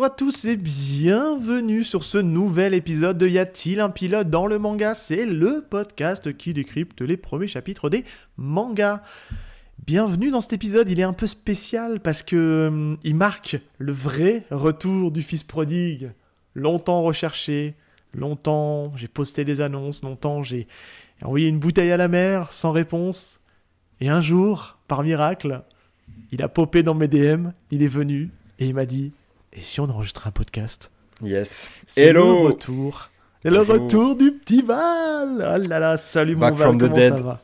Bonjour à tous et bienvenue sur ce nouvel épisode de Y a-t-il un pilote dans le manga? C'est le podcast qui décrypte les premiers chapitres des mangas. Bienvenue dans cet épisode, il est un peu spécial parce que hum, il marque le vrai retour du fils prodigue. Longtemps recherché, longtemps j'ai posté des annonces, longtemps j'ai envoyé une bouteille à la mer sans réponse. Et un jour, par miracle, il a popé dans mes DM, il est venu et il m'a dit Et si on enregistrait un podcast Yes. Hello le retour. C'est le retour du petit Val Oh là là, salut mon Back Val, from the comment dead. ça va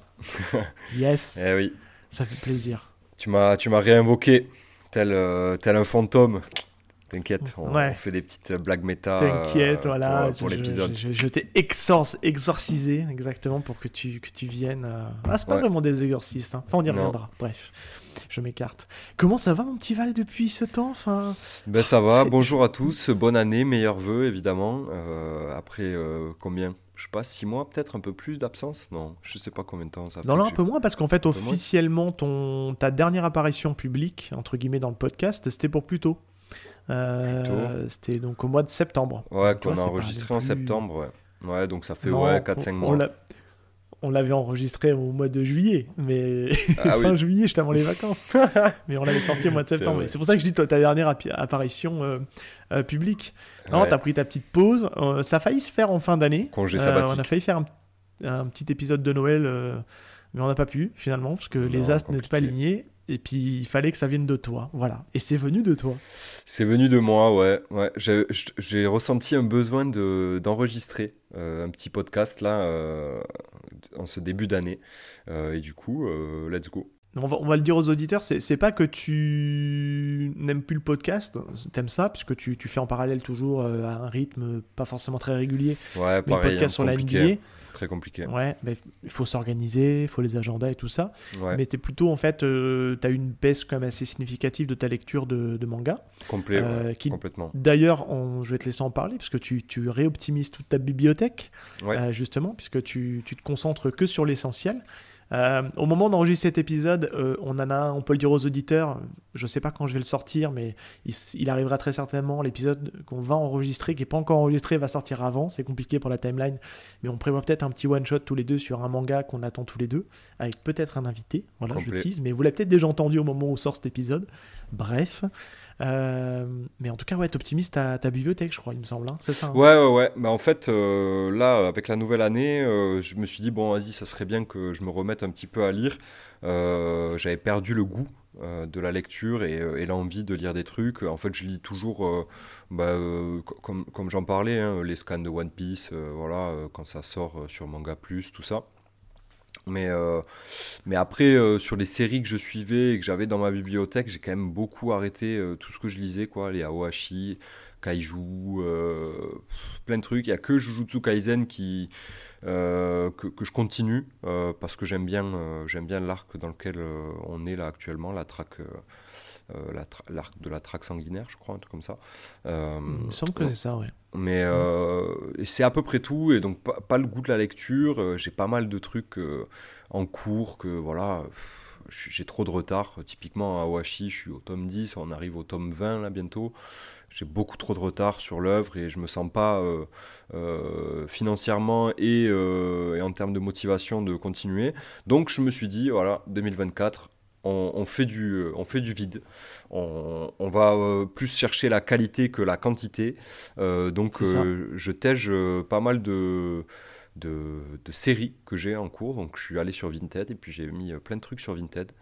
Yes, Eh oui, ça fait plaisir. tu m'as, tu m'as réinvoqué, tel, euh, tel un fantôme. T'inquiète, on, Ouais. on fait des petites blagues méta. euh, T'inquiète, pour- voilà. Pour, l'épisode. Je, je- je t'ai exorc- exorcisé, exactement, pour que tu, que tu viennes. euh, Ah, c'est pas Ouais. vraiment des exorcistes. hein. Enfin, on y reviendra. Bref, je m'écarte. Comment ça va, mon petit Val, depuis ce temps enfin... Ben ça va, bonjour à tous, bonne année, meilleurs vœux évidemment. Euh, après euh, combien? Je sais pas, 6 mois peut-être, un peu plus d'absence? Non, je sais pas combien de temps ça fait. Non, non, un peu moins, parce qu'en fait, officiellement, ton, ta dernière apparition publique, entre guillemets, dans le podcast, c'était pour plus tôt. Euh, C'était donc au mois de septembre. Ouais, qu'on a enregistré en plus- septembre, ouais. Ouais, donc ça fait Non, ouais, 4-5 on- mois. On l'a- on l'avait enregistré au mois de juillet, mais Ah fin oui. juillet, juste avant les vacances. mais on l'avait sorti au mois de septembre. C'est pour ça que je dis toi, ta dernière apparition euh, euh, publique. Non, Ouais. t'as pris ta petite pause. Euh, ça a failli se faire en fin d'année. Congé sabbatique. on a failli faire un, un petit épisode de Noël, mais on n'a pas pu finalement, parce que les astres n'étaient pas alignés. Et puis il fallait que ça vienne de toi, voilà. Et c'est venu de toi. C'est venu de moi, ouais. ouais. J'ai- ressenti un besoin de- d'enregistrer euh, un petit podcast là euh, en ce début d'année. Euh, et du coup, euh, let's go. On va, on va le dire aux auditeurs, c'est pas que tu n'aimes plus le podcast, t'aimes ça, puisque tu, tu fais en parallèle toujours à un rythme pas forcément très régulier, Ouais, mais le pareil, podcast hein, sur la compliqué, NBA. Très compliqué. Ouais, mais il faut s'organiser, il faut les agendas et tout ça. Ouais, Mais t'es plutôt, en fait, euh, t'as une baisse quand même assez significative de ta lecture de, de manga. complet, ouais, euh, qui- complètement. D'ailleurs, on- je vais te laisser en parler, parce que tu, tu réoptimises toute ta bibliothèque, Ouais. euh, justement, puisque tu, tu te concentres que sur l'essentiel. Euh, au moment d'enregistrer cet épisode, euh, on en a, on peut le dire aux auditeurs, je sais pas quand je vais le sortir, mais il, arrivera très certainement. L'épisode qu'on va enregistrer, qui est pas encore enregistré, va sortir avant. C'est compliqué pour la timeline, mais on prévoit peut-être un petit one shot tous les deux sur un manga qu'on attend tous les deux, avec peut-être un invité. Voilà, Complet. je tease, mais vous l'avez peut-être déjà entendu au moment où sort cet épisode. Bref, mais en tout cas, ouais, t'optimises ta, ta bibliothèque, je crois, il me semble. hein. C'est ça. hein Ouais, ouais, ouais. Bah, en fait, euh, là, avec la nouvelle année, euh, je me suis dit, bon, vas-y, ça serait bien que je me remette un petit peu à lire. Euh, J'avais perdu le goût euh, de la lecture et, euh, l'envie de lire des trucs. En fait, je lis toujours, euh, bah, euh, co- comme, j'en parlais, hein, les scans de One Piece, euh, voilà, euh, quand ça sort euh, sur Manga Plus, tout ça. Mais, euh, mais après, euh, sur les séries que je suivais et que j'avais dans ma bibliothèque, j'ai quand même beaucoup arrêté euh, tout ce que je lisais, quoi, les Aohashi, Kaiju, plein de trucs. Il n'y a que Jujutsu Kaisen qui, que, que je continue parce que j'aime bien, bien l'arc dans lequel on est là actuellement, la traque. Euh, la l'arc de la traque sanguinaire, je crois, un truc comme ça. Euh, Il me semble que c'est ça, ouais. mais euh, c'est à peu près tout, et donc pas, pas le goût de la lecture. j'ai pas mal de trucs en cours que voilà, pff, j'ai trop de retard. Typiquement à Oashi, je suis au tome 10, on arrive au tome 20 là bientôt. J'ai beaucoup trop de retard sur l'œuvre et je me sens pas euh, euh, financièrement et, euh, et en termes de motivation de continuer. Donc je me suis dit, voilà, 2024, on, on fait, du, on fait du vide. On, on va euh, plus chercher la qualité que la quantité. Euh, donc euh, je tège pas mal de, de, de séries que j'ai en cours. Donc je suis allé sur Vinted et puis j'ai mis plein de trucs sur Vinted.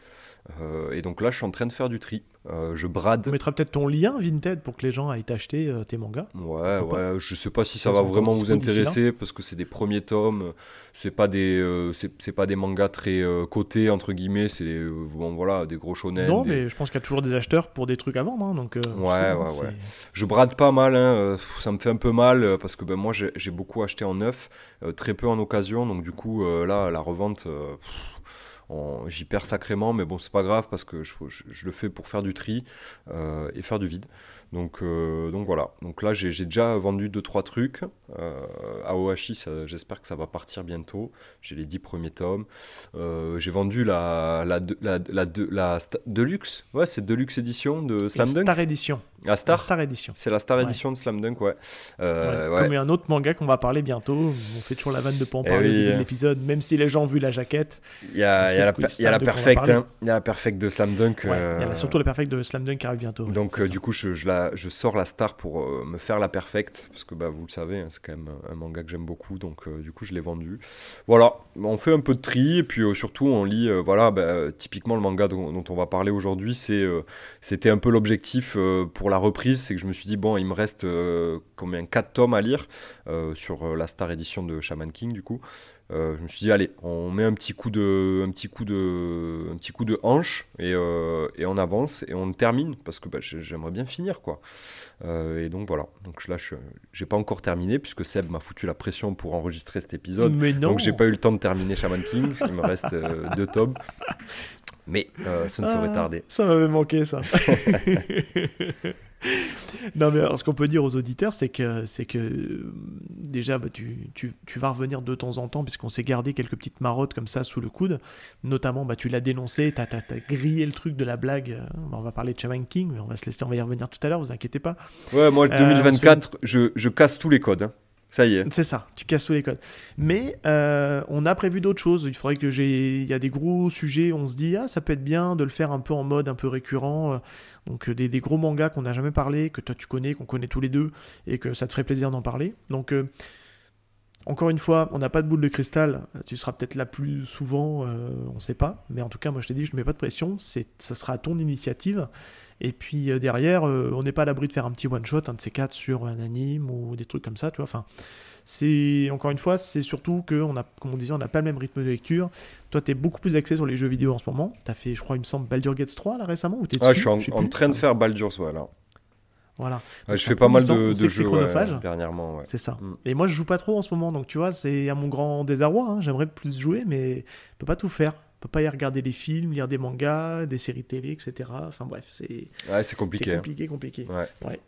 Euh, et donc là je suis en train de faire du tri. Euh, je brade. On mettra peut-être ton lien Vinted pour que les gens aillent t'acheter euh, tes mangas. Ouais, ouais, je sais pas si ça va vraiment vous intéresser parce que c'est des premiers tomes, c'est pas des euh, c'est pas des mangas très cotés entre guillemets, c'est bon voilà, des gros shonen. non, des- mais je pense qu'il y a toujours des acheteurs pour des trucs à vendre. hein, donc, Ouais, ouais, ouais. Je brade pas mal, hein, ça me fait un peu mal parce que ben, moi j'ai beaucoup acheté en neuf, très peu en occasion, donc du coup là la revente, pff, j'y perds sacrément, mais bon c'est pas grave parce que je, le fais pour faire du tri euh, et faire du vide. Donc, euh, donc voilà, donc là j'ai déjà vendu 2-3 trucs. Euh, à j'espère que ça va partir bientôt. J'ai les 10 premiers tomes. Euh, j'ai vendu la, la, la, la, Deluxe, ouais c'est Deluxe édition de La Slam Dunk. Star Edition. La Star Star Edition. C'est la Star Ouais. Edition de Slam Dunk, ouais. Euh, Ouais, ouais. Comme un autre manga qu'on va parler bientôt. On fait toujours la vanne de pas en Eh parler oui, de l'épisode, même si les gens ont vu la jaquette. Il y a, il y a la, il y a la Quiz Star dont on va perfect, parler. hein. Il y a la perfect de Slam Dunk. Il y a surtout la perfect de Slam Dunk qui arrive bientôt. Donc du coup, je, je la, je sors la star pour euh, me faire la perfect, parce que bah, vous le savez, hein, c'est quand même un manga que j'aime beaucoup, donc euh, du coup, je l'ai vendu. Voilà, on fait un peu de tri, et puis euh, surtout, on lit, voilà, bah, typiquement le manga dont, on va parler aujourd'hui, c'est, c'était un peu l'objectif pour la reprise, c'est que je me suis dit, bon, il me reste combien 4 tomes à lire sur la star édition de Shaman King, du coup. Euh, je me suis dit allez, on met un petit coup de, un petit coup de, un petit coup de hanche et, euh, et on avance et on termine parce que bah, j'ai- j'aimerais bien finir quoi. Euh, et donc voilà. Donc là, je j'ai pas encore terminé puisque Seb m'a foutu la pression pour enregistrer cet épisode. Mais non. Donc j'ai pas eu le temps de terminer Shaman King. Il me reste deux tomes, mais ça ne saurait Ah, tarder. Ça m'avait manqué, ça. non, mais alors, ce qu'on peut dire aux auditeurs, c'est que, c'est que euh, déjà, bah, tu, tu, tu vas revenir de temps en temps, puisqu'on s'est gardé quelques petites marottes comme ça sous le coude. Notamment, bah, tu l'as dénoncé, tu as, grillé le truc de la blague. euh, bah, on va parler de Shaman King, mais on va se laisser, on va y revenir tout à l'heure, vous inquiétez pas. Ouais, moi Euh, 2024, je, je casse tous les codes. hein. Ça y est. C'est ça, tu casses tous les codes. Mais euh, on a prévu d'autres choses. Il faudrait que j'ai. Il y a des gros sujets, on se dit, ah, ça peut être bien de le faire un peu en mode un peu récurrent. Donc euh, des, gros mangas qu'on n'a jamais parlé, que toi tu connais, qu'on connaît tous les deux, et que ça te ferait plaisir d'en parler. Donc. euh, encore une fois, on n'a pas de boule de cristal. Tu seras peut-être là plus souvent, euh, on ne sait pas. Mais en tout cas, moi je t'ai dit, je ne mets pas de pression. Ça sera à ton initiative. Et puis derrière, on n'est pas à l'abri de faire un petit one shot, un de ces quatre sur un anime ou des trucs comme ça, tu vois. Enfin, c'est encore une fois, c'est surtout que on a, comme on disait, on n'a pas le même rythme de lecture. Toi, tu es beaucoup plus axé sur les jeux vidéo en ce moment. Tu as fait, je crois, il me semble, Baldur Gates 3 là récemment ou Ah, je suis en, train de faire Baldur's voilà. Voilà. Ouais, je fais pas mal temps. de, c'est jeux ouais, dernièrement. Ouais. C'est ça. Mm. Et moi, je joue pas trop en ce moment, donc tu vois, c'est à mon grand désarroi. hein. J'aimerais plus jouer, mais je peux pas tout faire. Je peux pas y regarder des films, lire des mangas, des séries télé, etc. Enfin bref, c'est Ouais, c'est c'est compliqué. hein. compliqué, compliqué. Ouais.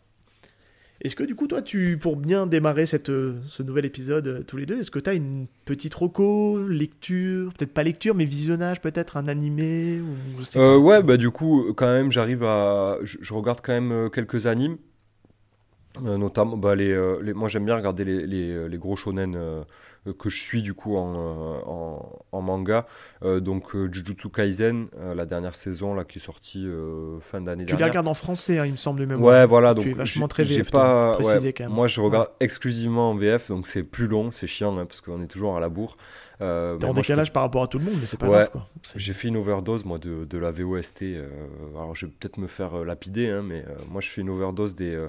Est-ce que du coup, toi, tu, pour bien démarrer cette, euh, ce nouvel épisode euh, tous les deux, est-ce que tu as une petite roco, lecture, peut-être pas lecture, mais visionnage, peut-être un animé ou je sais Euh, ouais, bah du coup, quand même, j'arrive à. Je, je regarde quand même quelques animes. Euh, notamment, bah, les, les- moi j'aime bien regarder les, les, les gros shonen euh, que je suis du coup en, euh, en, en manga. Euh, donc euh, Jujutsu Kaisen, euh, la dernière saison là, qui est sortie euh, fin d'année Tu les dernière. regardes en français, hein, il me semble de mémoire. Ouais, voilà. Tu Donc j'ai- pas. ouais, quand même. moi, je regarde exclusivement en VF, donc c'est plus long, c'est chiant hein, parce qu'on est toujours à la bourre. Euh, T'es en je décalage par rapport à tout le monde, mais c'est pas Ouais. grave j'ai fait une overdose moi de, de la VOST. euh, alors je vais peut-être me faire euh, lapider, hein, mais euh, moi je fais une overdose des euh,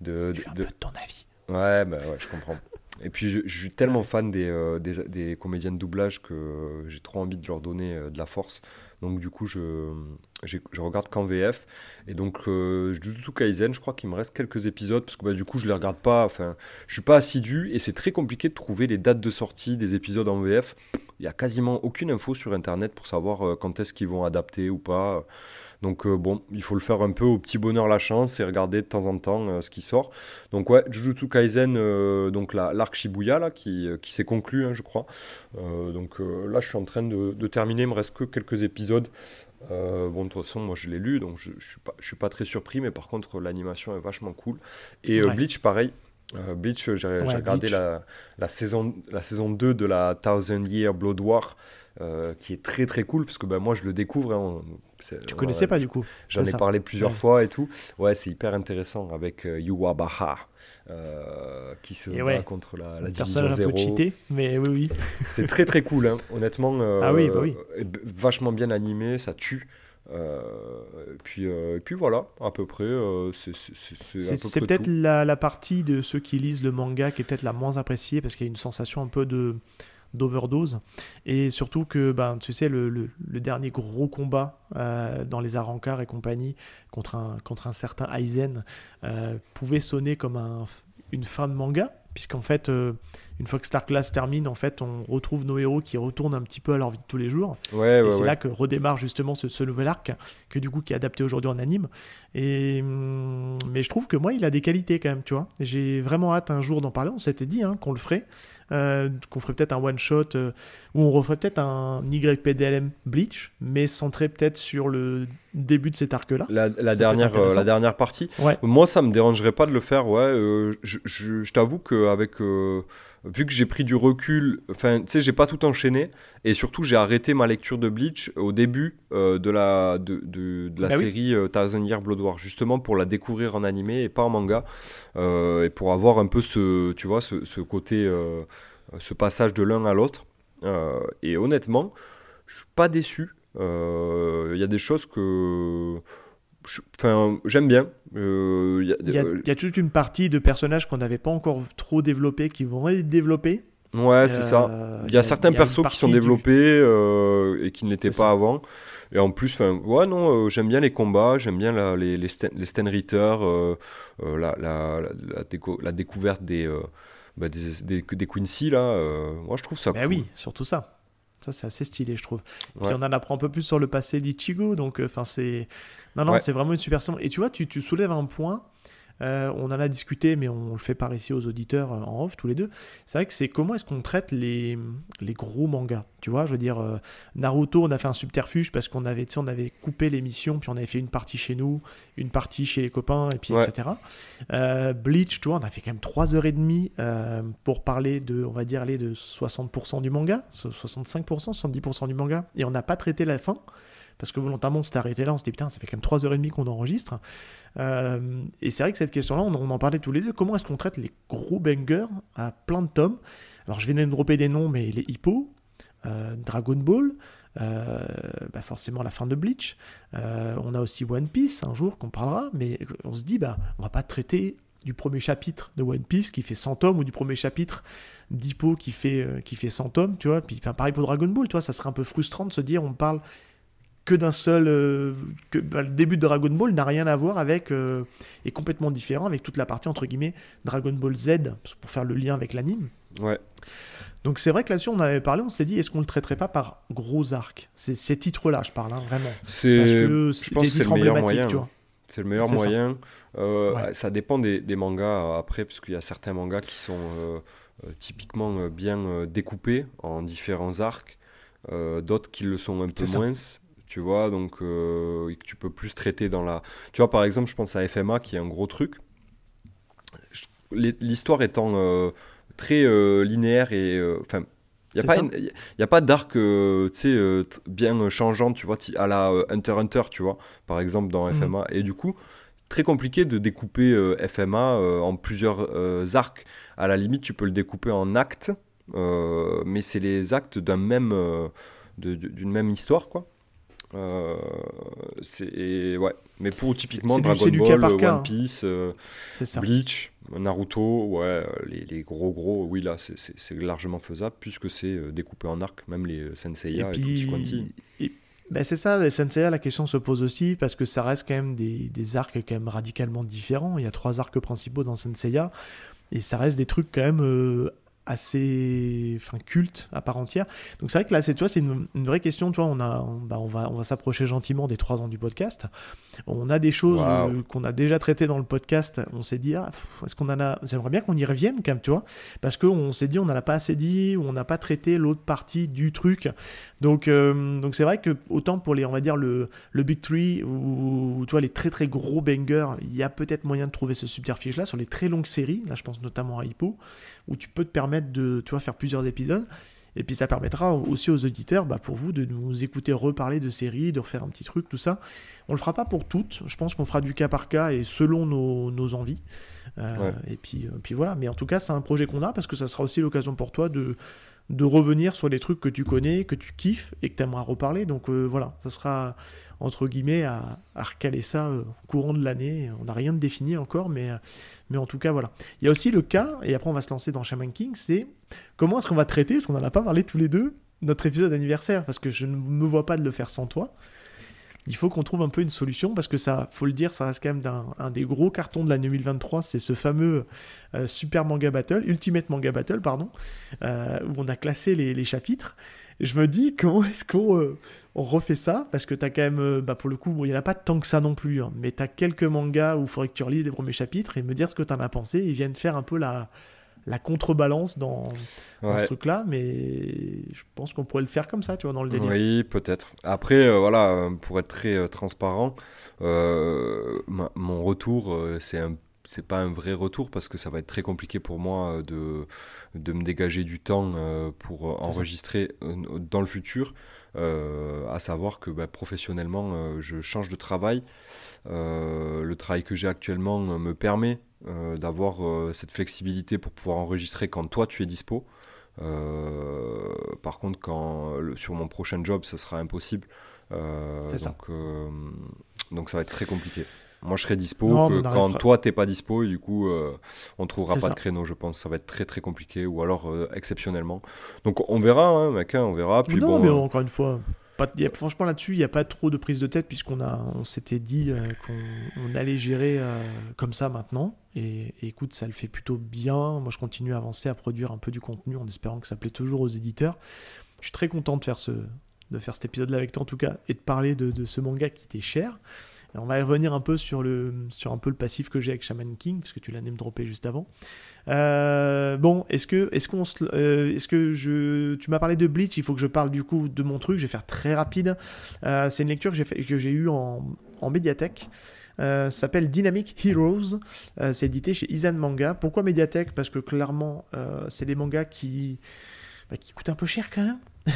de, Je suis un de- peu de ton avis. ouais bah ouais je comprends. Et puis je, suis tellement fan des, euh, des, comédiens de doublage que euh, j'ai trop envie de leur donner euh, de la force. Donc du coup je, je regarde qu'en VF. Et donc euh, Jujutsu Kaisen, je crois qu'il me reste quelques épisodes parce que bah, du coup je les regarde pas. Enfin, je suis pas assidu et c'est très compliqué de trouver les dates de sortie des épisodes en VF. Il y a quasiment aucune info sur internet pour savoir euh, quand est-ce qu'ils vont adapter ou pas. Donc euh, bon, il faut le faire un peu au petit bonheur la chance et regarder de temps en temps euh, ce qui sort. Donc ouais, Jujutsu Kaisen, euh, donc la- l'arc Shibuya là, qui, qui s'est conclu, hein, je crois. Donc là, je suis en train de, de terminer, il me reste que quelques épisodes. Bon, de toute façon, moi je l'ai lu, donc je, je suis pas, je suis pas très surpris, mais par contre l'animation est vachement cool. Et Ouais. Bleach, pareil. Euh, Bleach, j'ai Ouais, regardé Bleach. la, la, saison, la saison 2 de la Thousand Year Blood War, euh, qui est très très cool, parce que bah, moi je le découvre. hein, on- Tu on connaissais a- pas du coup. J'en ai ça. parlé plusieurs Ouais. fois et tout. Ouais, c'est hyper intéressant avec euh, Yuwabaha euh, qui se bat contre la, la division personnage un peu 0. cheaté, mais oui, oui. C'est très très cool, hein. honnêtement. euh, Ah oui, bah oui. Vachement bien animé, ça tue. Euh, et, puis, euh, et puis voilà, à peu près. euh, c'est peut-être la partie de ceux qui lisent le manga qui est peut-être la moins appréciée parce qu'il y a une sensation un peu de d'overdose et surtout que ben tu sais le, le- le dernier gros combat euh, dans les Arankar et compagnie contre un contre un certain Aizen euh, pouvait sonner comme un, une fin de manga puisqu'en fait euh, une fois que Star Class termine en fait on retrouve nos héros qui retournent un petit peu à leur vie de tous les jours Ouais, et c'est ouais. là que redémarre justement ce, ce nouvel arc, que du coup qui est adapté aujourd'hui en anime. Et hum, mais je trouve que moi il a des qualités quand même, tu vois. J'ai vraiment hâte un jour d'en parler. On s'était dit hein, qu'on le ferait. Euh, qu'on ferait peut-être un one shot euh, où on referait peut-être un YPDLM Bleach, mais centré peut-être sur le début de cet arc-là. La, dernière, euh, la dernière partie. Ouais. Moi, ça me dérangerait pas de le faire, ouais. euh, je je- je t'avoue qu'avec. Vu que j'ai pris du recul, enfin, tu sais, j'ai pas tout enchaîné. Et surtout, j'ai arrêté ma lecture de Bleach au début euh, de la, de, de- de la Bah oui. série euh, Thousand Year Blood War, justement pour la découvrir en animé et pas en manga. euh, et pour avoir un peu ce, tu vois, ce, ce côté. euh, ce passage de l'un à l'autre. Et honnêtement, je suis pas déçu. Il y a des choses que. Enfin, j'aime bien. Euh, y y, euh, il y a toute une partie de personnages qu'on n'avait pas encore trop développés qui vont être développés. ouais, c'est ça. Euh, Il y a certains persos qui sont développés et qui ne l'étaient pas ça. avant. Et en plus, enfin, ouais, non, euh, j'aime bien les combats, j'aime bien la- les, les, Sten, les Sten Ritter, euh, euh, la, la, la, déco- la découverte des, bah, des, des, des Quincy, là. moi, je trouve ça cool. oui, surtout ça. Ça, c'est assez stylé, je trouve. Puis Ouais. on en apprend un peu plus sur le passé d'Ichigo. Donc, euh, enfin, c'est. Non, non, Ouais. c'est vraiment une super série. Et tu vois, tu, tu soulèves un point. Euh, on en a discuté, mais on le fait par ici aux auditeurs euh, en off, tous les deux. C'est vrai que c'est comment est-ce qu'on traite les, les gros mangas. Tu vois, je veux dire, euh, Naruto, on a fait un subterfuge parce qu'on avait, on avait coupé l'émission, puis on avait fait une partie chez nous, une partie chez les copains, et puis Ouais. etc. Euh, Bleach, tu vois, on a fait quand même 3h30 euh, pour parler de, on va dire, aller de 60% du manga, so- 65%, 70% du manga, et on n'a pas traité la fin, parce que volontairement on s'était arrêté là, on s'est dit putain, ça fait quand même 3h30 qu'on enregistre. Euh, et c'est vrai que cette question-là, on, en parlait tous les deux, comment est-ce qu'on traite les gros bangers à plein de tomes? Alors je viens de dropper des noms, mais les Hippo, euh, Dragon Ball, euh, bah forcément la fin de Bleach. On a aussi One Piece un jour qu'on parlera, mais on se dit bah on va pas traiter du premier chapitre de One Piece qui fait 100 tomes ou du premier chapitre d'Hippo qui fait qui fait 100 tomes, tu vois. Puis enfin pareil pour Dragon Ball, tu vois, ça serait un peu frustrant de se dire on parle que d'un seul euh, que bah, le début de Dragon Ball n'a rien à voir avec euh, est complètement différent avec toute la partie entre guillemets Dragon Ball Z pour faire le lien avec l'anime. Ouais. Donc c'est vrai que là-dessus on avait parlé, on s'est dit est-ce qu'on le traiterait pas par gros arcs? C'est ces titres-là, je parle hein, vraiment. C'est, que je pense que c'est le meilleur moyen. tu vois. C'est le meilleur ça. moyen. Euh, Ouais. Ça dépend des, des mangas euh, après, parce qu'il y a certains mangas qui sont euh, typiquement bien découpés en différents arcs, euh, d'autres qui le sont un peu ça. moins. Tu vois, donc euh, et que tu peux plus traiter dans la. Tu vois, par exemple, je pense à FMA qui est un gros truc. L'histoire étant euh, très euh, linéaire et. Enfin. Il n'y a, a pas d'arc euh, tu sais, euh, bien changeant, tu vois, à la euh, Hunter Hunter, tu vois, par exemple dans Mhm. FMA. Et du coup, très compliqué de découper FMA en plusieurs arcs. À la limite, tu peux le découper en actes, mais c'est les actes d'un même, d'une même histoire, quoi. Euh, c'est ouais, mais pour typiquement Dragon du cas Ball, cas, One hein. Piece, euh, ça. Bleach, Naruto, ouais, euh, les, les gros gros, oui là, c'est- largement faisable puisque c'est euh, découpé en arcs, même les euh, Senseiya et, et- ben c'est ça, les Senseiya, la question se pose aussi parce que ça reste quand même des, des arcs quand même radicalement différents. Il y a trois arcs principaux dans Senseiya et ça reste des trucs quand même euh, assez enfin cultes à part entière. Donc c'est vrai que là, c'est tu vois, c'est une, une vraie question. Tu vois, on a, on, bah, on va, on va s'approcher gentiment des trois ans du podcast. On a des choses euh, qu'on a déjà traitées dans le podcast. On s'est dit, ah, est-ce qu'on en a J'aimerais bien qu'on y revienne quand même, tu vois, parce qu'on s'est dit, on n'en a pas assez dit, ou on n'a pas traité l'autre partie du truc. Donc, euh, donc c'est vrai que autant pour les, on va dire le, le Big Three ou tu vois les très très gros bangers, il y a peut-être moyen de trouver ce subterfuge là sur les très longues séries. Là, je pense notamment à Hippo, où tu peux te permettre de, tu vois, faire plusieurs épisodes. Et puis ça permettra aussi aux auditeurs, bah, pour vous, de nous écouter reparler de séries, de refaire un petit truc, tout ça. On le fera pas pour toutes. Je pense qu'on fera du cas par cas et selon nos, nos envies. Euh, Ouais. Et puis, euh, puis voilà. Mais en tout cas, c'est un projet qu'on a parce que ça sera aussi l'occasion pour toi de de revenir sur les trucs que tu connais, que tu kiffes et que tu aimeras reparler. Donc euh, voilà, ça sera entre guillemets à, à recaler ça euh, au courant de l'année. On n'a rien de défini encore, mais, euh, mais en tout cas voilà. Il y a aussi le cas, et après on va se lancer dans Shaman King, c'est comment est-ce qu'on va traiter, parce qu'on n'en a pas parlé tous les deux, notre épisode anniversaire, parce que je ne me vois pas de le faire sans toi. Il faut qu'on trouve un peu une solution parce que ça, faut le dire, ça reste quand même un des gros cartons de l'année 2023. C'est ce fameux euh, Super Manga Battle, Ultimate Manga Battle, pardon, où on a classé les chapitres. Et je me dis, comment est-ce qu'on euh, on refait ça? Parce que t'as quand même, euh, bah pour le coup, bon, il n'y en a pas tant que ça non plus, hein, mais t'as quelques mangas où il faudrait que tu relises les premiers chapitres et me dire ce que t'en as pensé. Ils viennent faire un peu la, la contrebalance dans, ce truc-là, mais je pense qu'on pourrait le faire comme ça, tu vois, dans le délire. Oui, peut-être. Après, euh, voilà, pour être très transparent, mon retour, c'est un c'est pas un vrai retour parce que ça va être très compliqué pour moi de, de me dégager du temps euh, pour enregistrer euh, dans le futur. Euh, à savoir que bah, professionnellement, je change de travail. le travail que j'ai actuellement me permet d'avoir cette flexibilité pour pouvoir enregistrer quand toi tu es dispo. par contre, quand sur mon prochain job, ça sera impossible. donc, donc ça va être très compliqué. Moi, je serai dispo quand toi, t'es pas dispo et du coup, euh, on trouvera pas de créneau, je pense. Ça va être très très compliqué ou alors euh, exceptionnellement. Donc, on verra, hein, mec, hein, on verra. Puis non, bon, mais euh, encore une fois, pas, franchement là-dessus, il n'y a pas trop de prise de tête puisqu'on a, on s'était dit qu'on allait gérer comme ça maintenant. Et, écoute, ça le fait plutôt bien. Moi, je continue à avancer, à produire un peu du contenu en espérant que ça plaît toujours aux éditeurs. Je suis très content de faire ce, de faire cet épisode-là avec toi en tout cas et de parler de, de ce manga qui t'est cher on va revenir un peu sur, le, sur un peu le passif que j'ai avec Shaman King, parce que tu l'as même droppé juste avant. Euh, bon, est-ce que, est-ce qu'on euh, est-ce que je, tu m'as parlé de Bleach, il faut que je parle du coup de mon truc, je vais faire très rapide. Euh, c'est une lecture que j'ai, que j'ai eue en, en médiathèque. s'appelle Dynamic Heroes. c'est édité chez Izan Manga. Pourquoi médiathèque? Parce que clairement, c'est des mangas qui, bah, qui coûtent un peu cher quand même.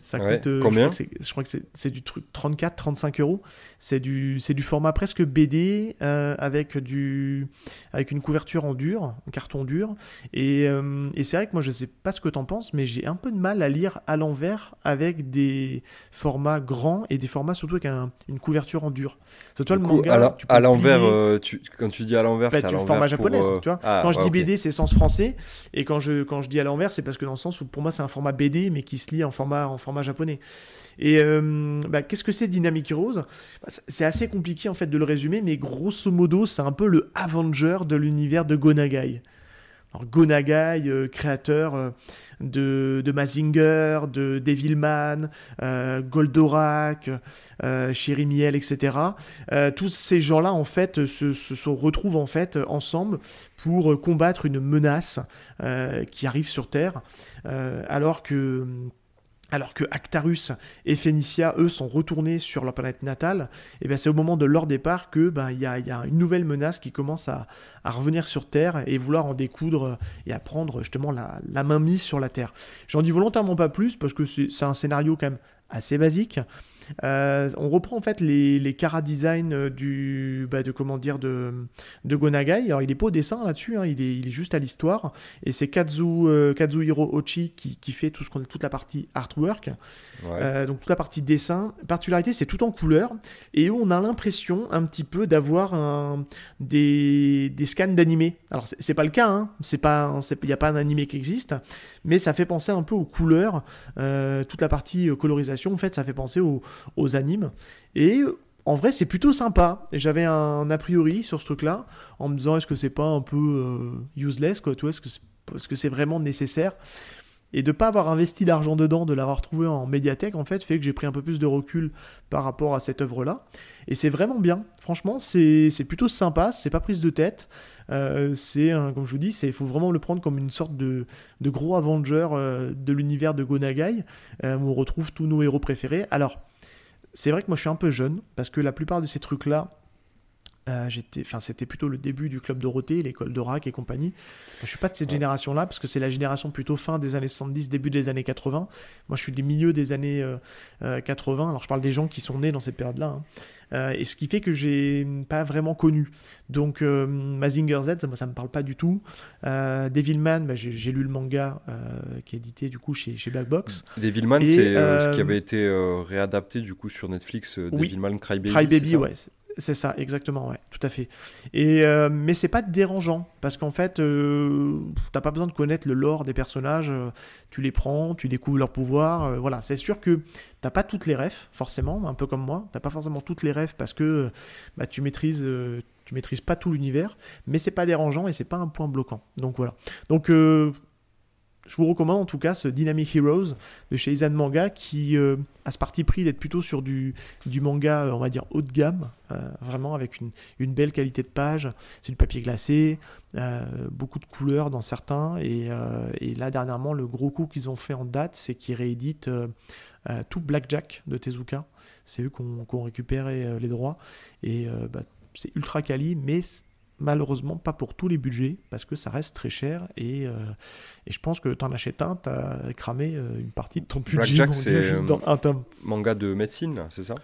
ça coûte. Euh, combien je crois que c'est du truc 34, 35 euros. C'est du, du format presque BD euh, avec, du, avec une couverture en dur, en carton dur. Et, euh, et c'est vrai que moi, je sais pas ce que tu en penses, mais j'ai un peu de mal à lire à l'envers avec des formats grands et des formats surtout avec une couverture en dur. C'est toi le manga. À l'envers, quand tu dis à l'envers, bah, c'est l'envers. format japonais, tu vois. Ah, quand je dis BD, c'est sens français. Et quand je, quand je dis à l'envers, c'est parce que dans le sens où pour moi, c'est un format BD, mais qui se lit en format en format japonais. Et euh, bah, qu'est-ce que c'est Dynamic Heroes? Bah, C'est assez compliqué en fait de le résumer, mais grosso modo, c'est un peu le Avenger de l'univers de Gonagai. Alors, Gonagai, euh, créateur euh, de, de, Mazinger, de Devilman, Goldorak, Chirimiel, etc. tous ces gens-là, en fait, se, se, retrouvent en fait ensemble pour combattre une menace qui arrive sur Terre, alors que alors que Actarus et Phénicia, eux, sont retournés sur leur planète natale, et bien c'est au moment de leur départ que ben, il y, a, une nouvelle menace qui commence à, revenir sur Terre et vouloir en découdre et à prendre justement la, la main mise sur la Terre. J'en dis volontairement pas plus parce que c'est un scénario quand même assez basique. Euh, on reprend en fait les, les cara design euh, du, bah, de comment dire de, de Gonagai. Alors il est pas au dessin là-dessus, hein, il, est, il, est, juste à l'histoire. Et c'est Kazu, euh, Kazuhiro Ochi qui, qui fait tout ce qu'on, toute la partie artwork. donc toute la partie dessin. Particularité, c'est tout en couleur. Et on a l'impression un petit peu d'avoir un, des, des scans d'animé. Alors c'est, pas le cas, hein. c'est pas, il n'y a pas un animé qui existe, mais ça fait penser un peu aux couleurs. toute la partie colorisation, en fait, ça fait penser aux, aux animes. Et en vrai, c'est plutôt sympa. J'avais un a priori sur ce truc-là, en me disant est-ce que c'est pas un peu euh, useless, quoi, tu vois, est-ce que c'est vraiment nécessaire? Et de pas avoir investi d'argent dedans, de l'avoir trouvé en médiathèque, en fait, fait que j'ai pris un peu plus de recul par rapport à cette œuvre-là. Et c'est vraiment bien. Franchement, c'est plutôt sympa, c'est pas prise de tête. Euh, c'est, comme je vous dis, il faut vraiment le prendre comme une sorte de, de gros Avenger euh, de l'univers de Gonagai, où on retrouve tous nos héros préférés. Alors, c'est vrai que moi je suis un peu jeune, parce que la plupart de ces trucs-là, euh, enfin, c'était plutôt le début du club Dorothée, l'école d'Orac et compagnie. Je suis pas de cette génération-là parce que c'est la génération plutôt fin des années 70, début des années 80. Moi, je suis du milieu des années 80. Euh, euh, Alors, je parle des gens qui sont nés dans cette période-là. Hein. et ce qui fait que j'ai pas vraiment connu. Donc, Mazinger Z, ça, moi, ça me parle pas du tout. Devilman, bah, j'ai lu le manga qui est édité du coup chez, chez Black Box. Devilman, c'est ce qui avait été réadapté du coup sur Netflix. Devilman Crybaby. Crybaby, ouais. C'est ça, exactement, ouais, tout à fait. Et euh, mais c'est pas dérangeant parce qu'en fait, euh, t'as pas besoin de connaître le lore des personnages. Euh, tu les prends, tu découvres leurs pouvoirs. Euh, voilà, c'est sûr que t'as pas toutes les refs, forcément, un peu comme moi. T'as pas forcément toutes les refs parce que bah, tu maîtrises, tu maîtrises pas tout l'univers. Mais c'est pas dérangeant et c'est pas un point bloquant. Donc voilà. Donc je vous recommande en tout cas ce Dynamic Heroes de chez Izan Manga qui euh, a ce parti pris d'être plutôt sur du, manga, on va dire, haut de gamme, vraiment avec une, belle qualité de page. C'est du papier glacé, beaucoup de couleurs dans certains. Et, et, là, dernièrement, le gros coup qu'ils ont fait en date, c'est qu'ils rééditent tout Blackjack de Tezuka. C'est eux qui ont, récupéré les droits. Et bah, c'est ultra quali, mais malheureusement pas pour tous les budgets parce que ça reste très cher et, euh, et je pense que tu en achètes un, tu as cramé euh, une partie de ton budget Jack, c'est juste dans un tome. Manga de médecine, c'est ça?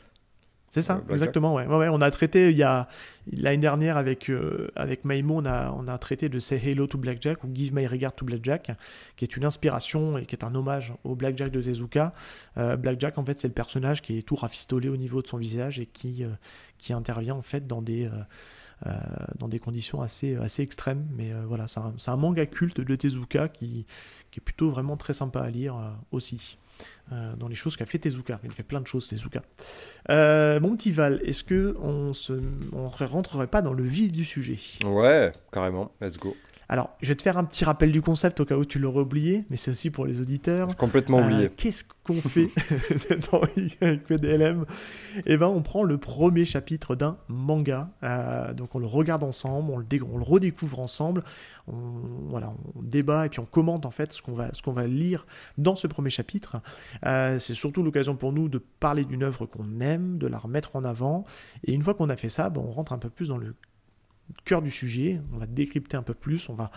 C'est ça, exactement. Ouais. Ouais, on a traité il y a l'année dernière avec euh, avec Maimo, on a on a traité de Say Hello to Blackjack ou Give My Regard to Blackjack, qui est une inspiration et qui est un hommage au Blackjack de Tezuka. Blackjack, en fait, c'est le personnage qui est tout rafistolé au niveau de son visage et qui qui intervient en fait dans des euh, dans des conditions assez, assez extrêmes. Mais euh, voilà, c'est un, manga culte de Tezuka qui, qui, est plutôt vraiment très sympa à lire euh, aussi. dans les choses qu'a fait Tezuka. Il fait plein de choses, Tezuka. mon petit Val, est-ce que on se, on rentrerait pas dans le vif du sujet? Ouais, carrément. Let's go. Alors, je vais te faire un petit rappel du concept au cas où tu l'aurais oublié, mais c'est aussi pour les auditeurs. Complètement oublié. Euh, qu'est-ce qu'on fait avec PDLM Eh ben, on prend le premier chapitre d'un manga, euh, donc on le regarde ensemble, on le, on le redécouvre ensemble, on, voilà, on débat et puis on commente en fait ce qu'on va, ce qu'on va lire dans ce premier chapitre. Euh, c'est surtout l'occasion pour nous de parler d'une œuvre qu'on aime, de la remettre en avant, et une fois qu'on a fait ça, ben, on rentre un peu plus dans le cœur du sujet. On va décrypter un peu plus. On va,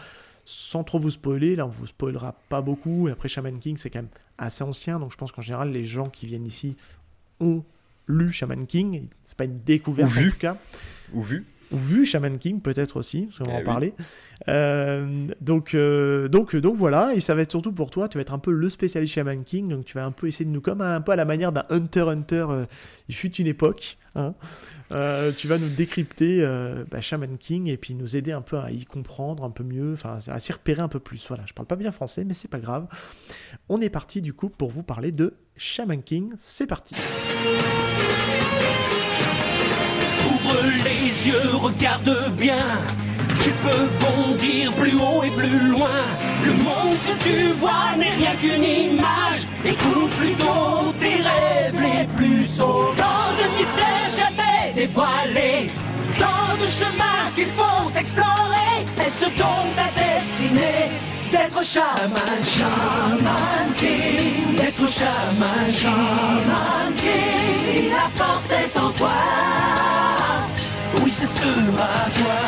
sans trop vous spoiler, là on vous spoilera pas beaucoup. Et après, Shaman King, c'est quand même assez ancien. Donc je pense qu'en général, les gens qui viennent ici ont lu Shaman King. C'est pas une découverte en tout cas. Ou vu vu Shaman King peut-être aussi, parce qu'on va en eh parler. Euh, donc, euh, donc, donc voilà, et ça va être surtout pour toi, tu vas être un peu le spécialiste Shaman King, donc tu vas un peu essayer de nous, comme un peu à la manière d'un Hunter Hunter, euh, il fut une époque, hein, tu vas nous décrypter bah, Shaman King et puis nous aider un peu à y comprendre un peu mieux, enfin à s'y repérer un peu plus. Voilà, je parle pas bien français, mais c'est pas grave. On est parti du coup pour vous parler de Shaman King, c'est parti les yeux, regarde bien. Tu peux bondir plus haut et plus loin. Le monde que tu vois n'est rien qu'une image. Écoute plutôt tes rêves les plus sauts. Tant de mystères jamais dévoilés. Tant de chemins qu'il faut explorer. Est-ce donc ta destinée d'être chaman, chaman king, d'être chaman, chaman king. Si la force est en toi oui ce sera toi.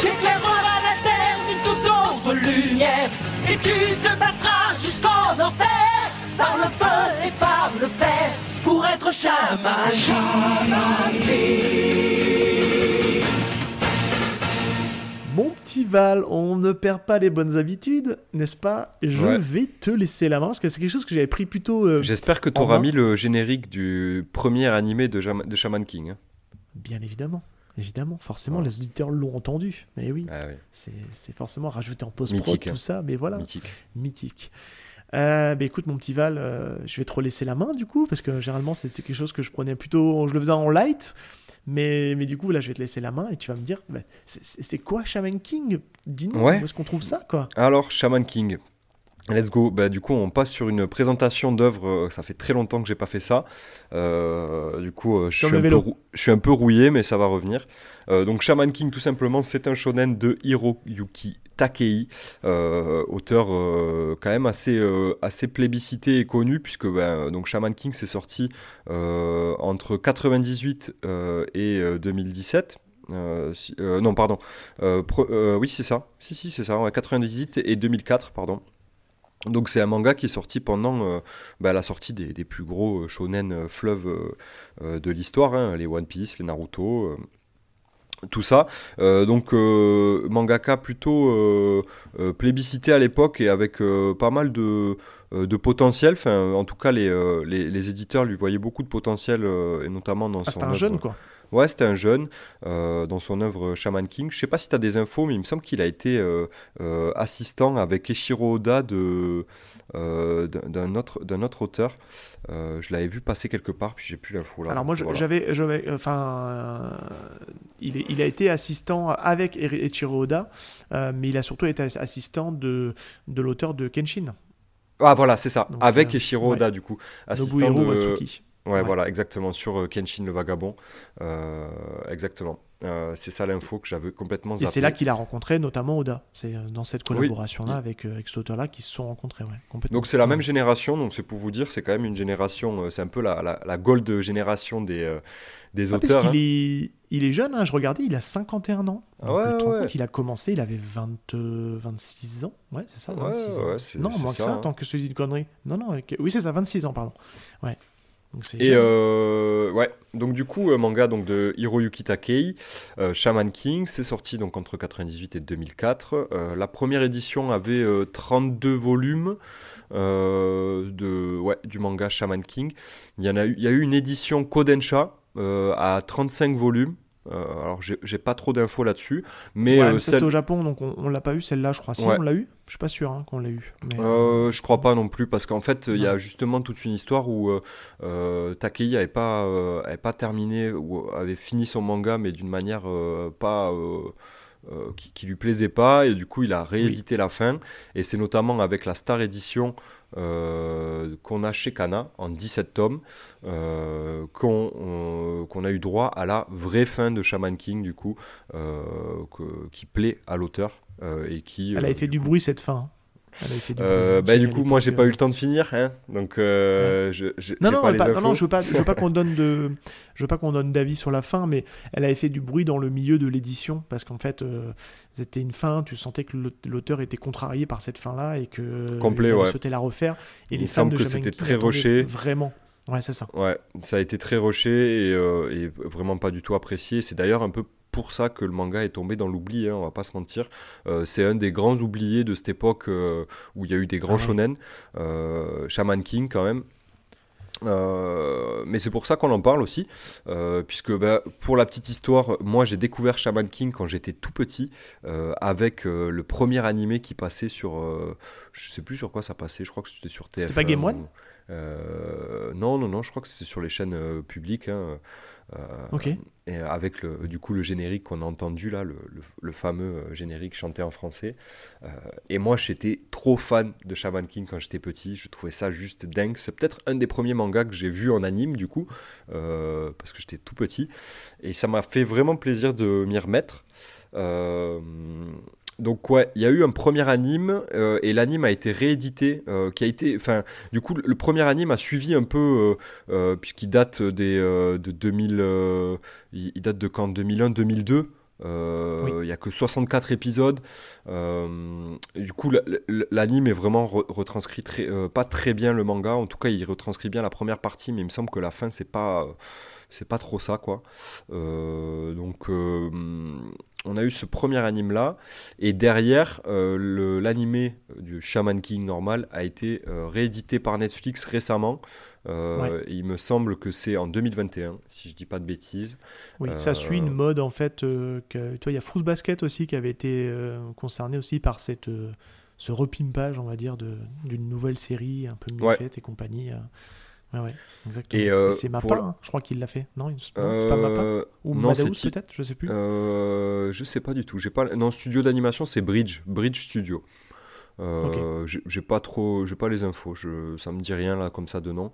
Tu éclaireras la terre d'une toute autre lumière et tu te battras jusqu'en enfer par le feu et par le fer pour être chaman, chaman mon petit Val, on ne perd pas les bonnes habitudes, n'est-ce pas? Je vais te laisser la main parce que c'est quelque chose que j'avais pris plutôt. Euh, J'espère que tu auras mis le générique du premier animé de, de Shaman King. Hein. Bien évidemment. Évidemment, forcément, les auditeurs l'ont entendu. Mais oui, ah c'est forcément rajouté en post-prod, tout hein. ça, mais voilà. Mythique. Mythique. Euh, bah écoute, mon petit Val, euh, je vais te laisser la main du coup, parce que généralement c'était quelque chose que je prenais plutôt, je le faisais en light. Mais, mais du coup, là, je vais te laisser la main et tu vas me dire, bah, c'est quoi Shaman King? Dis-nous, où est-ce qu'on trouve ça quoi? Alors, Shaman King. Let's go. Bah, du coup, on passe sur une présentation d'œuvres. Euh, ça fait très longtemps que j'ai pas fait ça. Euh, du coup, euh, je, suis un peu je suis un peu rouillé, mais ça va revenir. Donc, Shaman King, tout simplement, c'est un shonen de Hiroyuki Takei, euh, auteur euh, quand même assez, euh, assez plébiscité et connu, puisque ben, donc Shaman King s'est sorti entre 98 et 2017. non, pardon. oui, c'est ça. Si, si, c'est ça. 98 et 2004, pardon. Donc c'est un manga qui est sorti pendant ben, la sortie des, plus gros shonen fleuves de l'histoire, hein, les One Piece, les Naruto, tout ça. Euh, donc euh, mangaka plutôt euh, plébiscité à l'époque et avec pas mal de, de potentiel. Enfin, en tout cas, les, les, éditeurs lui voyaient beaucoup de potentiel, et notamment dans ah, un jeune, quoi. Ouais, c'était un jeune euh, dans son œuvre Shaman King. Je sais pas si tu as des infos, mais il me semble qu'il a été euh, euh, assistant avec Eshiro Oda de, d'un, autre, d'un autre auteur. je l'avais vu passer quelque part, puis j'ai plus l'info là. Alors moi, j'avais, j'avais, enfin, il, est, il a été assistant avec Eshiro Oda, mais il a surtout été assistant de, de l'auteur de Kenshin. Ah voilà, c'est ça, avec Eshiro Oda du coup, assistant de... Watsuki. Ouais, voilà, exactement, sur euh, Kenshin le Vagabond. Euh, exactement. Euh, c'est ça l'info que j'avais complètement zappé. Et c'est là qu'il a rencontré notamment Oda. C'est dans cette collaboration-là avec, avec cet auteur-là qu'ils se sont rencontrés. Ouais, donc c'est la même génération, donc c'est pour vous dire, c'est quand même une génération, c'est un peu la, la, la, gold génération des, des ah, auteurs. Parce hein. est, il est jeune, hein, je regardais, il a 51 ans. Ah ouais, ouais. il a commencé, il avait 20, 26 ans. Ouais, c'est ça, 26 ans. non, moins que ça, hein. tant que je dis une connerie. Non, non, oui, c'est ça, 26 ans, pardon. Ouais et euh, ouais, donc du coup, euh, manga donc de Hiroyuki Takei, euh, Shaman King, c'est sorti donc entre 98 et 2004. la première édition avait 32 volumes de, ouais, du manga Shaman King. Il y, en a eu, il y a eu une édition Kodensha à 35 volumes. Euh, alors j'ai pas trop d'infos là-dessus, mais euh, c'était au Japon, donc on, l'a pas eu celle-là, je crois. Si on l'a eu, je suis pas sûr hein, qu'on l'a eu. Euh, je crois pas non plus parce qu'en fait il y a justement toute une histoire où Takei avait pas avait pas terminé ou avait fini son manga, mais d'une manière pas qui, lui plaisait pas et du coup il a réédité la fin et c'est notamment avec la Star Edition euh, qu'on a chez Kana en 17 tomes, euh, qu'on a eu droit à la vraie fin de Shaman King, du coup, euh, qui plaît à l'auteur. et qui, Elle a fait du bruit cette fin. Euh, bah, du coup, moi, j'ai pas eu le temps de finir, hein, donc euh, je, non, non, non, je veux pas, je veux pas qu'on donne de, je veux pas qu'on donne d'avis sur la fin, mais elle avait fait du bruit dans le milieu de l'édition parce qu'en fait, euh, c'était une fin, tu sentais que l'auteur était contrarié par cette fin-là et que complet, il souhaitait la refaire. Et il les semble que c'était très rushé, vraiment. Ouais, c'est ça. Ouais, ça a été très rushé et, et vraiment pas du tout apprécié. C'est d'ailleurs un peu pour ça que le manga est tombé dans l'oubli, hein, on va pas se mentir. Euh, c'est un des grands oubliés de cette époque euh, où il y a eu des grands ah shonen. Euh, Shaman King quand même. mais c'est pour ça qu'on en parle aussi, puisque bah, pour la petite histoire, moi j'ai découvert Shaman King quand j'étais tout petit, avec le premier animé qui passait sur, je sais plus sur quoi ça passait, je crois que c'était sur TF1. C'était pas Game One Non, non, non, je crois que c'était sur les chaînes publiques. Hein. Euh, ok. Et avec le, du coup le générique qu'on a entendu là, le, fameux euh, générique chanté en français. Euh, et moi j'étais trop fan de Shaman King quand j'étais petit, je trouvais ça juste dingue. C'est peut-être un des premiers mangas que j'ai vu en anime du coup, parce que j'étais tout petit. Et ça m'a fait vraiment plaisir de m'y remettre. Donc ouais, il y a eu un premier anime euh, et l'anime a été réédité, euh, qui a été, enfin, du coup, le premier anime a suivi un peu euh, puisqu'il date des de 2000, il date de quand? 2001, 2002. Il n'y a que 64 épisodes. du coup, l'anime est vraiment retranscrit très, pas très bien le manga. En tout cas, il retranscrit bien la première partie, mais il me semble que la fin, c'est pas c'est pas trop ça quoi. Donc on a eu ce premier anime là et derrière euh, l'animé du Shaman King normal a été réédité par Netflix récemment. Il me semble que c'est en 2021 si je dis pas de bêtises. Oui, ça suit une mode en fait. que, toi, il y a Fruit Basket aussi qui avait été concerné aussi par cette ce repimpage, on va dire, d'une nouvelle série un peu mieux faite et compagnie. Ouais, ouais, exactement. Et, euh, c'est Mappa, hein, je crois qu'il l'a fait. Non, c'est pas Mappa euh, Ou non, peut-être, je sais plus. Euh, je sais pas du tout. J'ai pas. Non, studio d'animation, c'est Bridge, Bridge Studio. Euh, J'ai pas trop, j'ai pas les infos. Je, ça me dit rien là comme ça de nom.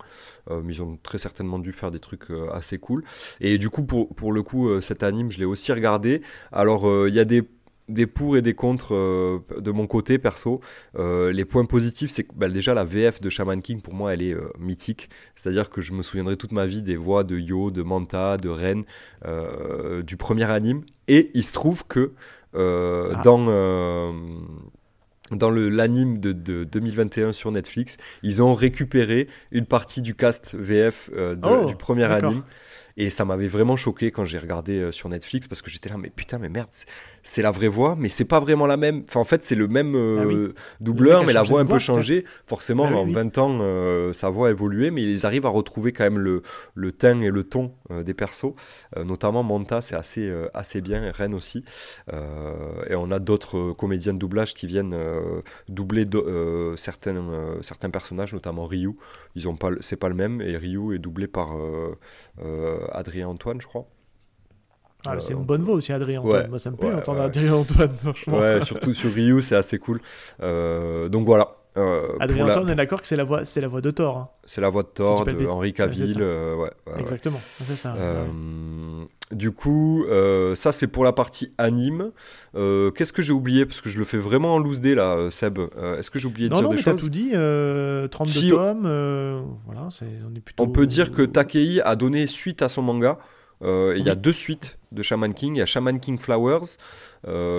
Euh, mais ils ont très certainement dû faire des trucs assez cool. Et du coup, pour, pour le coup, cet anime, je l'ai aussi regardé. Alors, il y a des des pour et des contre euh, de mon côté perso. Euh, les points positifs, c'est que bah, déjà la VF de Shaman King pour moi elle est euh, mythique. C'est-à-dire que je me souviendrai toute ma vie des voix de Yo, de Manta, de Ren, du premier anime. Et il se trouve que ah. dans dans l'anime de, de, 2021 sur Netflix, ils ont récupéré une partie du cast VF oh, du premier anime. Et ça m'avait vraiment choqué quand j'ai regardé euh, sur Netflix parce que j'étais là, mais putain, mais merde, c'est- la vraie voix, mais c'est pas vraiment la même. Enfin, en fait, c'est le même euh, Ah oui. doubleur, a mais la voix de un peu changée. Forcément, Ah oui, en oui. 20 ans, euh, sa voix a évolué, mais ils arrivent à retrouver quand même le, le teint et le ton euh, des persos. Notamment Manta, c'est assez, assez bien, Ren aussi. Et on a d'autres comédiens de doublage qui viennent doubler do- certains, certains personnages, notamment Ryu. Ils ont pas, c'est pas le même, et Ryu est doublé par Adrien Antoine, je crois. Ah, c'est Euh, une bonne voix aussi, Adrien Antoine. ouais, Moi, ça me plaît d'entendre ouais. Adrien Antoine, franchement. Ouais, surtout sur Ryu, c'est assez cool. Euh, donc voilà. Euh, Adrien la- on est d'accord que c'est la voix, c'est la voix de Thor. hein. c'est la voix de Si Thor, pas de. Henri Cavill. ça. euh, ouais, ouais, ouais. Exactement. C'est ça. Euh. Du coup, euh, ça c'est pour la partie anime. Qu'est-ce que j'ai oublié? Parce que je le fais vraiment en loose day là, Seb. Est-ce que j'ai oublié de Non, dire non, des mais choses? tout dit. euh, 32 Si- tomes. voilà, on est plutôt. On peut dire que Takei a donné suite à son manga. Il y a deux suites de Shaman King. Il y a Shaman King Flowers,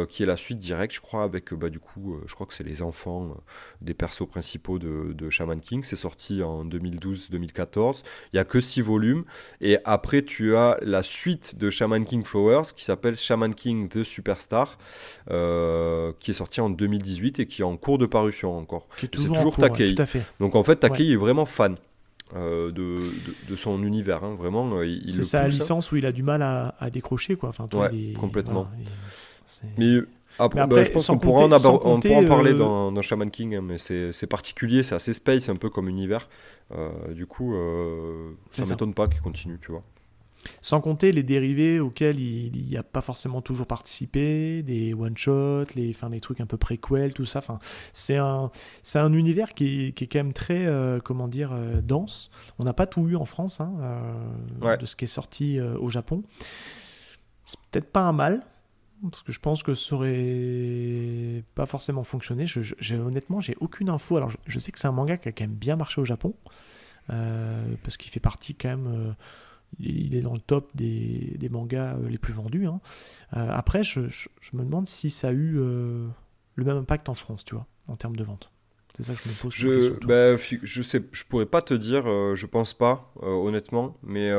qui est la suite directe, je crois, avec, euh, bah, du coup, euh, je crois que c'est les enfants euh, des persos principaux de, de Shaman King. C'est sorti en 2012-2014. Il y a que six volumes. Et après, tu as la suite de Shaman King Flowers, qui s'appelle Shaman King The Superstar, euh, qui est sorti en 2018 et qui est en cours de parution encore. C'est toujours, toujours ouais, Takei. Donc en fait, Takei est vraiment fan. euh, de, de, de son univers, hein. vraiment, euh, C'est sa pousse, hein. licence où il a du mal à, à décrocher, quoi. Enfin, toi, Ouais, il est- complètement. voilà, il- c'est- Mais après, Mais après, bah, je pense qu'on pourra, en compter- on pourra en parler euh, dans, dans Shaman King, hein, mais c'est particulier, c'est assez space un peu comme univers. Euh, du coup, euh, ça m'étonne pas qu'il continue, tu vois. Sans compter les dérivés auxquels il n'y a pas forcément toujours participé, des one-shots, les, enfin, les trucs un peu préquels, tout ça. C'est un, c'est un univers qui est, qui est quand même très, euh, comment dire, euh, dense. On n'a pas tout eu en France, hein, euh, Ouais. de ce qui est sorti euh, au Japon. C'est peut-être pas un mal, parce que je pense que ça aurait pas forcément fonctionné. Je, je- honnêtement, j'ai aucune info. Alors, je, je sais que c'est un manga qui a quand même bien marché au Japon, euh, parce qu'il fait partie quand même. euh, il est dans le top des, des mangas euh, les plus vendus. hein. Euh, après, je, me demande si ça a eu le même impact en France, tu vois, en termes de vente. C'est ça que je me pose. Je, bah, je sais, je pourrais pas te dire, je pense pas, honnêtement, mais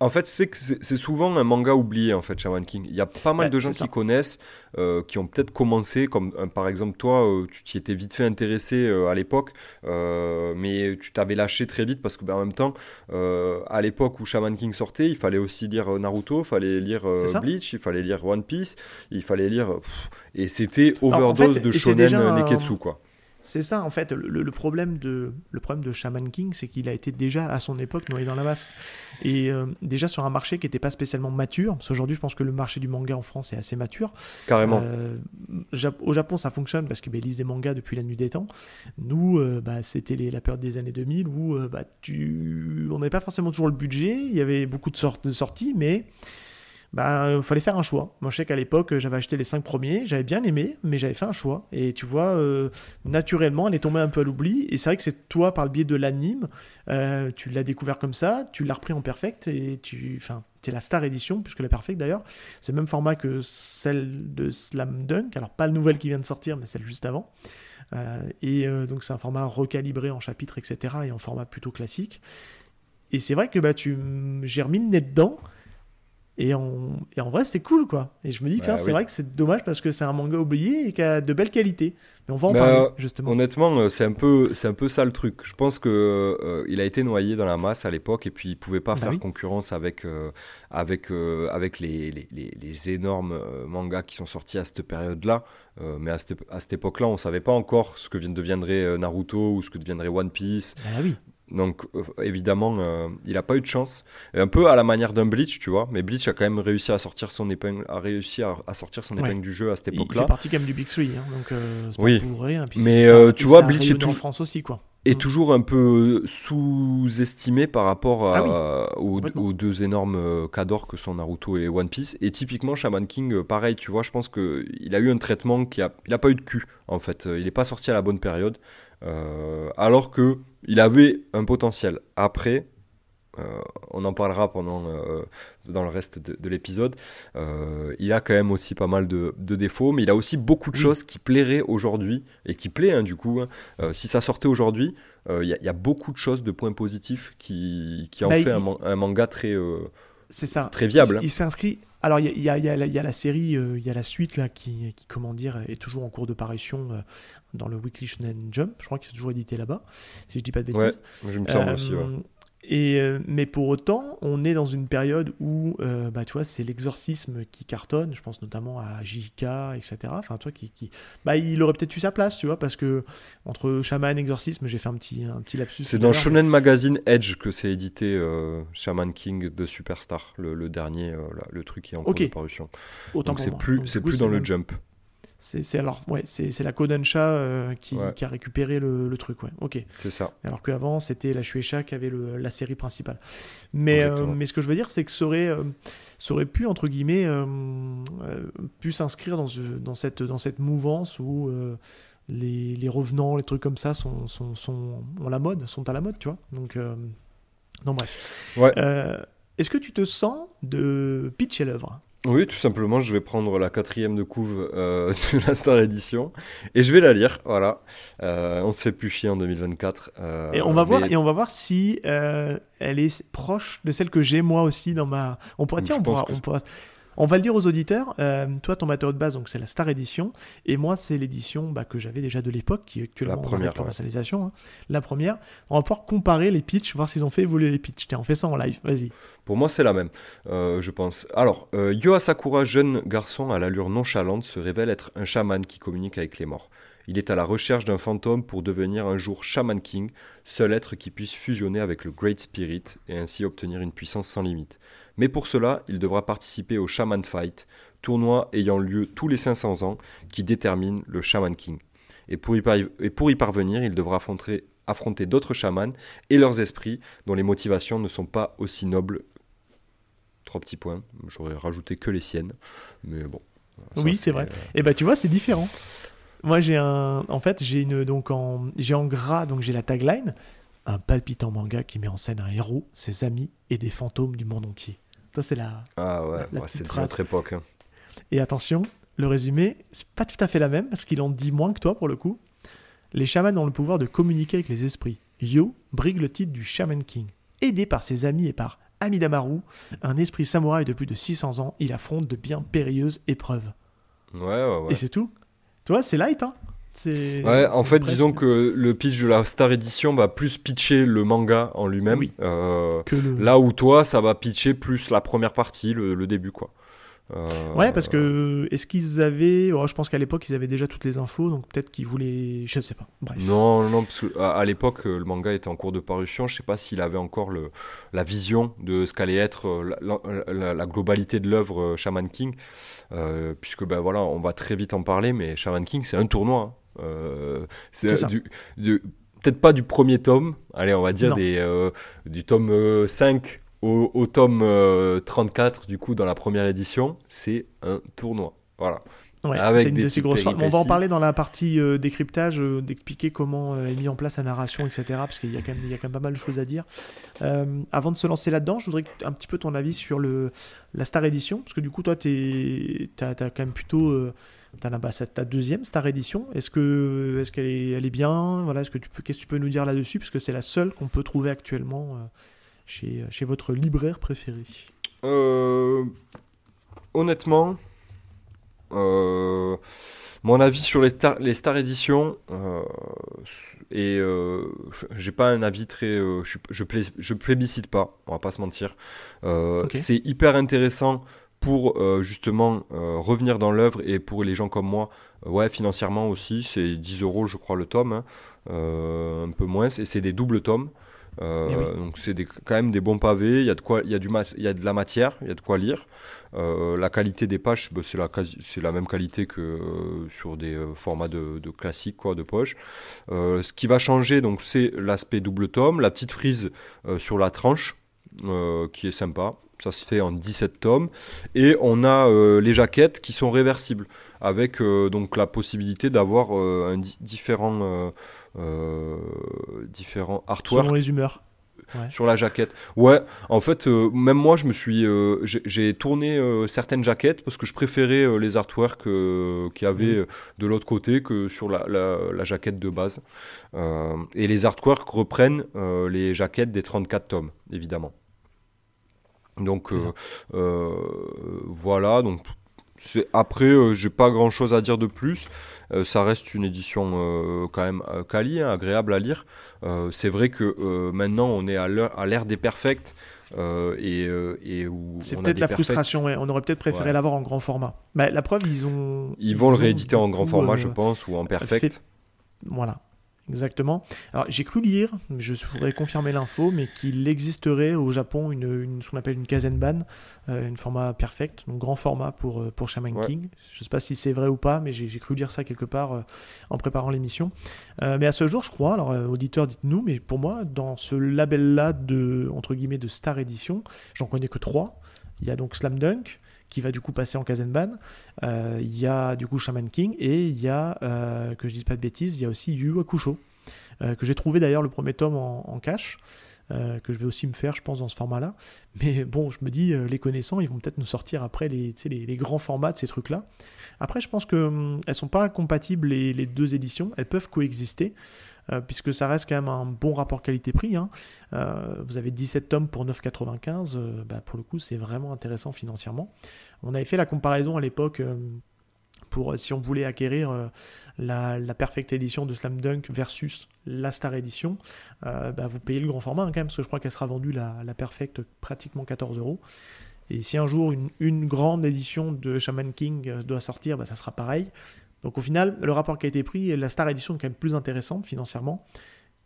en fait, c'est souvent un manga oublié, en fait, Shaman King. Il y a pas mal Ouais, de gens qui ça. connaissent, euh, qui ont peut-être commencé, comme euh, par exemple toi, euh, tu t'y étais vite fait intéressé à l'époque, mais tu t'avais lâché très vite parce que, ben, en même temps, à l'époque où Shaman King sortait, il fallait aussi lire Naruto, il fallait lire. Bleach, il fallait lire One Piece, il fallait lire. pff, et c'était en overdose fait, de shonen déjà Neketsu, quoi. C'est ça, en fait, le, le problème de, le problème de Shaman King, c'est qu'il a été déjà à son époque noyé dans la masse. Et euh, déjà sur un marché qui n'était pas spécialement mature, parce qu'aujourd'hui, je pense que le marché du manga en France est assez mature. Carrément. Euh, au Japon, ça fonctionne parce qu'ils lisent des mangas depuis la nuit des temps. Nous, euh, bah, c'était la période des années 2000 où bah, tu... on n'avait pas forcément toujours le budget, il y avait beaucoup de, sort- de sorties, mais bah, euh, fallait faire un choix. Moi, je sais qu'à l'époque, j'avais acheté les cinq premiers, j'avais bien aimé, mais j'avais fait un choix. Et tu vois, euh, naturellement, elle est tombée un peu à l'oubli. Et c'est vrai que c'est toi, par le biais de l'anime, euh, tu l'as découvert comme ça, tu l'as repris en perfect, et tu. Enfin, c'est la Star Edition, plus que la perfect d'ailleurs. C'est le même format que celle de Slam Dunk. Alors, pas la nouvelle qui vient de sortir, mais celle juste avant. Euh, et euh, donc, c'est un format recalibré en chapitres, etc. et en format plutôt classique. Et c'est vrai que bah, tu... j'ai remis dedans. Et en, et en vrai, c'est cool, quoi. Et je me dis, Bah c'est oui. vrai que c'est dommage parce que c'est un manga oublié et qui a de belles qualités. Mais on va en Bah, parler, justement. Honnêtement, euh, c'est un peu, un peu ça le truc. Je pense que euh, il a été noyé dans la masse à l'époque et puis il pouvait pas Bah faire oui. concurrence avec euh, avec euh, avec les, les, les- les énormes mangas qui sont sortis à cette période-là. Mais à cette, à cette époque-là, on savait pas encore ce que deviendrait Naruto ou ce que deviendrait One Piece. Bah oui. Donc euh, évidemment, euh, il a pas eu de chance. Et un peu à la manière d'un Bleach, tu vois. Mais Bleach a quand même réussi à sortir son épingle, a réussi à, à sortir son Ouais. épingle du jeu à cette Il époque-là. fait partie quand même du Big Three, hein, donc euh, c'est Oui. pour rien. Puis Mais, ça- tu vois, Bleach est rayonné en tout- France aussi, quoi. est Mm. toujours un peu sous-estimé par rapport à- Ah aux, deux énormes cadors que sont Naruto et One Piece. Et typiquement, Shaman King, pareil, tu vois, je pense qu'il a eu un traitement qui a, il a pas eu de cul, en fait. Il n'est pas sorti à la bonne période, euh, alors que il avait un potentiel. Après, on en parlera pendant dans le reste de, l'épisode. il a quand même aussi pas mal de, défauts, mais il a aussi beaucoup de choses qui plairaient aujourd'hui et qui plaît hein, du coup. Hein. si ça sortait aujourd'hui, il y, a beaucoup de choses de points positifs qui, qui en bah, fait un, manga très c'est ça. Très viable. Il, s'inscrit. Alors, il y a, y, y a, la série, il y a la suite là, qui, qui, comment dire, est toujours en cours de parution dans le Weekly Shonen Jump. Je crois qu'il c'est toujours édité là-bas, si je dis pas de bêtises. Ouais, je me aussi. Et, euh, mais pour autant, on est dans une période où, euh, bah, tu vois, c'est l'exorcisme qui cartonne. Je pense notamment à JK, etc. Enfin, tu vois, qui, qui... Bah, il aurait peut-être eu sa place, tu vois, parce que entre Shaman et exorcisme, j'ai fait un petit, un petit lapsus. C'est dans Shonen Magazine Edge que c'est édité euh, Shaman King de Superstar, le, dernier, le truc qui est en cours de parution. Autant Donc c'est plus, c'est plus dans le Jump. C'est alors ouais, c'est la Kodansha euh, qui, qui, a récupéré le, truc, ouais. Ok. C'est ça. Alors qu'avant c'était la Shueisha qui avait le, la série principale. Mais euh, mais ce que je veux dire, c'est que ça aurait, euh, ça aurait pu entre guillemets pu s'inscrire dans, dans cette dans cette mouvance où les, les, revenants, les trucs comme ça sont, sont, sont ont la mode, sont à la mode, tu vois. Donc non bref. Ouais. Est-ce que tu te sens de pitcher l'œuvre? Oui, tout simplement, je vais prendre la quatrième de couve euh, de la Star Edition et je vais la lire. Voilà, euh, on se fait plus chier en 2024. Euh, et on va voir et on va voir si elle est proche de celle que j'ai moi aussi dans ma. On pourra, tiens, on pourra, on pourra, on va le dire aux auditeurs. Euh, toi, ton matériau de base, donc c'est la Star Edition, et moi, c'est l'édition bah, que j'avais déjà de l'époque, qui est actuellement la première commercialisation. Hein. La première. On va pouvoir comparer les pitchs, voir s'ils ont fait évoluer les pitchs. Tiens, on fait ça en live. Vas-y. Pour moi, c'est la même, euh, je pense. Alors, euh, Yo Asakura, jeune garçon à l'allure nonchalante, se révèle être un chaman qui communique avec les morts. Il est à la recherche d'un fantôme pour devenir un jour Shaman King, seul être qui puisse fusionner avec le Great Spirit et ainsi obtenir une puissance sans limite. Mais pour cela, il devra participer au Shaman Fight, tournoi ayant lieu tous les 500 ans qui détermine le Shaman King. Et pour y, parvenir, il devra affronter, affronter d'autres chamans et leurs esprits dont les motivations ne sont pas aussi nobles. Trois petits points, j'aurais rajouté que les siennes, mais bon. oui, c'est vrai. Et euh, eh ben tu vois, c'est différent. Moi, j'ai un. En fait, j'ai une. Donc, en... j'ai en gras, donc j'ai la tagline un palpitant manga qui met en scène un héros, ses amis et des fantômes du monde entier. Ça, c'est la. Ah ouais, c'est de notre époque. Hein. Et attention, le résumé, c'est pas tout à fait la même parce qu'il en dit moins que toi pour le coup. Les chamans ont le pouvoir de communiquer avec les esprits. Yo brigue le titre du Shaman King. Aidé par ses amis et par Amidamaru, un esprit samouraï de plus de 600 ans, il affronte de bien périlleuses épreuves. Ouais, ouais, ouais. Et c'est tout. Tu vois, c'est light, hein Ouais, en fait, disons que le pitch de la Star Edition va plus pitcher le manga en lui-même. Euh, là où toi, ça va pitcher plus la première partie, le, début, quoi. Euh, ouais, parce que est-ce qu'ils avaient. Oh, je pense qu'à l'époque, ils avaient déjà toutes les infos, donc peut-être qu'ils voulaient. Je ne sais pas. Bref. Non, non, parce qu'à à, l'époque, le manga était en cours de parution. Je ne sais pas s'il avait encore le, la vision de ce qu'allait être euh, la, la, globalité de l'œuvre Shaman King. puisque, ben voilà, on va très vite en parler, mais Shaman King, c'est un tournoi. Hein. Euh, c'est du, peut-être pas du premier tome, allez, on va dire des, euh, du tome 5 euh, au, tome 34, du coup, dans la première édition, c'est un tournoi. Voilà. avec des de On va en parler dans la partie décryptage, d'expliquer comment est mis en place la narration, etc. Parce qu'il y, a quand même, il y a quand même pas mal de choses à dire. avant de se lancer là-dedans, je voudrais un petit peu ton avis sur le, la Star Edition. Parce que du coup, toi, tu as, quand même plutôt tu as, bah, ta deuxième Star Edition. Est-ce que est-ce qu'elle est, elle est bien? Voilà, est-ce que tu peux qu'est-ce que tu peux nous dire là-dessus? Parce que c'est la seule qu'on peut trouver actuellement euh, chez, chez votre libraire préféré. Euh, honnêtement, euh, mon avis sur les Star, les Star Edition, et j'ai pas un avis très. je, je, je, plébiscite pas, on va pas se mentir. C'est hyper intéressant pour euh, justement euh, revenir dans l'œuvre et pour les gens comme moi, euh, ouais, financièrement aussi, c'est 10 euros, je crois, le tome, hein, un peu moins, et c'est des doubles tomes. Eh donc c'est quand même des bons pavés, il y a de quoi, il y a du il y a de la matière, il y a de quoi lire. la qualité des pages, bah, c'est la c'est la même qualité que sur des formats de, de classique quoi, de poche. ce qui va changer donc c'est l'aspect double tome, la petite frise sur la tranche qui est sympa. Ça se fait en 17 tomes. Et on a euh, les jaquettes qui sont réversibles, avec euh, donc la possibilité d'avoir euh, un différent, différents artworks. Selon les humeurs. Ouais. sur la jaquette. Ouais, en fait, euh, même moi, je me suis, euh, j'ai- tourné euh, certaines jaquettes parce que je préférais euh, les artworks euh, qu'il y avait euh, de l'autre côté que sur la, la- la jaquette de base. Euh, et les artworks reprennent euh, les jaquettes des 34 tomes, évidemment. Donc euh, euh, voilà, donc c'est après, euh, j'ai pas grand chose à dire de plus. Euh, ça reste une édition euh, quand même quali, hein, agréable à lire. C'est vrai que maintenant on est à l'ère des perfects et, C'est peut-être la perfects. frustration, ouais. on aurait peut-être préféré Ouais. l'avoir en grand format. Bah, la preuve, ils ont. Ils vont le rééditer en grand format, je pense, ou en perfect. fait- Voilà, exactement. Alors j'ai cru lire, je voudrais confirmer l'info, mais qu'il existerait au Japon une, une- ce qu'on appelle une Kazenban, euh, une format perfect, donc grand format pour, euh, pour Shaman Ouais. King. Je sais pas si c'est vrai ou pas, mais j'ai cru lire ça quelque part euh, en préparant l'émission. Euh, mais à ce jour, je crois, alors auditeurs, dites-nous, mais pour moi, dans ce label-là de, entre guillemets, de Star Edition, j'en connais que trois. Il y a donc Slam Dunk, qui va du coup passer en Kazenban. Euh, Il y a du coup Shaman King et il y a, euh, que je dise pas de bêtises, il y a aussi Yu Hakusho, euh, que j'ai trouvé d'ailleurs le premier tome en, en cash, que je vais aussi me faire, je pense, dans ce format-là. Mais bon, je me dis, les connaissants, ils vont peut-être nous sortir après les, les, les grands formats de ces trucs-là. Après, je pense que hum, elles sont pas compatibles les, les deux éditions, elles peuvent coexister. Euh, puisque ça reste quand même un bon rapport qualité-prix. hein. Euh, vous avez 17 tomes pour 9,95. euh, bah, pour le coup, c'est vraiment intéressant financièrement. On avait fait la comparaison à l'époque pour si on voulait acquérir la, la Perfect Edition de Slam Dunk versus la Star Edition. bah, vous payez le grand format hein, quand même, parce que je crois qu'elle sera vendue la, la Perfect pratiquement 14 euros. Et si un jour une, une grande édition de Shaman King doit sortir, bah, ça sera pareil. Donc au final, le rapport qui a été pris, la Star Edition est quand même plus intéressante financièrement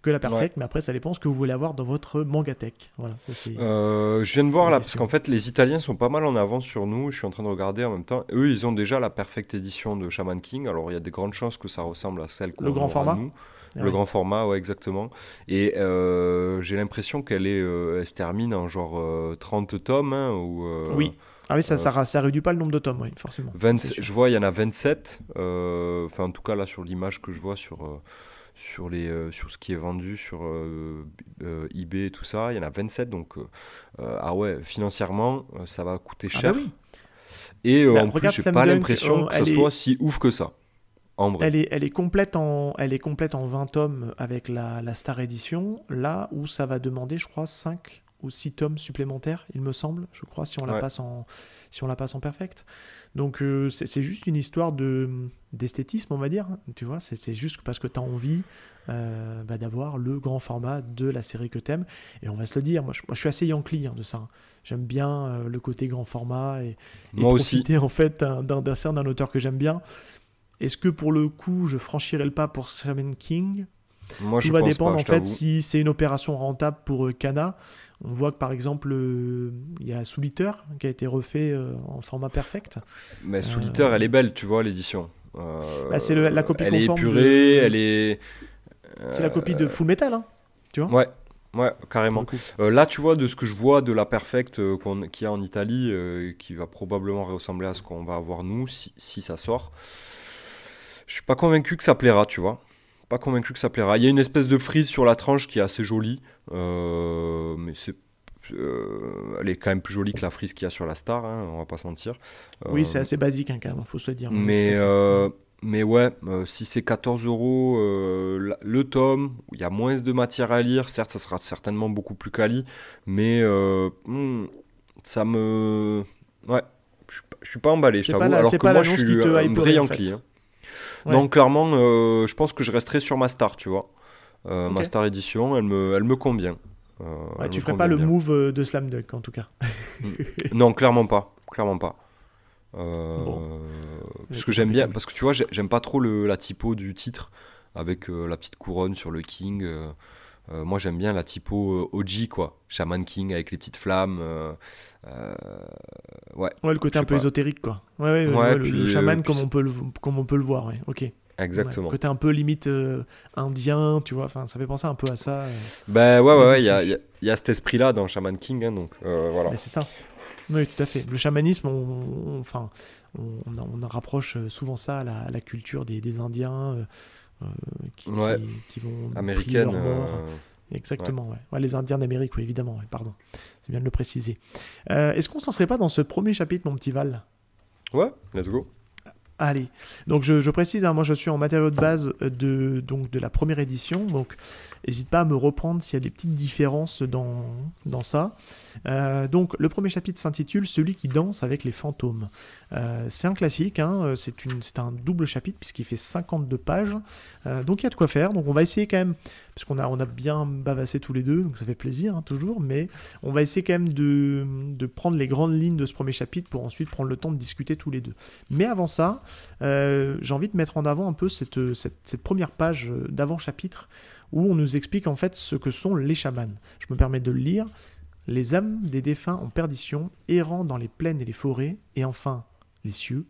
que la Perfect, mais après ça dépend ce que vous voulez avoir dans votre Mangatech. Voilà, ça c'est. Euh, je viens de voir là, parce qu'en fait, les Italiens sont pas mal en avance sur nous. Je suis en train de regarder en même temps. Eux, ils ont déjà la perfect édition de Shaman King. Alors, il y a des grandes chances que ça ressemble à celle qu'on Le grand format nous. Ah Le oui. grand format, ouais, exactement. Et euh, j'ai l'impression qu'elle est, euh, elle se termine en genre euh, 30 tomes. hein, ou, Oui. Ah oui, ça, euh, ça, ça réduit pas le nombre de tomes, oui, forcément. 20 c'est sûr. je vois, il y en a 27. euh, Enfin, en tout cas, là, sur l'image que je vois sur, euh, sur, les, euh, sur ce qui est vendu sur euh, euh, eBay et tout ça, il y en a 27. Donc, ah ouais, financièrement, ça va coûter Ah cher. bah oui. Et Bah, en plus, j'ai pas l'impression euh, que est- soit si ouf que ça. En vrai. Elle est, elle, est complète en, elle est complète en 20 tomes avec la, la Star Edition, là où ça va demander, je crois, 5 ou 6 tomes supplémentaires, il me semble, je crois, si on la, Ouais. passe, en, si on la passe en perfect. Donc euh, c'est juste une histoire de d'esthétisme, on va dire. hein, Tu vois, c'est juste parce que tu as envie euh, bah, d'avoir le grand format de la série que t'aimes. Et on va se le dire, moi je, moi, je suis assez yankee hein, de ça. hein. J'aime bien euh, le côté grand format et, et Moi aussi. profiter en fait d'un d'un dessin d'un auteur que j'aime bien. Est-ce que pour le coup je franchirai le pas pour Shaman King? Moi, je Tout va pense dépendre pas, en fait si c'est une opération rentable pour Kana. On voit que par exemple euh, il y a Souliter qui a été refait euh, en format perfect. Mais Solitaire, elle est belle, tu vois, l'édition. Euh, Euh, Bah, c'est la copie Elle est épurée, de- elle est. C'est la copie de Full Metal, hein, tu vois Ouais, ouais, carrément. Euh, là, tu vois, de ce que je vois de la Perfect euh, qu'il y a en Italie, euh, qui va probablement ressembler à ce qu'on va avoir nous, si, si ça sort, je suis pas convaincu que ça plaira, tu vois. Pas convaincu que ça plaira. Il y a une espèce de frise sur la tranche qui est assez jolie, euh, mais c'est. euh, elle est quand même plus jolie que la frise qu'il y a sur la Star, hein, on va pas se mentir. Oui, Euh, c'est assez basique hein, quand même, faut se le dire. Mais, euh, mais ouais, euh, si c'est 14 euros euh, le tome, il y a moins de matière à lire, certes, ça sera certainement beaucoup plus quali, mais euh, hmm, ça me. Ouais, je suis pas- je suis pas emballé, je t'avoue. Alors que moi, je suis un hyperait, vrai en Yankee. fait. hein. Ouais. Donc, clairement, euh, je pense que je resterai sur ma Star, tu vois. Euh, Ma. Star Édition, elle me, elle me convient. Euh, Ouais, tu me ferais pas le bien. move de Slam Dunk en tout cas. Non, clairement pas. Clairement pas. Bon. Parce que j'aime bien, parce que tu vois, j'ai- j'aime pas trop le, la typo du titre avec la petite couronne sur le King. euh, moi, j'aime bien la typo euh, OG, quoi. Shaman King avec les petites flammes. euh, euh, ouais, Ouais, le côté un peu pas. ésotérique quoi. Ouais, ouais, Ouais, ouais, le- puis, le, chaman puis comme, on peut le, comme on peut le voir, ouais. ok. exactement. Ouais, côté un peu limite euh, indien, tu vois, enfin, ça fait penser un peu à ça. euh. Ben ouais, ouais, ouais, il y a, y a- y a cet esprit-là dans Shaman King, hein, donc euh, voilà. C'est ça. Oui, tout à fait. Le chamanisme, on, enfin, on, on, on rapproche souvent ça à la, à la culture des, des Indiens qui, Ouais. qui, qui vont Américaine. leur mort. Euh, exactement. Ouais. Ouais, les Indiens d'Amérique, oui, évidemment, pardon. C'est bien de le préciser. Euh, Est-ce qu'on s'en serait pas dans ce premier chapitre, mon petit Val? Ouais, let's go. Allez, donc je, je précise, hein, moi je suis en matériaux de base de, donc de la première édition, donc n'hésite pas à me reprendre s'il y a des petites différences dans, dans ça. Euh, donc le premier chapitre s'intitule Celui qui danse avec les fantômes. Euh, c'est un classique, hein, c'est un double chapitre puisqu'il fait 52 pages, Euh, donc il y a de quoi faire, donc on va essayer quand même, parce qu'on a, on a bien bavassé tous les deux, donc ça fait plaisir hein, toujours, mais on va essayer quand même de, prendre les grandes lignes de ce premier chapitre pour ensuite prendre le temps de discuter tous les deux. Mais avant ça, euh, j'ai envie de mettre en avant un peu cette, cette, première page d'avant-chapitre où on nous explique en fait ce que sont les chamans. Je me permets de le lire. Les âmes des défunts en perdition, errant dans les plaines et les forêts, et enfin les cieux,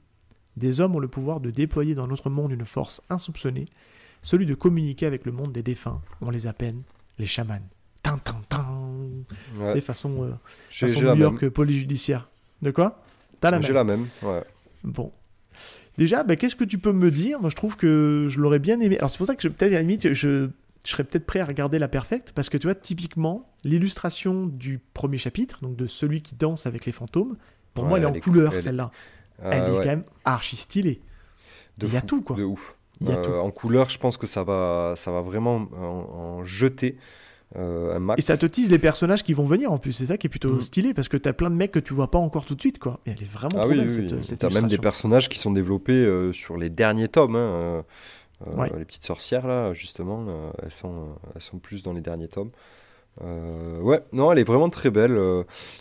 des hommes ont le pouvoir de déployer dans notre monde une force insoupçonnée, celui de communiquer avec le monde des défunts. On les appelle les chamans. Tin, tin, tin. Ouais. C'est façon, euh, J'ai façon j'ai New. York euh, police judiciaire. De quoi? T'as la J'ai même. la même, ouais. Bon. Déjà, bah, qu'est-ce que tu peux me dire? Moi, je trouve que je l'aurais bien aimé. Alors, c'est pour ça que je- peut-être, à la limite, je, je serais peut-être prêt à regarder la perfecte, parce que tu vois, typiquement, l'illustration du premier chapitre, donc de celui qui danse avec les fantômes, pour Ouais, moi, elle est en elle couleur, est- celle-là. Ah, elle est ouais, quand même archi stylée. il y a tout, quoi. De ouf. Il y a tout. En couleur, je pense que ça va, ça va vraiment en, en jeter euh, un max. Et ça te tease les personnages qui vont venir en plus. C'est ça qui est plutôt Mhm. stylé, parce que t'as plein de mecs que tu vois pas encore tout de suite, quoi. Et elle est vraiment Ah trop oui, belle, oui, cette, oui. cette T'as même des personnages qui sont développés euh, sur les derniers tomes. hein, euh, Ouais. Les petites sorcières, là, justement, elles, sont, elles sont plus dans les derniers tomes. Ouais, non, elle est vraiment très belle.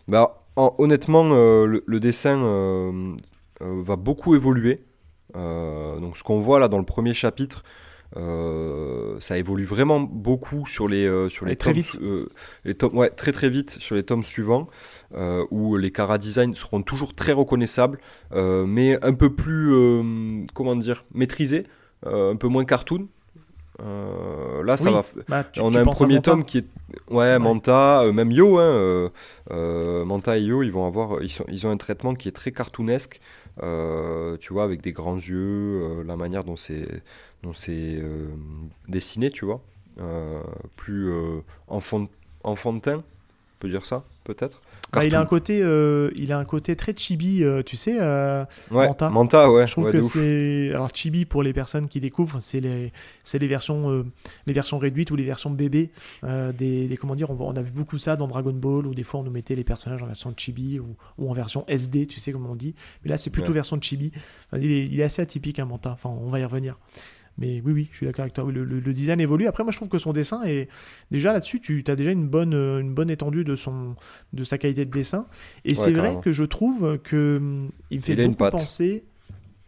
Bah, en- honnêtement, le, le dessin va beaucoup évoluer. Euh, donc, ce qu'on voit là dans le premier chapitre, euh, ça évolue vraiment beaucoup sur les, euh, sur les Et très tomes, vite. euh, les tomes, ouais, très très vite sur les tomes suivants, où les cara design seront toujours très reconnaissables, mais un peu plus, comment dire, maîtrisés, un peu moins cartoon. Euh, là, ça Oui. va. Bah, tu- on tu a un premier tome qui est, ouais, Manta, euh, même Yo, hein, euh, Manta et Yo, ils vont avoir, ils, sont, ils ont un traitement qui est très cartoonesque, euh, tu vois, avec des grands yeux, euh, la manière dont c'est, euh, dessiné, tu vois, plus enfant, enfantin, on peut dire ça, peut-être. Bah, il a un côté, euh, il a un côté très chibi, euh, tu sais. euh, ouais, Manta. Manta, ouais, je trouve ouais, que c'est, alors chibi pour les personnes qui découvrent, c'est les, c'est les versions, euh, les versions réduites ou les versions bébés euh, des, des- comment dire, on, on a vu beaucoup ça dans Dragon Ball où des fois on nous mettait les personnages en version chibi ou, ou en version SD, tu sais comment on dit. Mais là c'est plutôt Ouais. version chibi. Enfin, il, est, il est assez atypique un Manta. Enfin, on va y revenir. Mais oui, oui, je suis d'accord avec toi. Le, le- le design évolue. Après, moi, je trouve que son dessin est déjà là-dessus. Tu as déjà une bonne, euh, une bonne étendue de son, de sa qualité de dessin. Et Ouais, c'est vrai que je trouve que hum, il me fait Il a une beaucoup penser.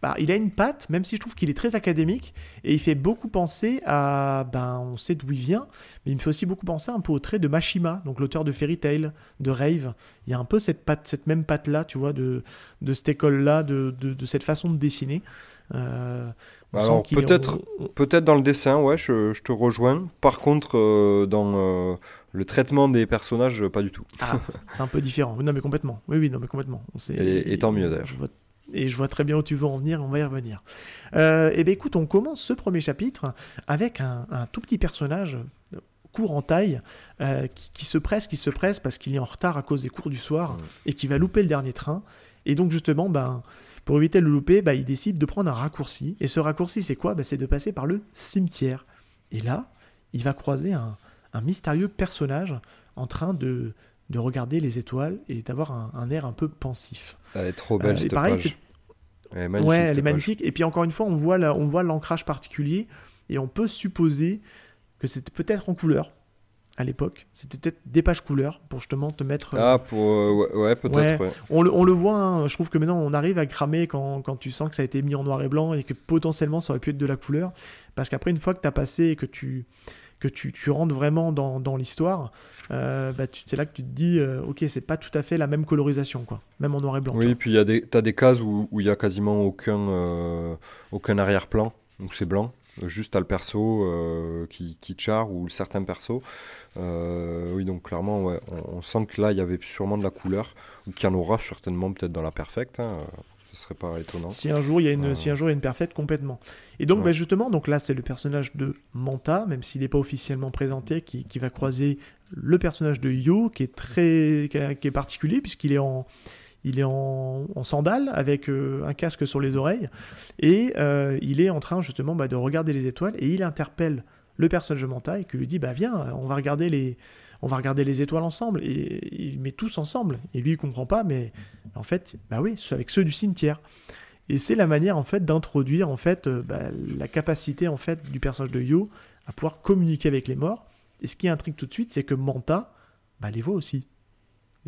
Bah, il a une patte, même si je trouve qu'il est très académique, et il fait beaucoup penser à, ben, on sait d'où il vient, mais il me fait aussi beaucoup penser un peu au trait de Mashima, donc l'auteur de Fairy Tail, de Rave. Il y a un peu cette patte, cette même patte là, tu vois, de, de cette école là, de, de, de cette façon de dessiner. Euh, on Alors, est- peut-être- Peut-être dans le dessin, ouais, je, je te rejoins. Par contre, euh, dans euh, le traitement des personnages, pas du tout. Ah, c'est un peu différent. Non, mais complètement. Oui, oui, non, mais complètement. On Et- et tant mieux, d'ailleurs. Je vois- Et je vois très bien où tu veux en venir, on va y revenir. Euh, et bien écoute, on commence ce premier chapitre avec un, un tout petit personnage euh, court en taille euh, qui, qui se presse, qui se presse parce qu'il est en retard à cause des cours du soir et qui va louper le dernier train. Et donc justement, ben, pour éviter de le louper, ben, il décide de prendre un raccourci. Et ce raccourci, c'est quoi? Ben, C'est de passer par le cimetière. Et là, il va croiser un, un mystérieux personnage en train de, de regarder les étoiles et d'avoir un, un air un peu pensif. Elle est trop Euh, belle, et cette pareil, page. c'est- Elle est magnifique. ouais, elle est magnifique. Et puis encore une fois, on voit la- l'ancrage particulier et on peut supposer que c'était peut-être en couleur à l'époque. C'était peut-être des pages couleurs pour justement te mettre. euh, Ah, pour. euh, ouais, ouais, peut-être, ouais. on, le, on le voit, hein, je trouve que maintenant on arrive à cramer quand, quand tu sens que ça a été mis en noir et blanc et que potentiellement ça aurait pu être de la couleur. Parce qu'après, une fois que tu as passé et que tu, que tu, tu rentres vraiment dans, dans l'histoire, euh, bah, tu- c'est là que tu te dis, ok, c'est pas tout à fait la même colorisation, quoi. Même en noir et blanc. tu Oui, vois. puis il y a des, cases où où il y a quasiment aucun, aucun arrière-plan, donc c'est blanc. Euh, Juste t'as le perso euh, qui, qui char ou certains persos. Euh, oui, donc clairement, ouais, on, on sent que là il y avait sûrement de la couleur, ou qu'il y en aura certainement peut-être dans la perfecte. hein, ce serait pas étonnant. Si un jour il y a une, Euh. si un jour il y a une perfette complètement. Et donc Ouais. bah, justement, donc là c'est le personnage de Manta, même s'il n'est pas officiellement présenté, qui, qui va croiser le personnage de Yo, qui est très, qui est particulier puisqu'il est en, il est en, sandales avec euh, un casque sur les oreilles et euh, il est en train justement bah, de regarder les étoiles et il interpelle le personnage de Manta et qui lui dit bah viens, on va regarder les on va regarder les étoiles ensemble. Et il met tous ensemble et lui il comprend pas mais en fait bah oui avec ceux du cimetière. Et c'est la manière en fait d'introduire en fait euh, bah, la capacité en fait du personnage de Yo à pouvoir communiquer avec les morts. Et ce qui intrigue tout de suite c'est que Manta bah, les voit aussi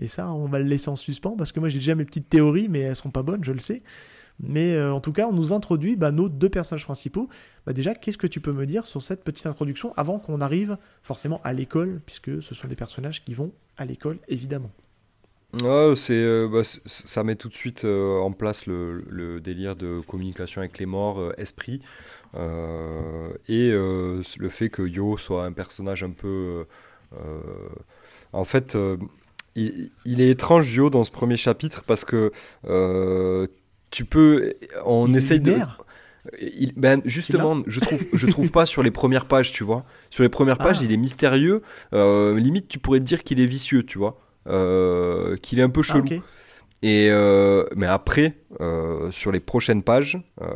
et ça on va le laisser en suspens parce que moi j'ai déjà mes petites théories mais elles sont pas bonnes je le sais. Mais euh, en tout cas on nous introduit bah, nos deux personnages principaux. Bah, déjà qu'est-ce que tu peux me dire sur cette petite introduction avant qu'on arrive forcément à l'école puisque ce sont des personnages qui vont à l'école évidemment. Euh, bah, ça met tout de suite euh, en place le, délire de communication avec les morts, esprit, et le fait que Yo soit un personnage un peu... en fait, il, il est étrange Yo dans ce premier chapitre parce que euh, tu peux... On Il essaye de... Il- ben justement, je trouve, je trouve pas sur les premières pages, tu vois. Sur les premières pages, Ah. il est mystérieux. euh, limite, tu pourrais te dire qu'il est vicieux, tu vois. Euh, qu'il est un peu Ah, chelou. Et euh, mais après, euh, sur les prochaines pages, euh,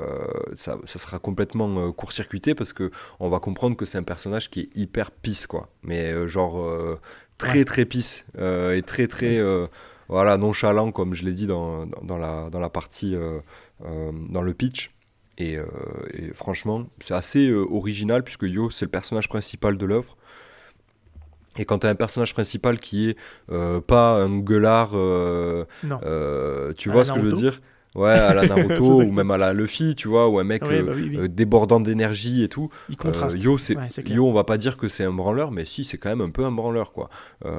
ça, ça sera complètement court-circuité parce que on va comprendre que c'est un personnage qui est hyper pisse, quoi. Mais genre très Ouais. très pisse euh, et très très euh, voilà nonchalant comme je l'ai dit dans, dans, dans la dans la partie euh, dans le pitch. Et, et franchement, c'est assez original puisque Yo c'est le personnage principal de l'œuvre. Et quand tu as un personnage principal qui est euh, pas un gueulard euh, Non. euh, tu vois ce que je veux dire? Ouais, à la Naruto ou même à la Luffy, tu vois, ou un mec Ouais, euh, bah oui, oui. euh, débordant d'énergie et tout. Il Euh, contraste. Yo, c'est Ouais. Yo, on va pas dire que c'est un branleur, mais si, c'est quand même un peu un branleur, quoi. Euh,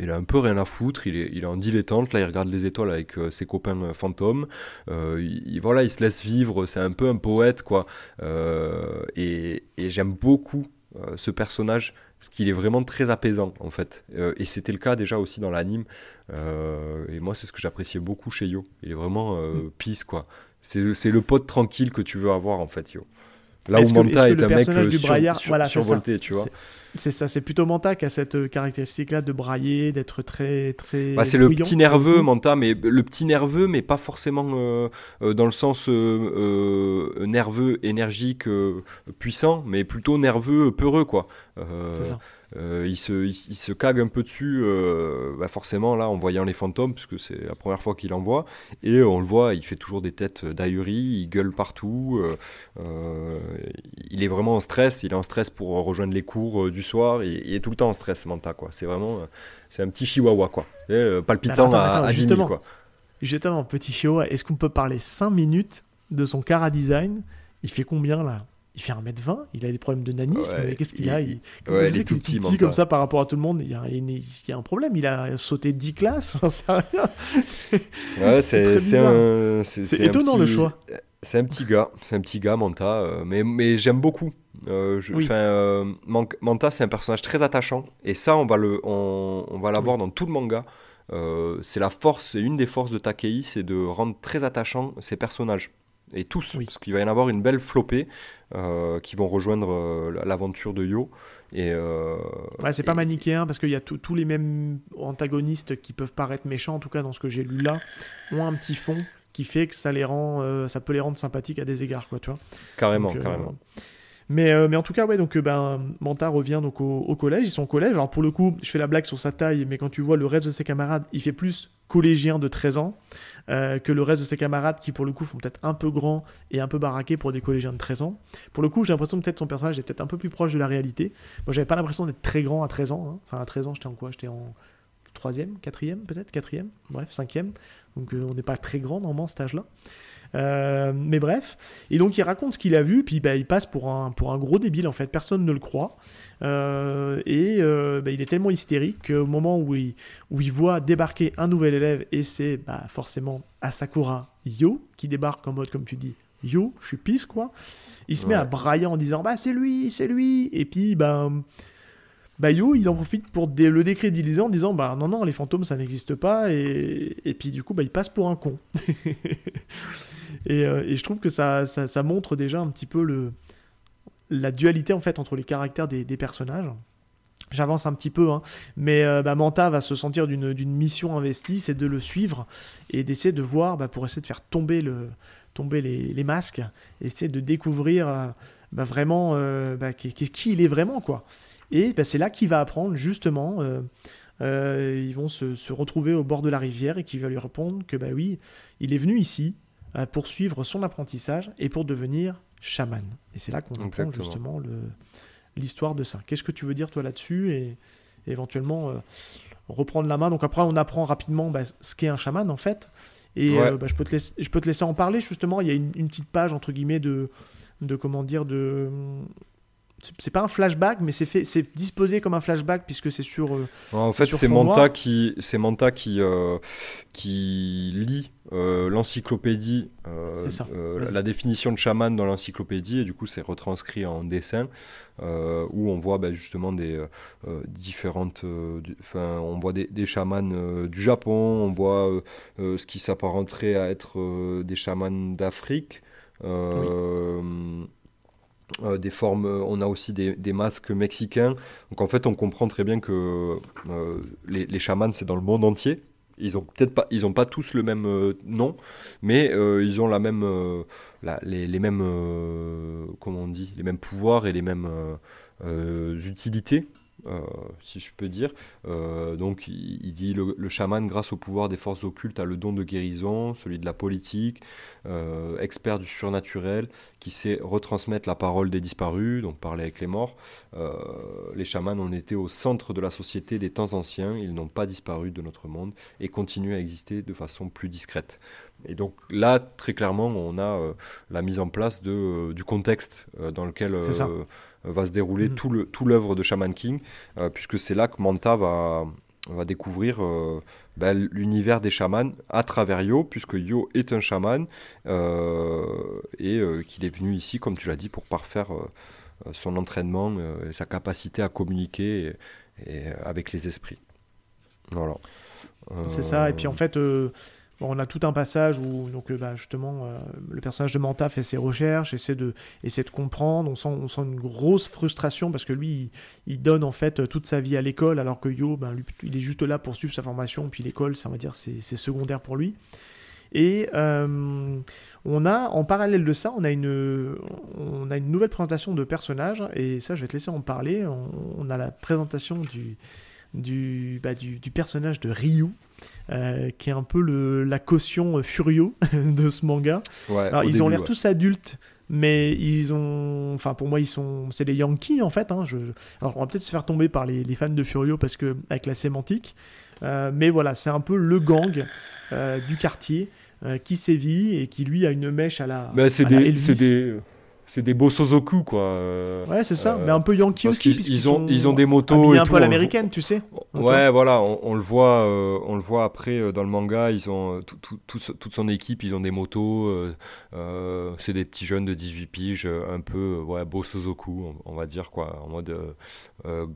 il a un peu rien à foutre, il est, il est en dilettante, là, il regarde les étoiles avec euh, ses copains euh, fantômes. Euh, il, il- voilà, il se laisse vivre, c'est un peu un poète, quoi. Euh, et et j'aime beaucoup euh, ce personnage, parce qu'il est vraiment très apaisant, en fait. Euh, et c'était le cas déjà aussi dans l'anime. Euh, et moi, c'est ce que j'appréciais beaucoup chez Yo. Il est vraiment euh, Mm. peace, quoi. C'est c'est le pote tranquille que tu veux avoir, en fait, Yo. Là où que- Manta est, le un mec euh, du sur- braillard- sur- voilà, c'est ça. survolté, tu vois. C'est- ça, c'est plutôt Manta qui a cette euh, caractéristique-là de brailler, d'être très très. Bah, c'est le petit nerveux. Manta, mais le petit nerveux, mais pas forcément euh, dans le sens euh, euh, nerveux, énergique, puissant, mais plutôt nerveux, peureux, quoi. C'est ça. Euh, il, se, il, il se cague un peu dessus, euh, bah forcément, là, en voyant les fantômes, puisque c'est la première fois qu'il en voit, et on le voit, il fait toujours des têtes d'ahurie, il gueule partout, euh, il est vraiment en stress, il est en stress pour rejoindre les cours du soir, il, il est tout le temps en stress, Manta, quoi. C'est vraiment, c'est un petit chihuahua, quoi. Et, palpitant Attends, à, attends, à 10 000, justement. quoi. Justement, petit Chihuahua, est-ce qu'on peut parler 5 minutes de son cara design? Il fait combien là? Il fait 1m20 Il a des problèmes de nanisme Ouais, mais Qu'est-ce qu'il il- a il- il, ouais, est tout petit, comme ça par rapport à tout le monde. Il y a, il y a un problème. Il a sauté 10 classes. J'en sais rien. C'est- Ouais, étonnant, le choix. C'est un petit gars, c'est un petit gars, Manta, euh, mais, mais j'aime beaucoup. Euh, je- Oui. enfin, euh, Man- Manta, c'est un personnage très attachant, et ça, on va le, on, on va l'avoir dans tout le manga. C'est la force, c'est une des forces de Takei, c'est de rendre très attachant ses personnages. Et tous, Oui. parce qu'il va y en avoir une belle flopée euh, qui vont rejoindre euh, l'aventure de Yo. Et, euh, Ouais, c'est pas manichéen parce qu'il y a tous les mêmes antagonistes qui peuvent paraître méchants, en tout cas dans ce que j'ai lu là, ont un petit fond qui fait que ça les rend, ça peut les rendre sympathiques à des égards, quoi, tu vois. Carrément, Donc, carrément. Mais, euh, mais en tout cas, ouais, donc euh, ben, Manta revient donc au, collège. Ils sont au collège. Alors pour le coup, je fais la blague sur sa taille, mais quand tu vois le reste de ses camarades, il fait plus collégien de 13 ans euh, que le reste de ses camarades qui, pour le coup, font peut-être un peu grands et un peu baraqués pour des collégiens de 13 ans. Pour le coup, j'ai l'impression que peut-être son personnage est peut-être un peu plus proche de la réalité. Moi, j'avais pas l'impression d'être très grand à 13 ans. hein. Enfin, à 13 ans, j'étais en quoi? J'étais en troisième, quatrième peut-être, quatrième, bref, cinquième. Donc on n'est pas très grand normalement à cet âge-là. Euh, mais bref, et donc il raconte ce qu'il a vu, puis bah, il passe pour un, pour un gros débile en fait, personne ne le croit. Euh, et euh, bah, il est tellement hystérique qu'au moment où il, où il voit débarquer un nouvel élève, et c'est bah, forcément Asakura Yo qui débarque en mode, comme tu dis, Yo, je suis pisse quoi. Il se met à brailler en disant Bah c'est lui, c'est lui. Et puis, bah, bah Yo, il en profite pour dé- le décrédibiliser en disant Bah non, non, les fantômes ça n'existe pas. Et, et puis du coup, bah, il passe pour un con. Et, euh, et je trouve que ça, ça, montre déjà un petit peu le, la dualité en fait entre les caractères des, personnages. J'avance un petit peu, hein. mais euh, bah, Manta va se sentir d'une mission investie, c'est de le suivre et d'essayer de voir, bah, pour essayer de faire tomber, le, tomber les, les masques, essayer de découvrir euh, bah, vraiment euh, bah, qui, qui- il est vraiment. quoi. Et bah, c'est là qu'il va apprendre justement, ils vont se, se retrouver au bord de la rivière et qu'il va lui répondre que bah oui, il est venu ici euh, pour suivre son apprentissage et pour devenir chaman. Et c'est là qu'on apprend Exactement. justement l'histoire de ça. Qu'est-ce que tu veux dire toi là-dessus et, et éventuellement euh, reprendre la main? Donc après on apprend rapidement bah, ce qu'est un chaman en fait. Et Ouais. euh, bah, je, peux te laisser, je peux te laisser en parler justement. Il y a une, une petite page entre guillemets de, de comment dire de c'est- pas un flashback mais c'est fait c'est disposé comme un flashback puisque c'est sur euh, En fait, c'est Manta noir. qui, c'est Manta qui, euh, qui lit euh, l'encyclopédie, la, définition de chaman dans l'encyclopédie, et du coup, c'est retranscrit en dessin, où on voit bah, justement des différentes, enfin, on voit des, des chamans du Japon, on voit ce qui s'apparenterait à être des chamans d'Afrique. Euh, des formes, euh, on a aussi des, masques mexicains. Donc en fait, on comprend très bien que euh, les, chamans, c'est dans le monde entier. Ils ont peut-être pas, ils pas tous le même nom, mais ils ont la même, les, les mêmes, comment on dit, les mêmes pouvoirs et les mêmes utilités. Euh, si je peux dire. Euh, donc il, dit le, le chaman, grâce au pouvoir des forces occultes, a le don de guérison, celui de la politique, euh, expert du surnaturel, qui sait retransmettre la parole des disparus, donc parler avec les morts. Les chamans ont été au centre de la société des temps anciens, ils n'ont pas disparu de notre monde et continuent à exister de façon plus discrète. Et donc là, très clairement, on a la mise en place de, du contexte dans lequel C'est ça. Va se dérouler Mhm. tout le- tout l'œuvre de Shaman King, euh, puisque c'est là que Manta va, va découvrir euh, ben, l'univers des chamans à travers Yo, puisque Yo est un chaman euh, et qu'il est venu ici, comme tu l'as dit, pour parfaire son entraînement et sa capacité à communiquer et- et, avec les esprits. Voilà. C'est ça. Et puis en fait, euh, on a tout un passage où donc euh, bah, justement euh, le personnage de Manta fait ses recherches, essaie de comprendre. On sent une grosse frustration parce que lui il, donne en fait toute sa vie à l'école alors que Yo ben, il est juste là pour suivre sa formation. Puis l'école, ça on va dire c'est secondaire pour lui. Et euh, on a, en parallèle de ça, on a, une, nouvelle présentation de personnages, et ça, je vais te laisser en parler. On a la présentation du, du, bah, du, du personnage de Ryu, euh, qui est un peu le, la caution euh, Furio de ce manga. ouais, Alors, ils ont l'air ouais. tous adultes, mais ils ont. Enfin, pour moi, ils sont. C'est des Yankees, en fait. hein. Je... Alors, on va peut-être se faire tomber par les, les fans de Furio, parce que, avec la sémantique. Euh, mais voilà, c'est un peu le gang euh, du quartier euh, qui sévit et qui, lui, a une mèche à la. Mais c'est des. C'est des, beaux Sozoku, quoi. euh, Ouais, c'est ça, euh, mais un peu Yankee aussi. ils ont, ils ont des motos et un tout. peu à l'américaine, tu sais. Ouais, voilà, on, on le voit, euh, on le voit après euh, dans le manga. Ils ont tout- toute son équipe, ils ont des motos. c'est des petits jeunes de 18 piges, un peu, ouais, beau Sozoku, on, on va dire quoi, en mode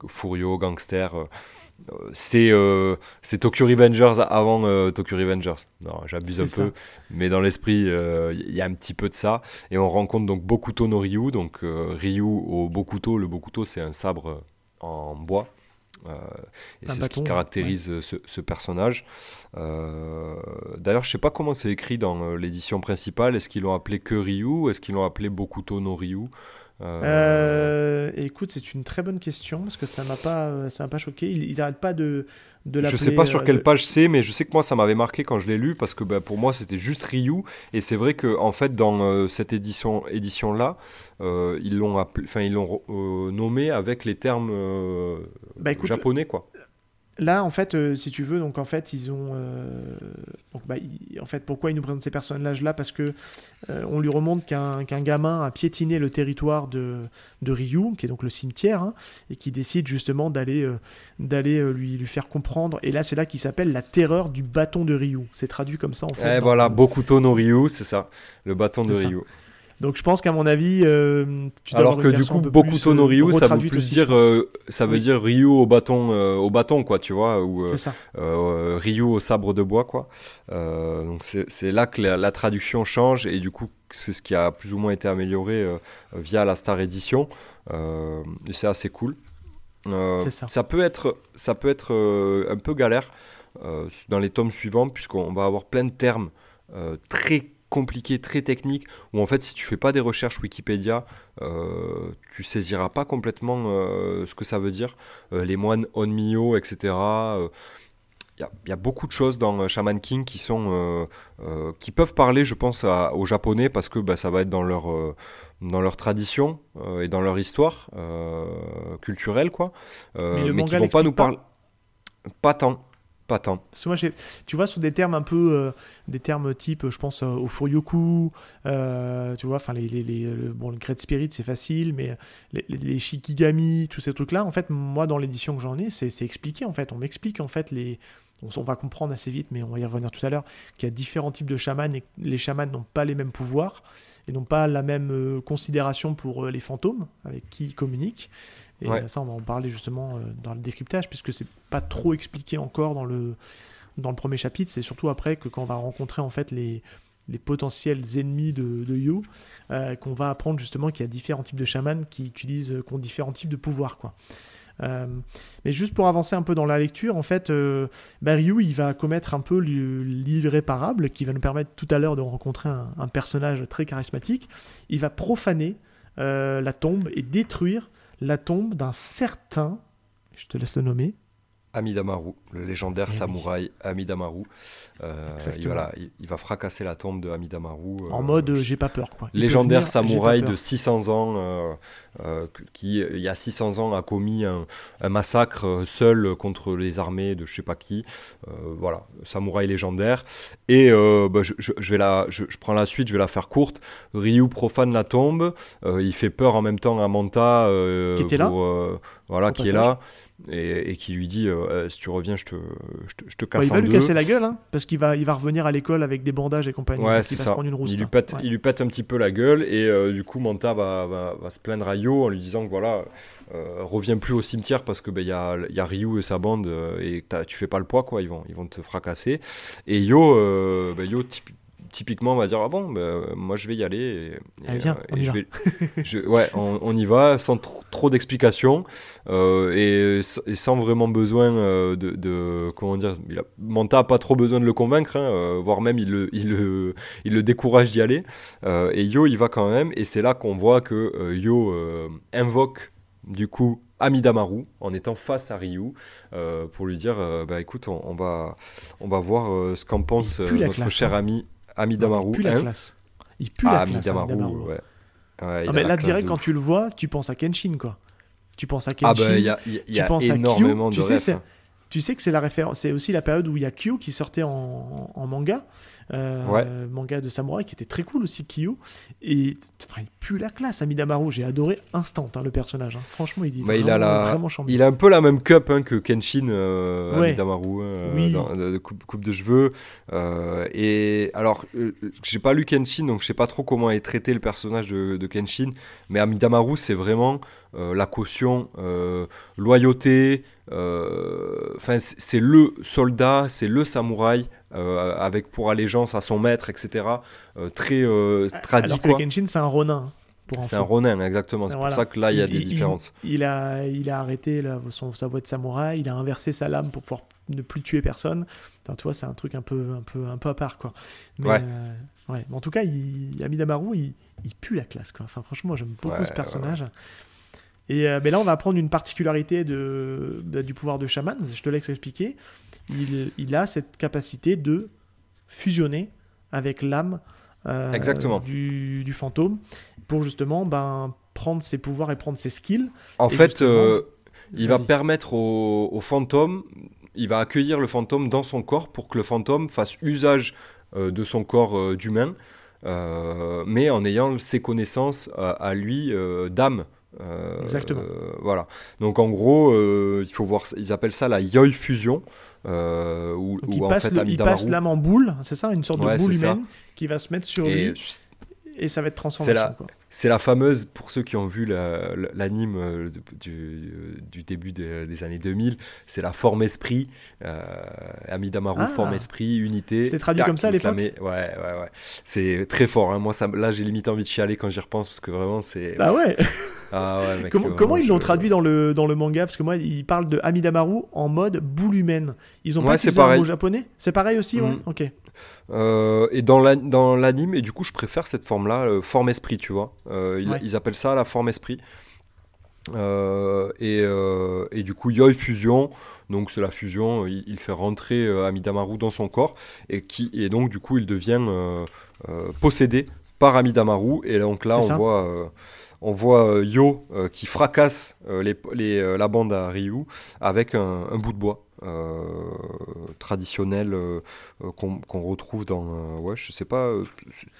Furio, gangster. Euh. Euh, c'est euh, Tokyo Revengers avant euh, Tokyo Revengers. Non, j'abuse un ça. peu, mais dans l'esprit, euh, il y a un petit peu de ça. Et on rencontre donc Bokuto no Ryu, donc euh, Ryu au Bokuto. Le Bokuto, c'est un sabre euh, en bois. Euh, et c'est ce qui caractérise euh, ce, ce personnage. Euh, D'ailleurs, je sais pas comment c'est écrit dans euh, l'édition principale. Est-ce qu'ils l'ont appelé que Ryu Est-ce qu'ils l'ont appelé Bokuto no Ryu? Euh, Euh, écoute, c'est une très bonne question parce que ça m'a pas, ça m'a pas choqué. Ils, ils arrêtent pas de, de Je sais pas sur euh, quelle de- page c'est, mais je sais que moi ça m'avait marqué quand je l'ai lu parce que bah, pour moi c'était juste Ryu et c'est vrai que en fait dans euh, cette édition édition là ils l'ont appelé- enfin ils l'ont euh, nommé avec les termes euh, Bah, écoute, japonais quoi. Là, en fait, euh, si tu veux, donc en fait, ils ont, euh, donc bah, ils- en fait, pourquoi ils nous présentent ces personnages-là? Parce que euh, on lui remonte qu'un gamin a piétiné le territoire de, de Ryu, qui est donc le cimetière, hein, et qui décide justement d'aller d'aller lui lui faire comprendre. Et là, c'est là qu'il s'appelle la terreur du bâton de Ryu. C'est traduit comme ça en fait. Eh dans voilà, le- Bokuto no Ryu, c'est ça, le bâton de ça. Ryu. Donc je pense qu'à mon avis, euh, tu dois Alors que du coup, Bokuto no euh, Ryu, ça veut plus aussi, dire, euh, ça veut Oui. dire Ryu au bâton, euh, au bâton quoi, tu vois, ou euh, ça. euh, Ryu au sabre de bois quoi. Euh, donc c'est là que la, la traduction change et du coup c'est ce qui a plus ou moins été amélioré euh, via la Star Edition. Euh, c'est assez cool. Euh, C'est ça. peut être, ça peut être euh, un peu galère euh, dans les tomes suivants puisqu'on va avoir plein de termes euh, très compliqués, très techniques où en fait si tu fais pas des recherches Wikipédia, euh, tu saisiras pas complètement euh, ce que ça veut dire. Euh, les moines Onmyo, etc. il y, a- il y a beaucoup de choses dans Shaman King qui sont qui peuvent parler, je pense, à- aux Japonais parce que bah, ça va être dans leur dans leur tradition et dans leur histoire culturelle, quoi. Mais le mais qui vont pas nous pas parler. Pas tant, pas tant. Tu vois, sur des termes un peu, euh, des termes type, je pense euh, au Furyoku, euh, tu vois, enfin, les, les, le, bon, le Great Spirit, c'est facile, mais les, Shikigami, tous ces trucs-là, en fait, moi, dans l'édition que j'en ai, c'est expliqué, en fait. On m'explique, en fait, les. On, on va comprendre assez vite, mais on va y revenir tout à l'heure, qu'il y a différents types de chamans et que les chamans n'ont pas les mêmes pouvoirs et n'ont pas la même considération pour les fantômes avec qui ils communiquent. Et Ouais. ça, on va en parler justement euh, dans le décryptage, puisque c'est pas trop expliqué encore dans le, dans le premier chapitre. C'est surtout après que quand on va rencontrer en fait les, les potentiels ennemis de, de Yo, euh, qu'on va apprendre justement qu'il y a différents types de chamans qui utilisent, euh, qui ont différents types de pouvoirs, quoi. Euh, mais juste pour avancer un peu dans la lecture, en fait, euh, bah, Ryu, il va commettre un peu le- l'irréparable qui va nous permettre tout à l'heure de rencontrer un, un personnage très charismatique. Il va profaner la tombe et détruire la tombe d'un certain, je te laisse le nommer, Amidamaru, le légendaire Eh oui. samouraï Amidamaru. Euh, il, voilà, il, il va fracasser la tombe de Amidamaru. en euh, mode euh, j'ai pas peur. Quoi. Il légendaire venir, samouraï de peur. 600 ans euh, qui, il y a 600 ans, a commis un, un massacre euh, seul contre les armées de je sais pas qui. Euh, voilà, samouraï légendaire. Et euh, bah, je, je- je vais la, je, je prends la suite, je vais la faire courte. Ryu profane la tombe. euh, il fait peur en même temps à Manta. euh, Qui était là pour, euh, Voilà, Au qui est là. Et, et qui lui dit euh, Euh, si tu reviens, je te, je te, je te Bah, casse il en va lui deux. casser la gueule, hein, parce qu'il va, il va revenir à l'école avec des bandages et compagnie. Ouais, il va ça. se prendre une rousse. il, lui pète, Ouais. il lui pète un petit peu la gueule et euh, du coup Manta va, va, va se plaindre à En lui disant que voilà, euh, reviens plus au cimetière parce que ben, il y, a, y a Ryu et sa bande euh, et tu fais pas le poids quoi, ils vont, ils vont te fracasser. Et Yo, euh, ben, Yo typi- typiquement va dire ah bon, ben, moi je vais y aller. Et, et, euh, on et y je va. vais, je- ouais, on, on y va sans trop, trop d'explications euh, et, sans vraiment besoin euh, de, de- comment dire, il a, Manta a pas trop besoin de le convaincre, hein, voire même il le, il le, il le décourage d'y aller. Et Yo, il va quand même, et c'est là qu'on voit que Yo invoque du coup Amidamaru en étant face à Ryu euh, pour lui dire euh, bah écoute, on, on va, on va voir euh, ce qu'en pense notre classe, cher hein. ami Amidamaru. il pue la hein. classe. Il pue Ah, la classe. Amidamaru, Amidamaru. ouais. Ouais, il Ah, mais là, direct, quand ouf. tu le vois, tu penses à Kenshin, quoi. Tu penses à Ah Kenshin. bah il y a, y a- il y tu a penses à énormément Kyo, de tu sais, hein. Tu sais que c'est la référence, c'est aussi la période où il y a Kyo qui sortait en, en manga, Ouais. manga de samouraï qui était très cool aussi Kyo, et enfin, il pue la classe Amidamaru, j'ai adoré instant hein, le personnage, hein. franchement il est Bah, il a la- vraiment charmant. Il a un peu la même cup hein, que Kenshin euh, Ouais. Amidamaru, euh, Oui. dans- de, de coupe, coupe de cheveux. euh, et alors, euh, j'ai pas lu Kenshin, donc je sais pas trop comment est traité le personnage de, de Kenshin. Mais Amidamaru, c'est vraiment euh, la caution euh, loyauté. euh, Enfin, c'est le soldat, c'est le samouraï euh, avec pour allégeance à son maître, etc. euh, très euh, tradit Alors que quoi. Kenshin c'est un ronin. hein, C'est un ronin, exactement. C'est Voilà. pour ça que là, il y a Il- des il- différences. Il a, il a arrêté là, son, sa voix de samouraï, il a inversé sa lame pour pouvoir ne plus tuer personne. Tu vois, c'est un truc un peu, un peu, un peu à part, quoi. Mais, Ouais. euh, ouais. Mais en tout cas, il, Amidamaru, il, il pue la classe, quoi. Enfin, franchement, j'aime beaucoup Ouais, ce personnage. Et euh, mais là, on va apprendre une particularité de, de- du pouvoir de chaman. Je te laisse expliquer. Il, il a cette capacité de fusionner avec l'âme euh, Exactement. Du, du fantôme pour justement ben, prendre ses pouvoirs et prendre ses skills. En fait, euh, il va permettre au, au fantôme, il va accueillir le fantôme dans son corps pour que le fantôme fasse usage euh, de son corps d'humain, mais en ayant ses connaissances à, à lui d'âme. Exactement. voilà. Donc en gros, il faut voir, ils appellent ça la yoi fusion, euh, où, Donc où il en passe, fait le- il passe l'âme en boule, c'est ça, une sorte Ouais, de boule ça. humaine qui va se mettre sur et lui. et ça va être transformation. la- quoi. C'est la fameuse, pour ceux qui ont vu la- la- l'anime euh, du, du début des, des années 2000, c'est la forme esprit. Euh, Amidamaru, Ah. forme esprit, unité. C'était traduit comme ça à l'époque Ouais, ouais, ouais. C'est très fort. hein. Moi, ça, là, j'ai limite envie de chialer quand j'y repense parce que vraiment, c'est. Ah ouais Ah ouais, mec, Comment, vraiment, comment ils l'ont je- traduit dans le, dans le manga? Parce que moi, ils parlent de Amidamaru en mode boule humaine. Ils ont Ouais, pas c'est utilisé un pareil. mot japonais? C'est pareil aussi, ouais Mm. Ok. Euh, et dans la- dans l'anime, et du coup, je préfère cette forme-là, euh, forme esprit, tu vois. Euh, ils, Ouais. ils appellent ça la forme esprit. Euh, et, euh, et du coup, Yoi fusion, donc c'est la fusion, il, il fait rentrer euh, Amidamaru dans son corps, et, qui, et donc du coup, il devient possédé par Amidamaru. Et donc là, on ça. voit, on voit Yo qui fracasse les, les, la bande à Ryu avec un, un bout de bois. Euh, traditionnel euh, qu'on retrouve dans euh, ouais je sais pas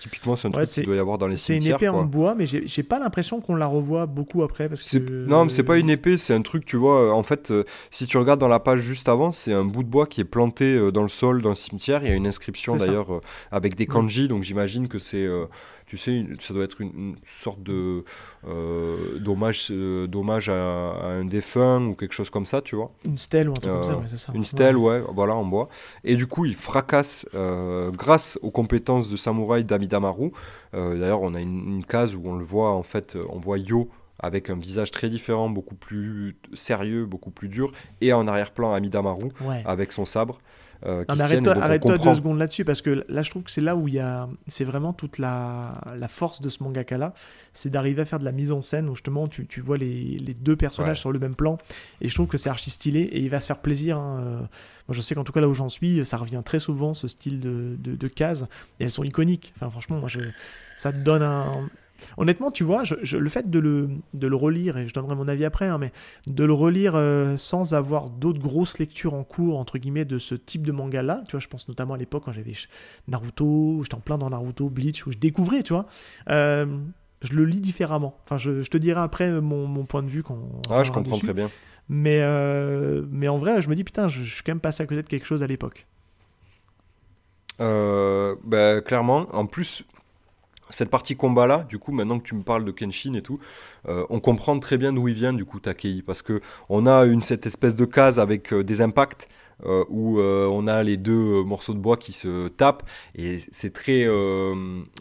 typiquement c'est un Ouais, truc qu'il doit y avoir dans les C'est une cimetières épée quoi. en bois, mais j'ai pas l'impression qu'on la revoit beaucoup après. Parce que... Non, mais c'est pas une épée, c'est un truc, tu vois. En fait, si tu regardes dans la page juste avant, c'est un bout de bois qui est planté dans le sol d'un cimetière. Il y a une inscription d'ailleurs avec des kanji, donc j'imagine que c'est, tu sais, une- ça doit être une, une sorte de euh, d'hommage, euh, d'hommage à, à un défunt ou quelque chose comme ça, tu vois. Une stèle ou un truc comme ça, Euh, ouais, c'est ça. Une stèle, ouais, voilà, en bois. Et du coup, il fracasse grâce aux compétences de samouraï d'Amidamaru. D'ailleurs, on a une, une case où on le voit, en fait, on voit Yo avec un visage très différent, beaucoup plus sérieux, beaucoup plus dur, et en arrière-plan Amidamaru Ouais. avec son sabre. Euh, Non, mais arrête-toi comprend- deux secondes là-dessus parce que là je trouve que c'est là où il y a c'est vraiment toute la, la force de ce mangaka là c'est d'arriver à faire de la mise en scène où justement tu, tu vois les, les deux personnages Ouais. sur le même plan. Et je trouve que c'est archi stylé et il va se faire plaisir hein, euh, moi je sais qu'en tout cas là où j'en suis ça revient très souvent ce style de, de, de cases et elles sont iconiques. Enfin franchement moi je, ça te donne un Honnêtement, tu vois, je, je- le fait de le, de le relire, et je donnerai mon avis après, hein, mais de le relire euh, sans avoir d'autres grosses lectures en cours, entre guillemets, de ce type de manga-là, tu vois, je pense notamment à l'époque quand j'avais Naruto, où j'étais en plein dans Naruto, Bleach, où je découvrais, tu vois, euh, je le lis différemment. Enfin, je, je te dirai après mon, mon point de vue quand Ah, je comprends dessus. très bien. Mais, euh, mais en vrai, je me dis, putain, je, je suis quand même passé à côté de quelque chose à l'époque. Euh, bah, clairement, en plus, cette partie combat là, du coup, maintenant que tu me parles de Kenshin et tout, euh, on comprend très bien d'où il vient, du coup, Takei, parce que on a une, cette espèce de case avec euh, des impacts. euh, où on a les deux morceaux de bois qui se tapent et c'est très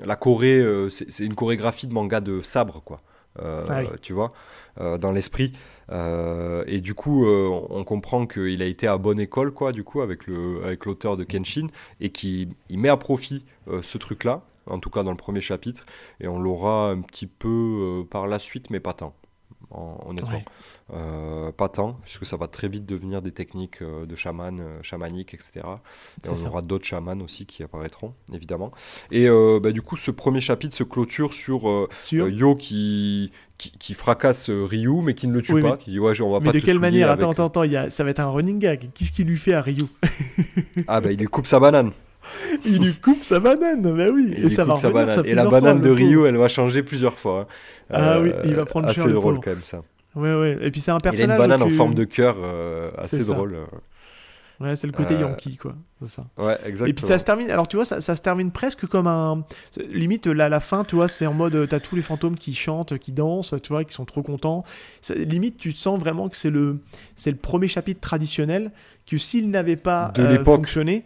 la choré euh, c'est une chorégraphie de manga de sabre quoi Ah oui. tu vois dans l'esprit et du coup on comprend qu'il a été à bonne école quoi du coup avec le avec l'auteur de Kenshin et qui il met à profit ce truc là en tout cas dans le premier chapitre et on l'aura un petit peu euh, par la suite mais pas tant en- honnêtement Ouais. Euh, pas tant puisque ça va très vite devenir des techniques euh, de chaman euh, chamaniques etc et on ça. aura d'autres chamans aussi qui apparaîtront évidemment et bah, du coup ce premier chapitre se clôture sur Yo qui, qui, qui fracasse Ryu mais qui ne le tue Oui, pas mais- qui dit ouais je- on va mais pas de te quelle manière? Avec- Attends, attends, attends, il y a, ça va être un running gag. Qu'est-ce qu'il lui fait à Ryu? Ah bah il lui coupe sa banane Il lui coupe sa banane, bah oui. Il et ça va sa banane. ça et la banane fois, de. Ryu elle va changer plusieurs fois hein. Ah oui, il va prendre assez cher, le drôle quand même ça Ouais, ouais. Et puis c'est un il a personnage. une banane en que- forme de cœur euh, assez drôle Ouais, c'est le côté Euh, Yankee, quoi. C'est ça. ouais exactement Et puis ça se termine. Alors tu vois, ça, ça se termine presque comme un. Limite, la, la fin, tu vois, c'est en mode. euh, T'as tous les fantômes qui chantent, qui dansent, tu vois, qui sont trop contents. Ça- limite, tu sens vraiment que c'est le, c'est le premier chapitre traditionnel que s'il n'avait pas De euh, fonctionné,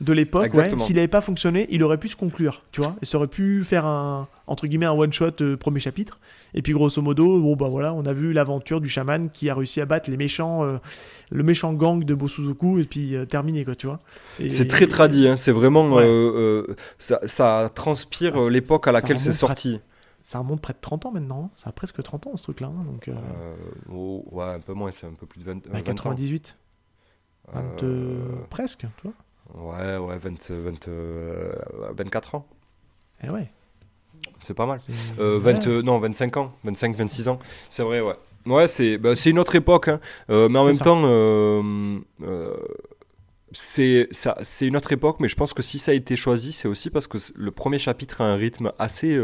de l'époque, ouais, s'il n'avait pas fonctionné, il aurait pu se conclure, tu vois, et ça aurait pu faire un entre guillemets un one shot euh, premier chapitre. Et puis grosso modo, bon bah voilà, on a vu l'aventure du chaman qui a réussi à battre les méchants, euh, le méchant gang de Bosuzoku et puis euh, terminé quoi, tu vois. C'est très tradit, hein, c'est vraiment. Ouais. ça, ça transpire Ah, l'époque à laquelle c'est sorti. Ça remonte près de 30 ans maintenant, hein. ça a presque 30 ans ce truc-là. hein, donc, euh, Euh, oh, ouais, un peu moins, c'est un peu plus de 20, bah, 20 ans. 98, 20, Euh, presque, tu vois. Ouais, ouais, 20, 20, euh, 24 ans, Et ouais. c'est pas mal. Euh, ouais. 20, euh, non, 25 ans, 25, 26 ans, c'est vrai, ouais. Ouais, c'est bah, une autre époque, hein. Euh, mais en même ça. temps, euh, euh, c'est une autre époque, mais je pense que si ça a été choisi, c'est aussi parce que le premier chapitre a un rythme assez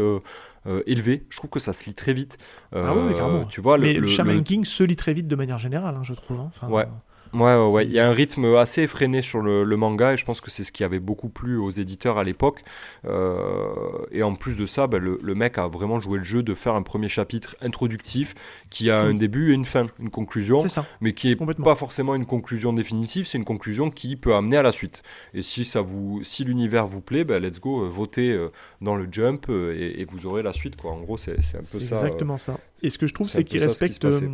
élevé. Je trouve que ça se lit très vite. Ah Euh, carrément. Tu vois, le, Mais le, le- Shaman le- King se lit très vite de manière générale, hein, je trouve. hein. Enfin, Ouais. Ouais, ouais, ouais. Il y a un rythme assez effréné sur le, le manga et je pense que c'est ce qui avait beaucoup plu aux éditeurs à l'époque. Euh, et en plus de ça, bah, le, le mec a vraiment joué le jeu de faire un premier chapitre introductif qui a un début et une fin, une conclusion, C'est ça. mais qui est Complètement. pas forcément une conclusion définitive, c'est une conclusion qui peut amener à la suite. Et si ça vous, si l'univers vous plaît, bah, let's go, euh, votez euh, dans le jump et, et vous aurez la suite, quoi. En gros, c'est c'est un peu C'est ça. euh, exactement ça. Et ce que je trouve, c'est c'est qu'il ce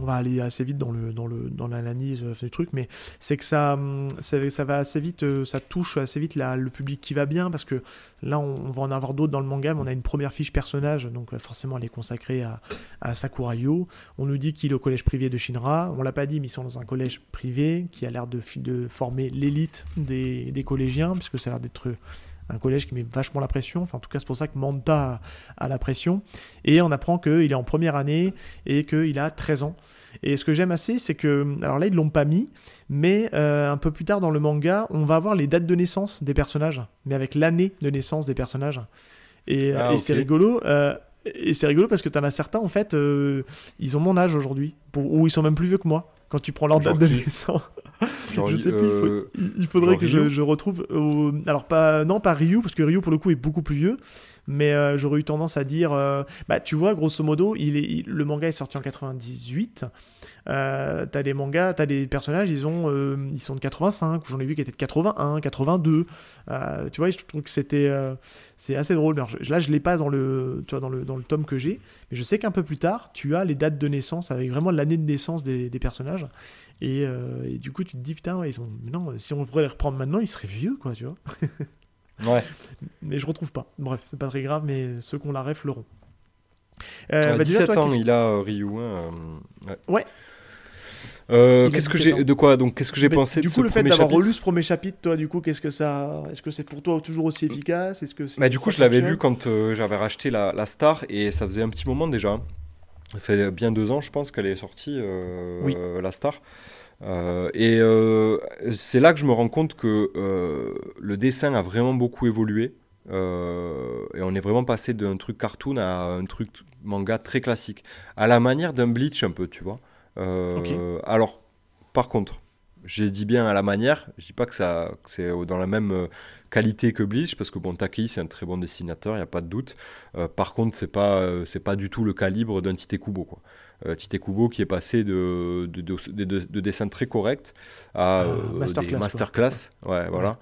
on va aller assez vite dans le dans le dans l'analyse euh, du truc, mais c'est que ça, hum, ça va assez vite, euh, ça touche assez vite le public qui va bien parce que là on, va en avoir d'autres dans le manga, mais on a une première fiche personnage, donc euh, forcément elle est consacrée à, Sakuraiyo. On nous dit qu'il est au collège privé de Shinra, on l'a pas dit, mais ils sont dans un collège privé qui a l'air de, de former l'élite des, des collégiens, puisque ça a l'air d'être un collège qui met vachement la pression. Enfin, en tout cas, c'est pour ça que Manta a, a la pression. Et on apprend qu'il est en première année et qu'il a 13 ans. Et ce que j'aime assez, c'est que. Alors là, ils l'ont pas mis, mais euh, un peu plus tard dans le manga, on va avoir les dates de naissance des personnages, mais avec l'année de naissance des personnages. Et, Ah, et c'est rigolo. euh, et c'est rigolo parce que t'en as certains, en fait, euh, ils ont mon âge aujourd'hui, ou ils sont même plus vieux que moi, quand tu prends leur date de naissance. genre, je sais plus, il, faut- euh, il- faudrait genre que je, retrouve. Alors, pas, non, pas Ryu, parce que Ryu, pour le coup, est beaucoup plus vieux. Mais euh, j'aurais eu tendance à dire. euh, bah, tu vois, grosso modo, il est, il- le manga est sorti en 98. Euh, t'as des mangas, t'as des personnages, ils, ont, ils sont de 85. J'en ai vu qui étaient de 81, 82. Euh, tu vois, je trouve que c'était. c'est assez drôle. Alors, je- là, je l'ai pas dans le, tu vois, dans, le, dans le tome que j'ai. Mais je sais qu'un peu plus tard, tu as les dates de naissance avec vraiment l'année de naissance des, des personnages. Et, euh, et du coup, tu te dis, putain, ouais, ils sont. non, si on pourrait les reprendre maintenant, ils seraient vieux, quoi, tu vois. Ouais. Mais je retrouve pas. Bref, c'est pas très grave, mais ceux qu'on la ref l'auront. Euh, Ouais, bah, déjà, 17 toi, ans, il a euh, Ryu. hein, ouais. Ouais. Euh, qu'est-ce que 17 j'ai de quoi donc qu'est-ce que j'ai pensé Du de coup, ce le fait d'avoir relu ce premier chapitre, toi, du coup, qu'est-ce que ça. Est-ce que c'est pour toi toujours aussi efficace? Est-ce que Bah, du coup, je l'avais lu quand euh, j'avais racheté la, la Star et ça faisait un petit moment déjà. Ça fait bien deux ans, je pense, qu'elle est sortie, euh, Oui. la Star. Euh, et euh, c'est là que je me rends compte que euh, le dessin a vraiment beaucoup évolué. Et on est vraiment passé d'un truc cartoon à un truc manga très classique. À la manière d'un Bleach, un peu, tu vois. Alors, par contre, j'ai dit bien à la manière, je dis pas que, ça, que c'est dans la même euh, qualité que Bleach, parce que bon, Takei c'est un très bon dessinateur, il n'y a pas de doute. Euh, par contre, c'est pas, euh, c'est pas du tout le calibre d'un Tite Kubo, quoi. Euh, Tite Kubo qui est passé de, de, de, de- de dessins très corrects à Ah, masterclass, des masterclass. Ouais, voilà.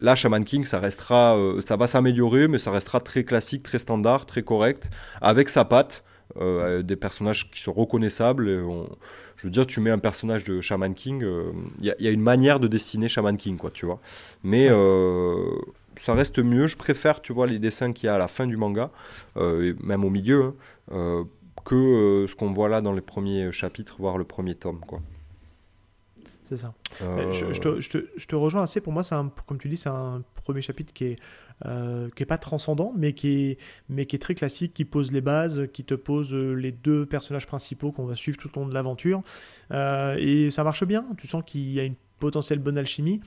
Là, Shaman King, ça restera, ça va s'améliorer, mais ça restera très classique, très standard, très correct, avec sa patte. euh, des personnages qui sont reconnaissables. on- je veux dire, tu mets un personnage de Shaman King, euh, il y, a- il y a une manière de dessiner Shaman King, quoi, tu vois. Mais euh, ça reste mieux. Je préfère, tu vois, les dessins qu'il y a à la fin du manga, euh, et même au milieu, hein, euh, que euh, ce qu'on voit là dans les premiers chapitres, voire le premier tome, quoi. C'est ça. Euh, Je, je te, je te- je te rejoins assez. Pour moi, c'est un, comme tu dis, c'est un premier chapitre qui est, euh, qui est pas transcendant, mais qui est, mais qui est très classique, qui pose les bases, qui te pose euh, les deux personnages principaux qu'on va suivre tout au long de l'aventure. Euh, et ça marche bien. Tu sens qu'il y a une potentielle bonne alchimie,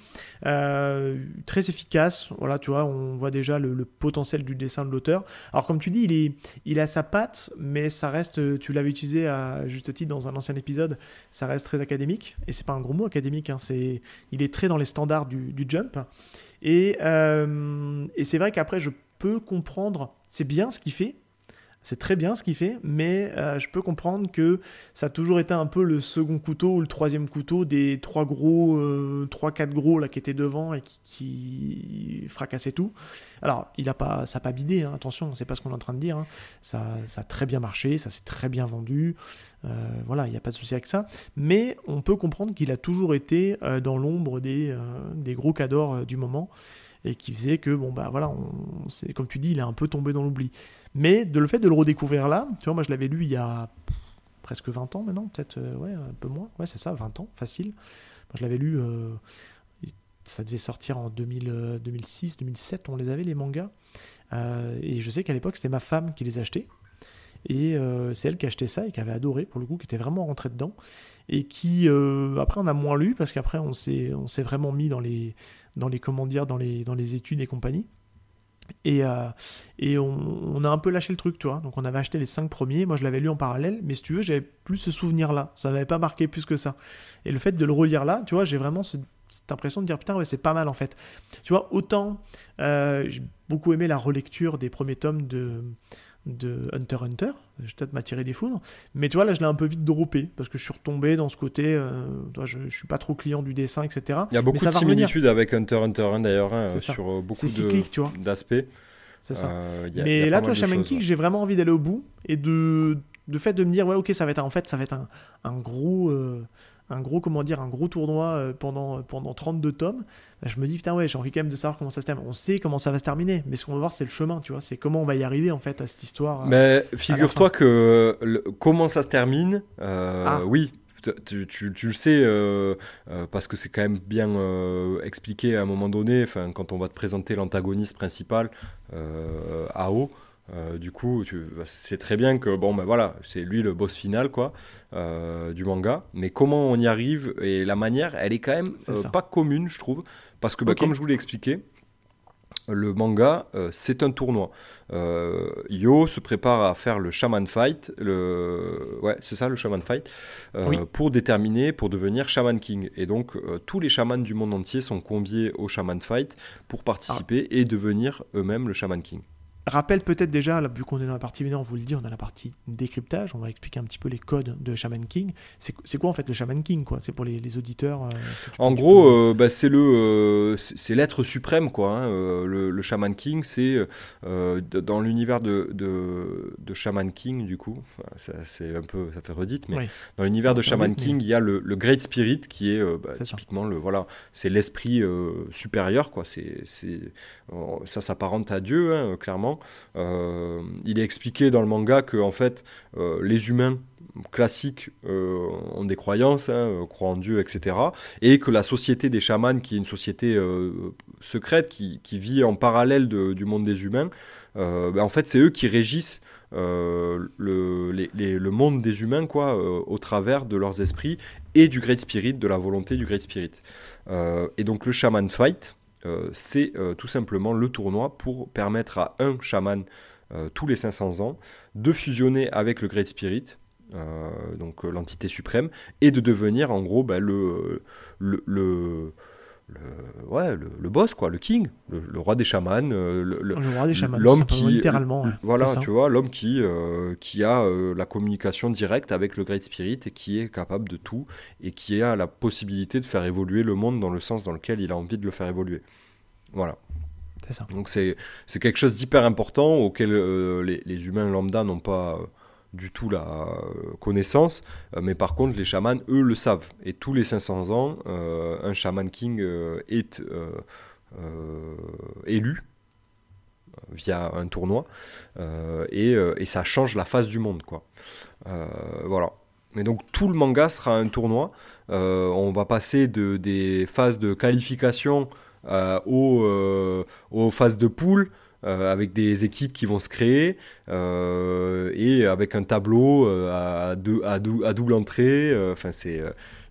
Euh, très efficace. Voilà, tu vois, on voit déjà le, potentiel du dessin de l'auteur. Alors, comme tu dis, il, est, il a sa patte, mais ça reste, tu l'avais utilisé à juste titre dans un ancien épisode, ça reste très académique. Et c'est pas un gros mot académique, hein, il est très dans les standards du, du jump. Et, euh, et c'est vrai qu'après, je peux comprendre, c'est bien ce qu'il fait, c'est très bien ce qu'il fait, mais euh, je peux comprendre que ça a toujours été un peu le second couteau ou le troisième couteau des trois gros, euh, trois quatre gros là qui étaient devant et qui, qui fracassaient tout. Alors, il a pas, ça n'a pas bidé, hein, attention, c'est pas ce qu'on est en train de dire. hein. Ça, ça a très bien marché, ça s'est très bien vendu. Euh, voilà, il n'y a pas de souci avec ça. Mais on peut comprendre qu'il a toujours été dans l'ombre des, des gros cadors du moment et qui faisait que, bon, bah voilà, on, c'est, comme tu dis, il est un peu tombé dans l'oubli. Mais de le fait de le redécouvrir là, tu vois, moi je l'avais lu il y a presque 20 ans maintenant, peut-être, euh, ouais, un peu moins. Ouais, c'est ça, 20 ans, facile. Moi je l'avais lu, euh, ça devait sortir en 2000, euh, 2006, 2007, on les avait les mangas. Euh, et je sais qu'à l'époque, c'était ma femme qui les achetait. Et c'est elle qui achetait ça et qui avait adoré, pour le coup, qui était vraiment rentrée dedans. Et qui, après, on a moins lu, parce qu'après, on s'est, on s'est vraiment mis dans les, dans les, dans les, dans les études et compagnie. Et, euh, et on, on a un peu lâché le truc, tu vois. Donc on avait acheté les 5 premiers, moi je l'avais lu en parallèle, mais si tu veux, j'avais plus ce souvenir-là. Ça m'avait pas marqué plus que ça. Et le fait de le relire là, tu vois, j'ai vraiment ce- cette impression de dire putain, ouais, c'est pas mal en fait. Tu vois, autant euh, j'ai beaucoup aimé la relecture des premiers tomes de, de Hunter Hunter, je vais peut-être m'attirer des foudres, mais tu vois, là je l'ai un peu vite droppé parce que je suis retombé dans ce côté, euh, je, je suis pas trop client du dessin, etc. Il y a beaucoup de similitudes avec Hunter Hunter hein, d'ailleurs, hein, sur euh, beaucoup d'aspects. C'est ça. Euh, a- Mais là, toi, Shaman ouais. j'ai vraiment envie d'aller au bout et de, de fait de me dire, ouais, ok, ça va être un- en fait, ça va être un, un gros, euh, un gros, comment dire, un gros tournoi euh, pendant, pendant 32 tomes. Bah, je me dis, putain, ouais, j'ai envie quand même de savoir comment ça se termine. On sait comment ça va se terminer, mais ce qu'on va voir, c'est le chemin, tu vois, c'est comment on va y arriver en fait à cette histoire. euh. Mais figure-toi que le- comment ça se termine, euh, Ah. oui, tu, tu- tu le sais, euh, euh, parce que c'est quand même bien euh, expliqué à un moment donné, enfin, quand on va te présenter l'antagoniste principal, euh, AO. Euh, du coup, tu c'est très bien que bon, ben voilà, c'est lui le boss final quoi euh, du manga. Mais comment on y arrive et la manière, elle est quand même euh, pas commune, je trouve, parce que bah, comme je vous l'ai expliqué, le manga, euh, c'est un tournoi. Euh, Yo se prépare à faire le Shaman Fight, le... ouais, c'est ça le Shaman Fight, euh, Oui. pour déterminer, pour devenir Shaman King. Et donc, tous les chamans du monde entier sont conviés au Shaman Fight pour participer et devenir eux-mêmes le Shaman King. Rappelle peut-être déjà, là, vu qu'on est dans la partie on vous le dit, on a la partie décryptage, on va expliquer un petit peu les codes de Shaman King. C'est quoi en fait le Shaman King quoi? C'est pour les, les auditeurs euh, En gros, peux- euh, bah, c'est le, euh, c'est l'être suprême, quoi. hein. Le, le Shaman King, c'est dans l'univers de, de, de Shaman King, du coup. Ça, c'est un peu, ça fait redite, mais Oui. dans l'univers de Shaman redite, King, il y a le, le Great Spirit qui est bah, ça. typiquement le, voilà, c'est l'esprit supérieur, quoi. C'est, ça s'apparente à Dieu, hein, clairement. Euh, il est expliqué dans le manga que en fait, euh, les humains classiques euh, ont des croyances, hein, croient en Dieu, etc. Et que la société des chamans, qui est une société secrète, qui, vit en parallèle du monde des humains, ben, en fait, c'est eux qui régissent le, monde des humains quoi, au travers de leurs esprits et du Great Spirit, de la volonté du Great Spirit. Et donc le Shaman Fight, c'est euh, tout simplement le tournoi pour permettre à un chaman euh, tous les 500 ans de fusionner avec le Great Spirit, euh, donc euh, l'entité suprême, et de devenir en gros bah, le, le- ouais, le, le boss, quoi, le king, le, le roi des chamans, euh, le, le- le roi des chamans, l'homme qui- littéralement. ouais. voilà, tu vois, l'homme qui, euh, qui a euh, la communication directe avec le Great Spirit et qui est capable de tout et qui a la possibilité de faire évoluer le monde dans le sens dans lequel il a envie de le faire évoluer. Voilà. C'est ça. Donc c'est c'est quelque chose d'hyper important auquel euh, les, les humains lambda n'ont pas du tout la euh, connaissance, Euh, mais par contre les chamans, eux, le savent. Et tous les 500 ans, euh, un shaman king est élu via un tournoi, et, ça change la face du monde, quoi. Voilà. Mais donc tout le manga sera un tournoi. On va passer de, des phases de qualification aux, aux phases de poule euh, avec des équipes qui vont se créer euh, et avec un tableau euh, à, deux, à, dou- à double entrée. Enfin, c'est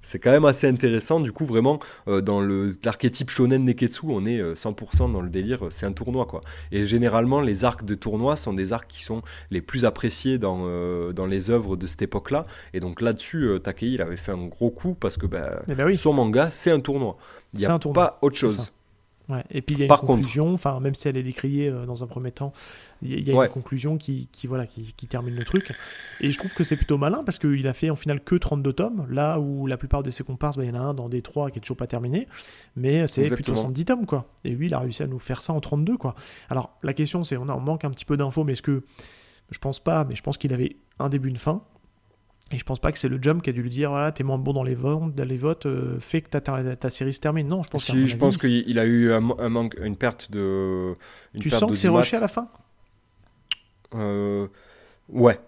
c'est quand même assez intéressant. Du coup, vraiment, euh, dans l'archétype shonen neketsu, on est euh, 100% dans le délire. C'est un tournoi, quoi. Et généralement, les arcs de tournoi sont des arcs qui sont les plus appréciés dans, euh, dans les œuvres de cette époque-là. Et donc là-dessus, euh, Takei, il avait fait un gros coup parce que bah, Eh ben oui. son manga, c'est un tournoi. Il n'y C'est a un tournoi, pas autre chose. Ouais. Et puis il y a une conclusion, enfin même si elle est décriée euh, dans un premier temps, il y a, il y a Ouais. une conclusion qui, qui, voilà, qui, qui termine le truc. Et je trouve que c'est plutôt malin parce qu'il a fait en final que 32 tomes, là où la plupart de ses comparses, bah, il y en a un dans des 3 qui est toujours pas terminé, mais c'est plutôt Exactement. 110 tomes quoi. Et lui il a réussi à nous faire ça en 32 quoi. Alors la question c'est, on en manque un petit peu d'infos, mais est-ce que, je pense pas, mais je pense qu'il avait un début, une fin. Et je pense pas que c'est le Jump qui a dû lui dire voilà, t'es moins bon dans les votes, dans les votes euh, fais que ta, ta, ta série se termine. Non, je pense Si, je pense qu'il il a eu un, un manque, une perte de. Une Tu perte sens que c'est rushé à la fin? Euh, ouais.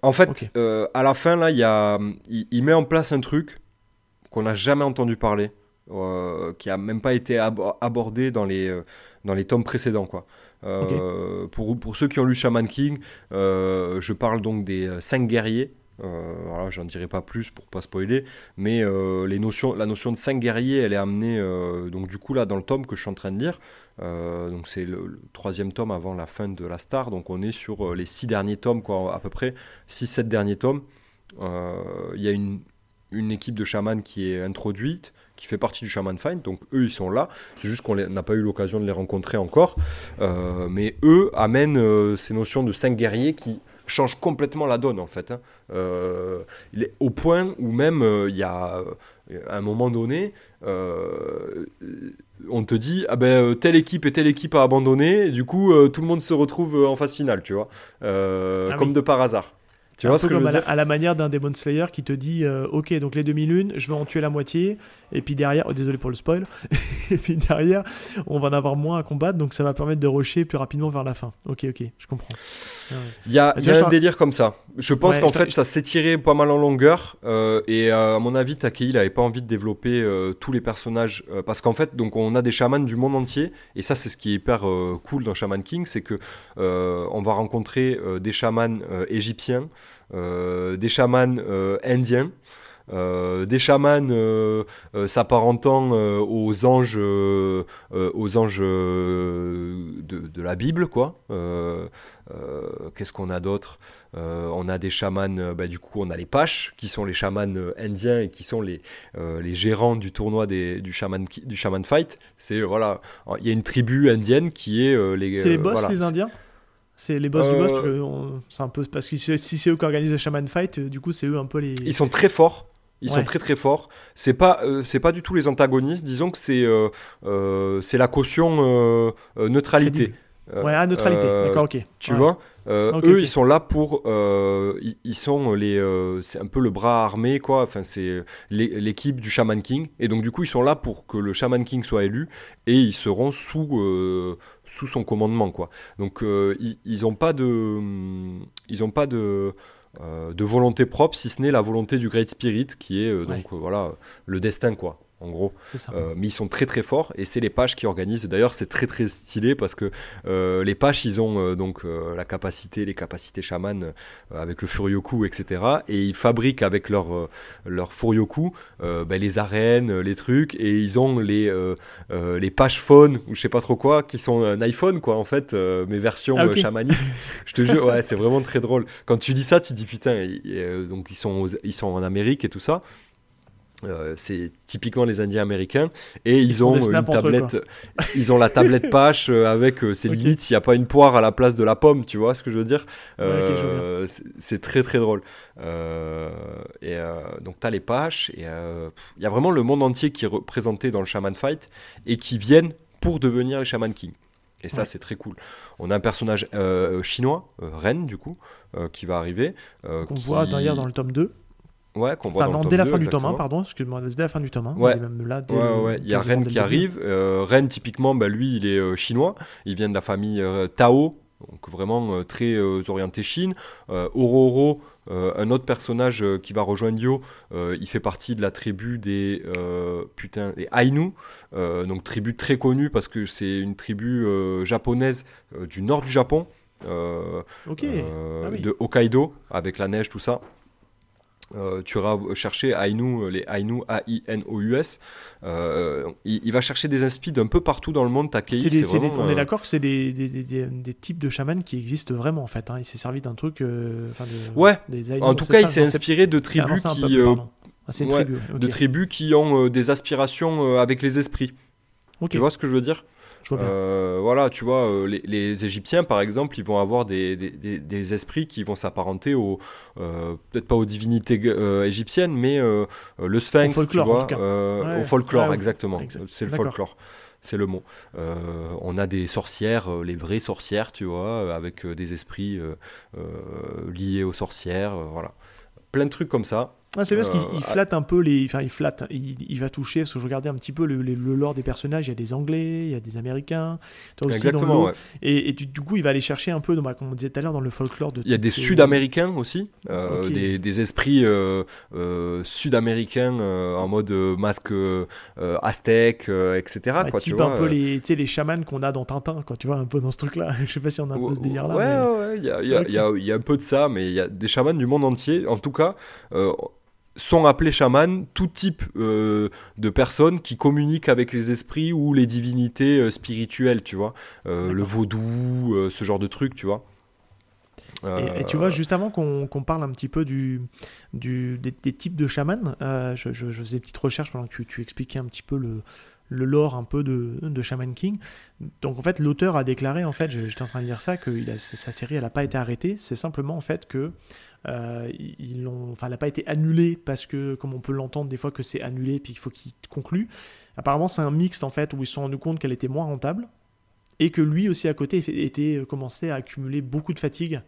En fait, euh, à la fin, là, il, y a, il, il met en place un truc qu'on n'a jamais entendu parler, qui a même pas été abo- abordé dans les, dans les tomes précédents, quoi. Pour, pour ceux qui ont lu Shaman King, je parle donc des cinq guerriers voilà, j'en dirai pas plus pour pas spoiler, mais euh, les notions, la notion de 5 guerriers, elle est amenée euh, donc du coup là dans le tome que je suis en train de lire. Euh, donc c'est le, troisième tome avant la fin de la Star, donc on est sur euh, les six derniers tomes, quoi, à peu près 6-7 derniers tomes. Euh, Il y a une, une équipe de chamans qui est introduite, qui fait partie du Shaman Find, donc eux ils sont là, c'est juste qu'on n'a pas eu l'occasion de les rencontrer encore, Euh, mais eux amènent euh, ces notions de 5 guerriers qui changent complètement la donne en fait. hein. Euh, il est au point où même euh, il y a euh, à un moment donné, euh, on te dit ah ben telle équipe et telle équipe a abandonné, et du coup tout le monde se retrouve en phase finale, tu vois, Ah comme oui. de par hasard. Tu Un vois peu ce que je comme veux à la, dire? à la manière d'un Demon Slayer qui te dit euh, Ok, donc les demi-lunes, je vais en tuer la moitié. Et puis derrière, oh, désolé pour le spoil. et puis derrière, on va en avoir moins à combattre. Donc ça va permettre de rusher plus rapidement vers la fin. Ok, ok, je comprends. Ah ouais. Il y a, Ah, y a vois, un délire comme ça. Je pense Ouais, qu'en fait, ça s'étirait pas mal en longueur. euh, et euh, à mon avis, Takei, il avait pas envie de développer euh, tous les personnages. parce qu'en fait, donc, on a des chamans du monde entier. Et ça, c'est ce qui est hyper cool dans Shaman King. C'est que on va rencontrer des chamans égyptiens, des chamans indiens. Euh, des chamans euh, euh, s'apparentant aux anges, aux anges de, de la Bible, quoi. Qu'est-ce qu'on a d'autre? On a des chamans, bah, du coup, on a les Paches, qui sont les chamans indiens et qui sont les, les gérants du tournoi des, du, shaman, du Shaman Fight. C'est, voilà, il y a une tribu indienne qui est les. C'est les boss, voilà. les Indiens? C'est les boss du boss parce que on- C'est un peu. Parce que si c'est eux qui organisent le Shaman Fight, du coup, c'est eux un peu les. Ils sont très forts. Ils sont très très forts. C'est pas euh, c'est pas du tout les antagonistes. Disons que c'est euh, euh, c'est la caution neutralité. Ouais, à neutralité. D'accord, ok. Tu Ouais. vois eux ils sont là pour ils, ils sont les c'est un peu le bras armé quoi enfin c'est l'é- l'équipe du Shaman King et donc du coup ils sont là pour que le Shaman King soit élu et ils seront sous sous son commandement quoi donc ils, ils ont pas de ils ont pas de de volonté propre si ce n'est la volonté du Great Spirit qui est euh, donc euh, voilà le destin quoi en gros ça. euh, mais ils sont très très forts et c'est les pages qui organisent. D'ailleurs, c'est très très stylé parce que euh, les pages, ils ont euh, donc la capacité, les capacités chamanes avec le Furyoku, etc. Et ils fabriquent avec leur leur Furyoku ben, les arènes, les trucs, et ils ont les les pages phone ou je sais pas trop quoi, qui sont un iPhone quoi en fait, mes versions Ah, je te jure, ouais, c'est vraiment très drôle. Quand tu dis ça, tu dis putain, et- et, donc ils sont aux- ils sont en Amérique et tout ça. Euh, c'est typiquement les Indiens américains. Et ils, ont une ils la tablette Pache euh, avec euh, c'est Ok. limite s'il n'y a pas une poire à la place de la pomme tu vois ce que je veux dire. Ouais, Euh, c'est- très très drôle. Euh, et donc t'as les Paches et il y a vraiment le monde entier qui est représenté dans le Shaman Fight et qui viennent pour devenir les Shaman King. Et ça Ouais. c'est très cool. On a un personnage chinois Ren du coup qui va arriver Qu'on qui- voit d'ailleurs dans le tome 2. Ouais qu'on voit Enfin, dans non, le dès la 2, fin du tome 1, exactement. pardon. Excuse-moi, dès la fin du tome 1. Ouais. Il est même là dès Ouais, le- ouais, il y a Ren qui arrive. Euh, Ren, typiquement, bah, lui, il est euh, chinois. Il vient de la famille euh, Tao, donc vraiment euh, très orienté Chine. Ororo, un autre personnage qui va rejoindre Yo, il fait partie de la tribu des putain, des Ainu, donc tribu très connue parce que c'est une tribu japonaise du nord du Japon. Ok. euh, Ah oui. de Hokkaido avec la neige tout ça Euh, tu iras chercher Ainu, euh, les Ainu A-I-N-O-U-S. Euh, il, il va chercher des inspi d'un peu partout dans le monde. Takei, C'est c'est des- vraiment, on est d'accord que c'est des, des, types de chamans qui existent vraiment en fait. hein. Il s'est servi d'un truc. de- Ouais. des Ainu, En tout cas, ça, il s'est inspiré de tribus qui. Ah, ouais, tribu. de tribus qui ont des aspirations avec les esprits. Tu vois ce que je veux dire? Euh, Voilà, tu vois, euh, les, les Égyptiens, par exemple, ils vont avoir des, des- esprits qui vont s'apparenter aux, euh, peut-être pas aux divinités euh, égyptiennes, mais le sphinx, Au folklore, tu vois, en tout cas. Ouais. au folklore, Ouais, exactement. exact. C'est le folklore. C'est le mot. Euh, on a des sorcières, euh, les vraies sorcières, tu vois, avec euh, des esprits liés aux sorcières, voilà. Plein de trucs comme ça. Ah, c'est parce qu'il Euh, il flatte un peu les. Enfin, il flatte. Il, il va toucher. Parce que je regardais un petit peu le, le- le lore des personnages. Il y a des Anglais, il y a des Américains. Aussi Exactement, ouais. Et, et du, du coup, il va aller chercher un peu, dans, bah, comme on disait tout à l'heure, dans le folklore de. Il y a des ces- Sud-Américains aussi, euh, des, des esprits euh, euh, Sud-Américains en mode masque aztèque, etc. Ouais, quoi, tu type vois, un peu les, tu les chamans qu'on a dans Tintin, quoi, tu vois, un peu dans ce truc-là. Je sais pas si on a un peu ce délire-là. Ouais, mais- ouais, ouais, il y a, y y y un peu de ça, mais il y a des chamans du monde entier, en tout cas, sont appelés chamans tout type euh, de personnes qui communiquent avec les esprits ou les divinités euh, spirituelles, tu vois. Euh, le vaudou, euh, ce genre de trucs, tu vois. Et, et tu Euh, vois, juste avant qu'on parle un petit peu du, du, des, des types de chamans, euh, je, je- je faisais une petite recherche pendant que tu, tu expliquais un petit peu le, le lore un peu de, de Shaman King. Donc en fait, l'auteur a déclaré, en fait, j'étais en train de dire ça, que il a- sa série, elle n'a pas été arrêtée. C'est simplement en fait que euh, ils elle n'a pas été annulée parce que, comme on peut l'entendre des fois, que c'est annulé puis qu'il faut qu'il conclue. Apparemment, c'est un mixte en fait où ils se sont rendus compte qu'elle était moins rentable et que lui aussi à côté était euh, commençait à accumuler beaucoup de fatigue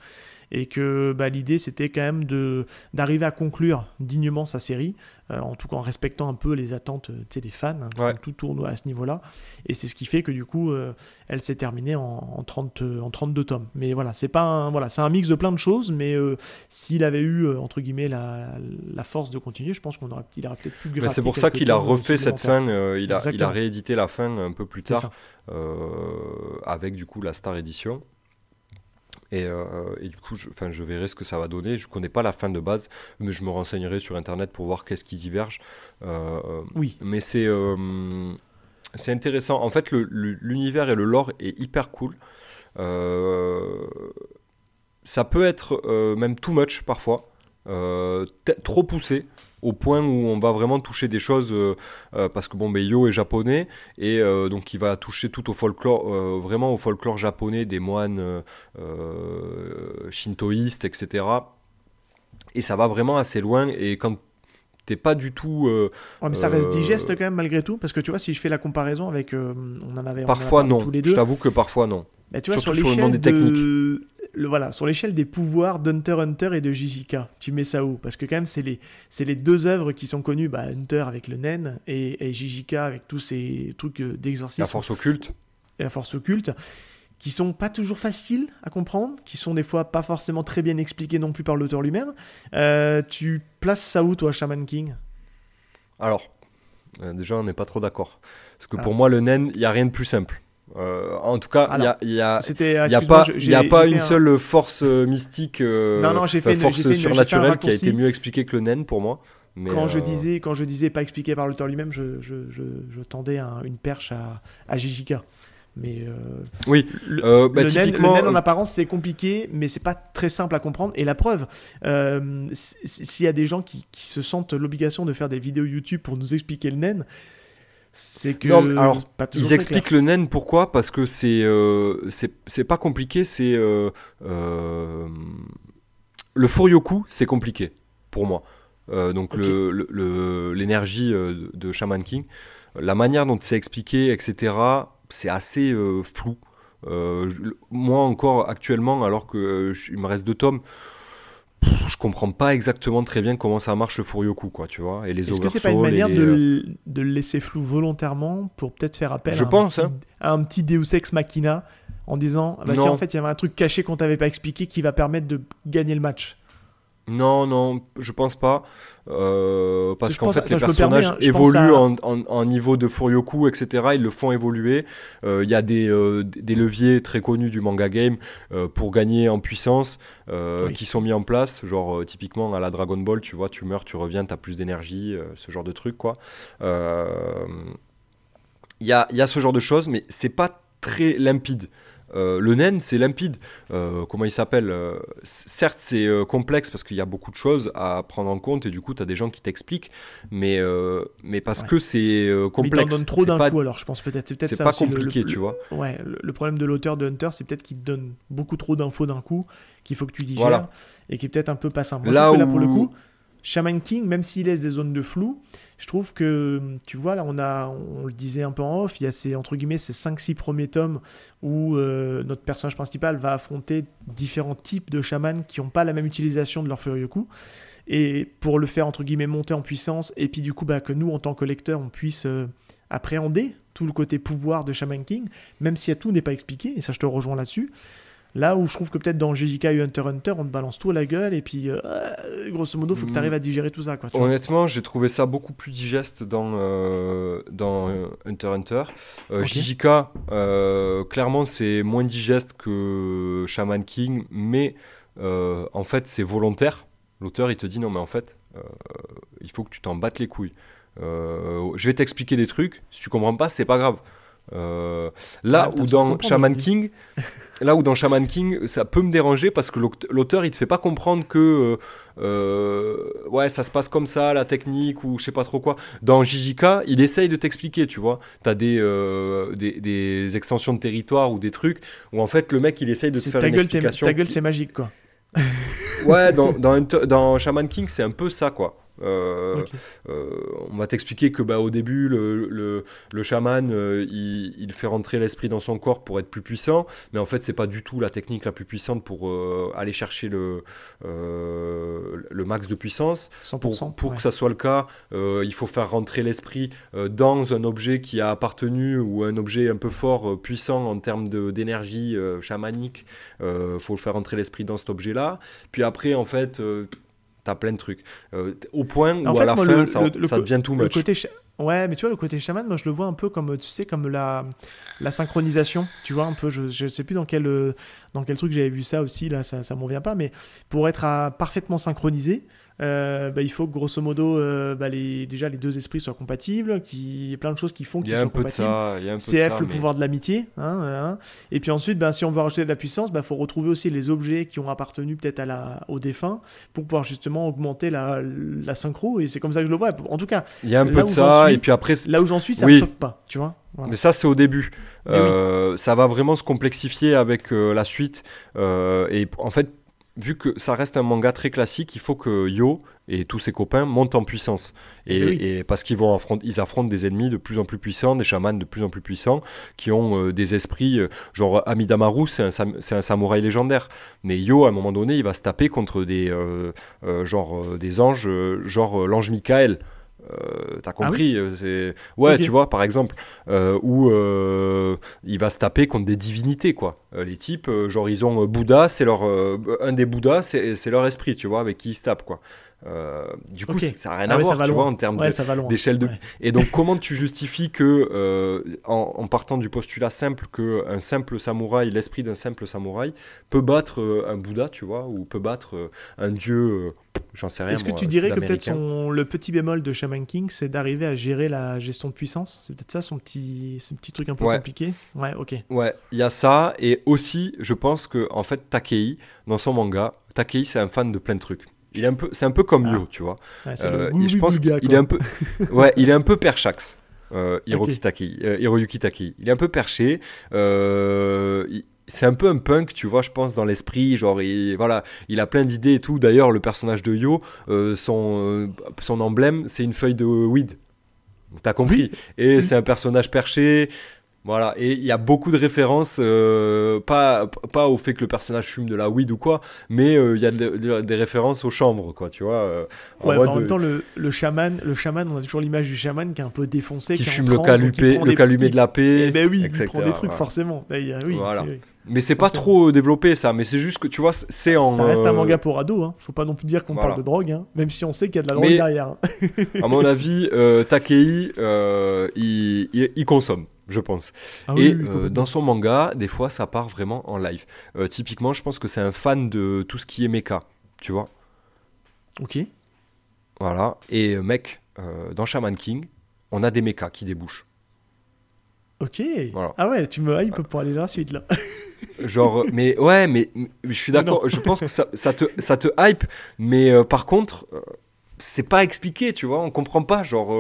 et que bah, l'idée c'était quand même de d'arriver à conclure dignement sa série euh, en tout cas en respectant un peu les attentes euh, des fans hein, Ouais. tout tourne à ce niveau là et c'est ce qui fait que du coup euh, elle s'est terminée en, en 30 euh, en 32 tomes mais voilà c'est pas un, voilà c'est un mix de plein de choses mais euh, s'il avait eu entre guillemets la, la force de continuer je pense qu'on aurait il aurait peut-être pu mais c'est pour ça qu'il a refait cette fin, il, a, il a réédité la fin un peu plus tard. avec du coup la Star Edition. Et, euh, et du coup, je, je verrai ce que ça va donner. Je connais pas la fin de base, mais je me renseignerai sur internet pour voir qu'est-ce qui diverge. Euh, oui mais c'est euh, c'est intéressant. En fait, le- le- l'univers et le lore est hyper cool. Euh, ça peut être euh, même too much parfois, euh, trop poussé au point où on va vraiment toucher des choses euh, euh, parce que bon ben Yo est japonais et euh, donc il va toucher tout au folklore euh, vraiment au folklore japonais des moines shintoïstes etc et ça va vraiment assez loin et quand t'es pas du tout Ouais, mais ça reste digeste quand même malgré tout, parce que tu vois, si je fais la comparaison avec, on en avait, on en a parfois non. tous les je t'avoue que parfois non. Bah, tu vois, sur surtout sur le nom des de, le, voilà, sur l'échelle des pouvoirs d'Hunter Hunter et de JJK, tu mets ça où? Parce que quand même, c'est les, c'est les deux œuvres qui sont connues, bah, Hunter avec le naine et, et JJK avec tous ces trucs euh, d'exorcisme la force occulte et la force occulte, qui sont pas toujours faciles à comprendre, qui sont des fois pas forcément très bien expliqués non plus par l'auteur lui-même. Euh, tu places ça où, toi, Shaman King? Alors, euh, déjà, on n'est pas trop d'accord. Parce que Ah. pour moi, le naine, il n'y a rien de plus simple. Euh, en tout cas, il n'y a, pas, y a pas une un- seule force euh, mystique, euh, Non, non, j'ai enfin, fait une- force j'ai fait une- j'ai fait un surnaturelle qui a été mieux expliquée que le naine pour moi. Mais, quand je euh, disais quand je disais pas expliqué par l'auteur lui-même, je, je, je, je tendais un- une perche à, à JJK. Mais Oui, le, bah, le naine- typiquement, le naine en apparence c'est compliqué, mais c'est pas très simple à comprendre. Et la preuve, s'il y a des gens qui, qui se sentent l'obligation de faire des vidéos YouTube pour nous expliquer le naine, c'est que Non, alors, pas Ils expliquent le naine pourquoi? Parce que c'est euh, c'est pas compliqué, c'est euh, euh, le Furyoku, c'est compliqué pour moi. Euh, donc le- l'énergie de Shaman King, la manière dont c'est expliqué, etc. C'est assez flou. Moi encore actuellement, alors que je- il me reste deux tomes. Je comprends pas exactement très bien comment ça marche le Furyoku, quoi, tu vois, et les Est-ce que c'est pas une manière les, de, euh, le- de le laisser flou volontairement pour peut-être faire appel Je à, pense, un hein. petit, à un petit Deus Ex Machina en disant bah tiens en fait il y avait un truc caché qu'on t'avait pas expliqué qui va permettre de gagner le match. Non, non, je pense pas. Euh, parce qu'en fait, les permets, personnages hein, évoluent à- en, en- en niveau de Furyoku, etc. Ils le font évoluer. Euh, Il y a des, euh, des leviers très connus du manga game pour gagner en puissance Oui. qui sont mis en place. Genre, typiquement, à la Dragon Ball, tu vois, tu meurs, tu reviens, tu as plus d'énergie, ce genre de truc, quoi. Il y, a, il y a ce genre de choses, mais c'est pas très limpide. Euh, le naine, c'est limpide. Euh, comment il s'appelle Euh, Certes, c'est complexe parce qu'il y a beaucoup de choses à prendre en compte et du coup, tu as des gens qui t'expliquent, mais, mais parce Ouais. que c'est euh, Mais complexe. donne trop d'un pas, coup alors je pense peut-être c'est peut-être pas le- compliqué, le, tu vois. Ouais, le, problème de l'auteur de Hunter c'est peut-être qu'il te donne beaucoup trop d'infos d'un coup qu'il faut que tu digères Voilà. et qui est peut-être un peu pas simple. Moi, Là que là pour le où- coup Shaman King, même s'il laisse des zones de flou, je trouve que, tu vois, là, on, a, on le disait un peu en off, il y a ces, entre guillemets, ces 5-6 premiers tomes où euh, notre personnage principal va affronter différents types de chamans qui n'ont pas la même utilisation de leur Furyoku. Et pour le faire, entre guillemets, monter en puissance, et puis du coup, bah, que nous, en tant que lecteurs, on puisse euh, appréhender tout le côté pouvoir de Shaman King, même si tout n'est pas expliqué, et ça, je te rejoins là-dessus. Là où je trouve que peut-être dans GJK et Hunter Hunter, on te balance tout à la gueule et puis euh, grosso modo, faut que tu arrives à digérer tout ça. Quoi, Honnêtement, j'ai trouvé ça beaucoup plus digeste dans, euh, dans euh, Hunter Hunter. JJK, clairement, c'est moins digeste que Shaman King, mais en fait, c'est volontaire. L'auteur, il te dit non, mais en fait, il faut que tu t'en battes les couilles. je vais t'expliquer des trucs. Si tu comprends pas, c'est pas grave. là où dans Shaman King, là où dans Shaman King, ça peut me déranger parce que l'auteur, il te fait pas comprendre que euh, euh, ouais, ça se passe comme ça, la technique ou je sais pas trop quoi. Dans JJK, il essaye de t'expliquer, tu vois. T'as des, euh, des, des extensions de territoire ou des trucs où en fait le mec il essaye de te faire une explication. Ta gueule, c'est magique quoi. ouais, dans, dans, dans Shaman King, c'est un peu ça quoi. Euh, euh, on va t'expliquer que bah, au début, le, le, le chaman, euh, il, fait rentrer l'esprit dans son corps pour être plus puissant, mais en fait, c'est pas du tout la technique la plus puissante pour aller chercher le, le max de puissance. pour, pour que ça soit le cas, il faut faire rentrer l'esprit dans un objet qui a appartenu ou un objet un peu fort, puissant en termes d'énergie chamanique. Il faut faire rentrer l'esprit dans cet objet-là. Puis après, en fait T'as plein de trucs. Euh, au point où à la fin, ça, devient tout much. Côté ouais, mais tu vois, le côté chaman, moi je le vois un peu comme, tu sais, comme la, la synchronisation. Tu vois, un peu, je, je sais plus dans quel, dans quel truc j'avais vu ça aussi, là, ça, ça m'en vient pas, mais pour être à, parfaitement synchronisé, euh, bah, il faut que grosso modo euh, bah, les, déjà les deux esprits soient compatibles, qu'il y ait plein de choses qui font qu'ils soient compatibles. CF, le pouvoir de l'amitié. Hein, hein, Et puis ensuite, bah, si on veut rajouter de la puissance, il faut retrouver aussi les objets qui ont appartenu peut-être à la, au défunt pour pouvoir justement augmenter la, la synchro. Et c'est comme ça que je le vois. En tout cas, il y a un peu de ça. et puis après, là où j'en suis, ça ne me choque pas. Tu vois Mais ça, c'est au début. Euh, ça va vraiment se complexifier avec la suite. et en fait, vu que ça reste un manga très classique, il faut que Yo et tous ses copains montent en puissance. Et, eh parce qu'ils vont affronter, ils affrontent des ennemis de plus en plus puissants, des chamans de plus en plus puissants, qui ont euh, des esprits. Euh, genre Amidamaru, c'est un, un, samouraï légendaire. Mais Yo, à un moment donné, il va se taper contre des, euh, genre, des anges, genre l'ange Michael. Euh, t'as ah compris euh, c'est ouais tu vois par exemple euh, où il va se taper contre des divinités quoi. Les types genre ils ont Bouddha c'est leur un des Bouddhas c'est leur esprit tu vois avec qui ils se tapent quoi euh, du coup, ça n'a rien ah à voir, tu vois, en termes d'échelle de. Et donc, comment tu justifies que, euh, en, partant du postulat simple, que un simple samouraï, l'esprit d'un simple samouraï, peut battre euh, un Bouddha, tu vois, ou peut battre un dieu, j'en sais rien. Est-ce que tu dirais que peut-être le petit bémol de Shaman King, c'est d'arriver à gérer la gestion de puissance? C'est peut-être ça son petit, son petit truc un peu compliqué? Ouais, ok. Ouais, il y a ça, et aussi, je pense que, en fait, Takei, dans son manga, Takei, c'est un fan de plein de trucs. Il est un peu, c'est un peu comme Yo, ah. tu vois. Euh, je pense qu'il est un peu, ouais, il est un peu perchax. Euh, Hiroyuki euh, Il est un peu perché. Euh, c'est un peu un punk, tu vois, je pense, dans l'esprit. Genre, il, voilà, il a plein d'idées et tout. D'ailleurs, le personnage de Yo, son, son emblème, c'est une feuille de weed. T'as compris. Et c'est un personnage perché. Voilà, et il y a beaucoup de références, euh, pas, pas au fait que le personnage fume de la weed ou quoi, mais euh, il y a des références aux chambres, quoi, tu vois. Euh, ouais, en, même temps, le, le chaman, le chaman, on a toujours l'image du chaman qui est un peu défoncé, qui, fume le, calupé, le calumet de la paix, eh ben oui, etc., il prend des trucs, forcément. Eh, oui, voilà. Mais c'est pas trop développé ça, mais c'est juste que tu vois, c'est en. Ça reste un manga pour ados, hein. faut pas non plus dire qu'on parle de drogue, hein. même si on sait qu'il y a de la drogue derrière. à mon avis, Takei, il, il consomme je pense. Ah et euh, dans son manga, des fois, ça part vraiment en live. Euh, typiquement, je pense que c'est un fan de tout ce qui est mecha, tu vois. Ok. Voilà. Et euh, mec, dans Shaman King, on a des mechas qui débouchent. Ok. Ah ouais, tu me hype pour aller dans la suite là. Genre, mais ouais, mais, je suis d'accord. Je pense que ça, te, ça te hype, mais par contre, c'est pas expliqué, tu vois, on comprend pas. Genre,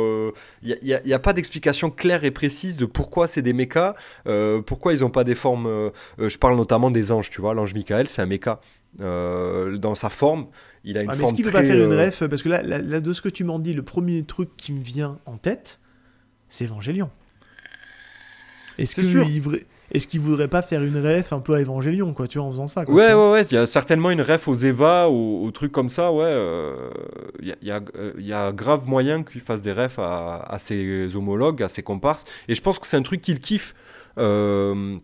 il n'y a, y a, pas d'explication claire et précise de pourquoi c'est des mechas, pourquoi ils ont pas des formes. je parle notamment des anges, tu vois. L'ange Michael, c'est un mecha. dans sa forme, il a une ah, mais forme est-ce qu'il pas faire une euh, ref Parce que là, là, là, de ce que tu m'en dis, le premier truc qui me vient en tête, c'est Evangelion. Est-ce sûr. voudrait... Est-ce qu'il voudrait pas faire une ref un peu à Evangelion, quoi, tu vois, en faisant ça quoi, Ouais, ouais, ouais, il y a certainement une ref aux Eva, aux, aux trucs comme ça, ouais. euh, Il y, a, il y a, euh, il y a grave moyen qu'il fasse des refs à, à ses homologues, à ses comparses. Et je pense que c'est un truc qu'il kiffe. euh,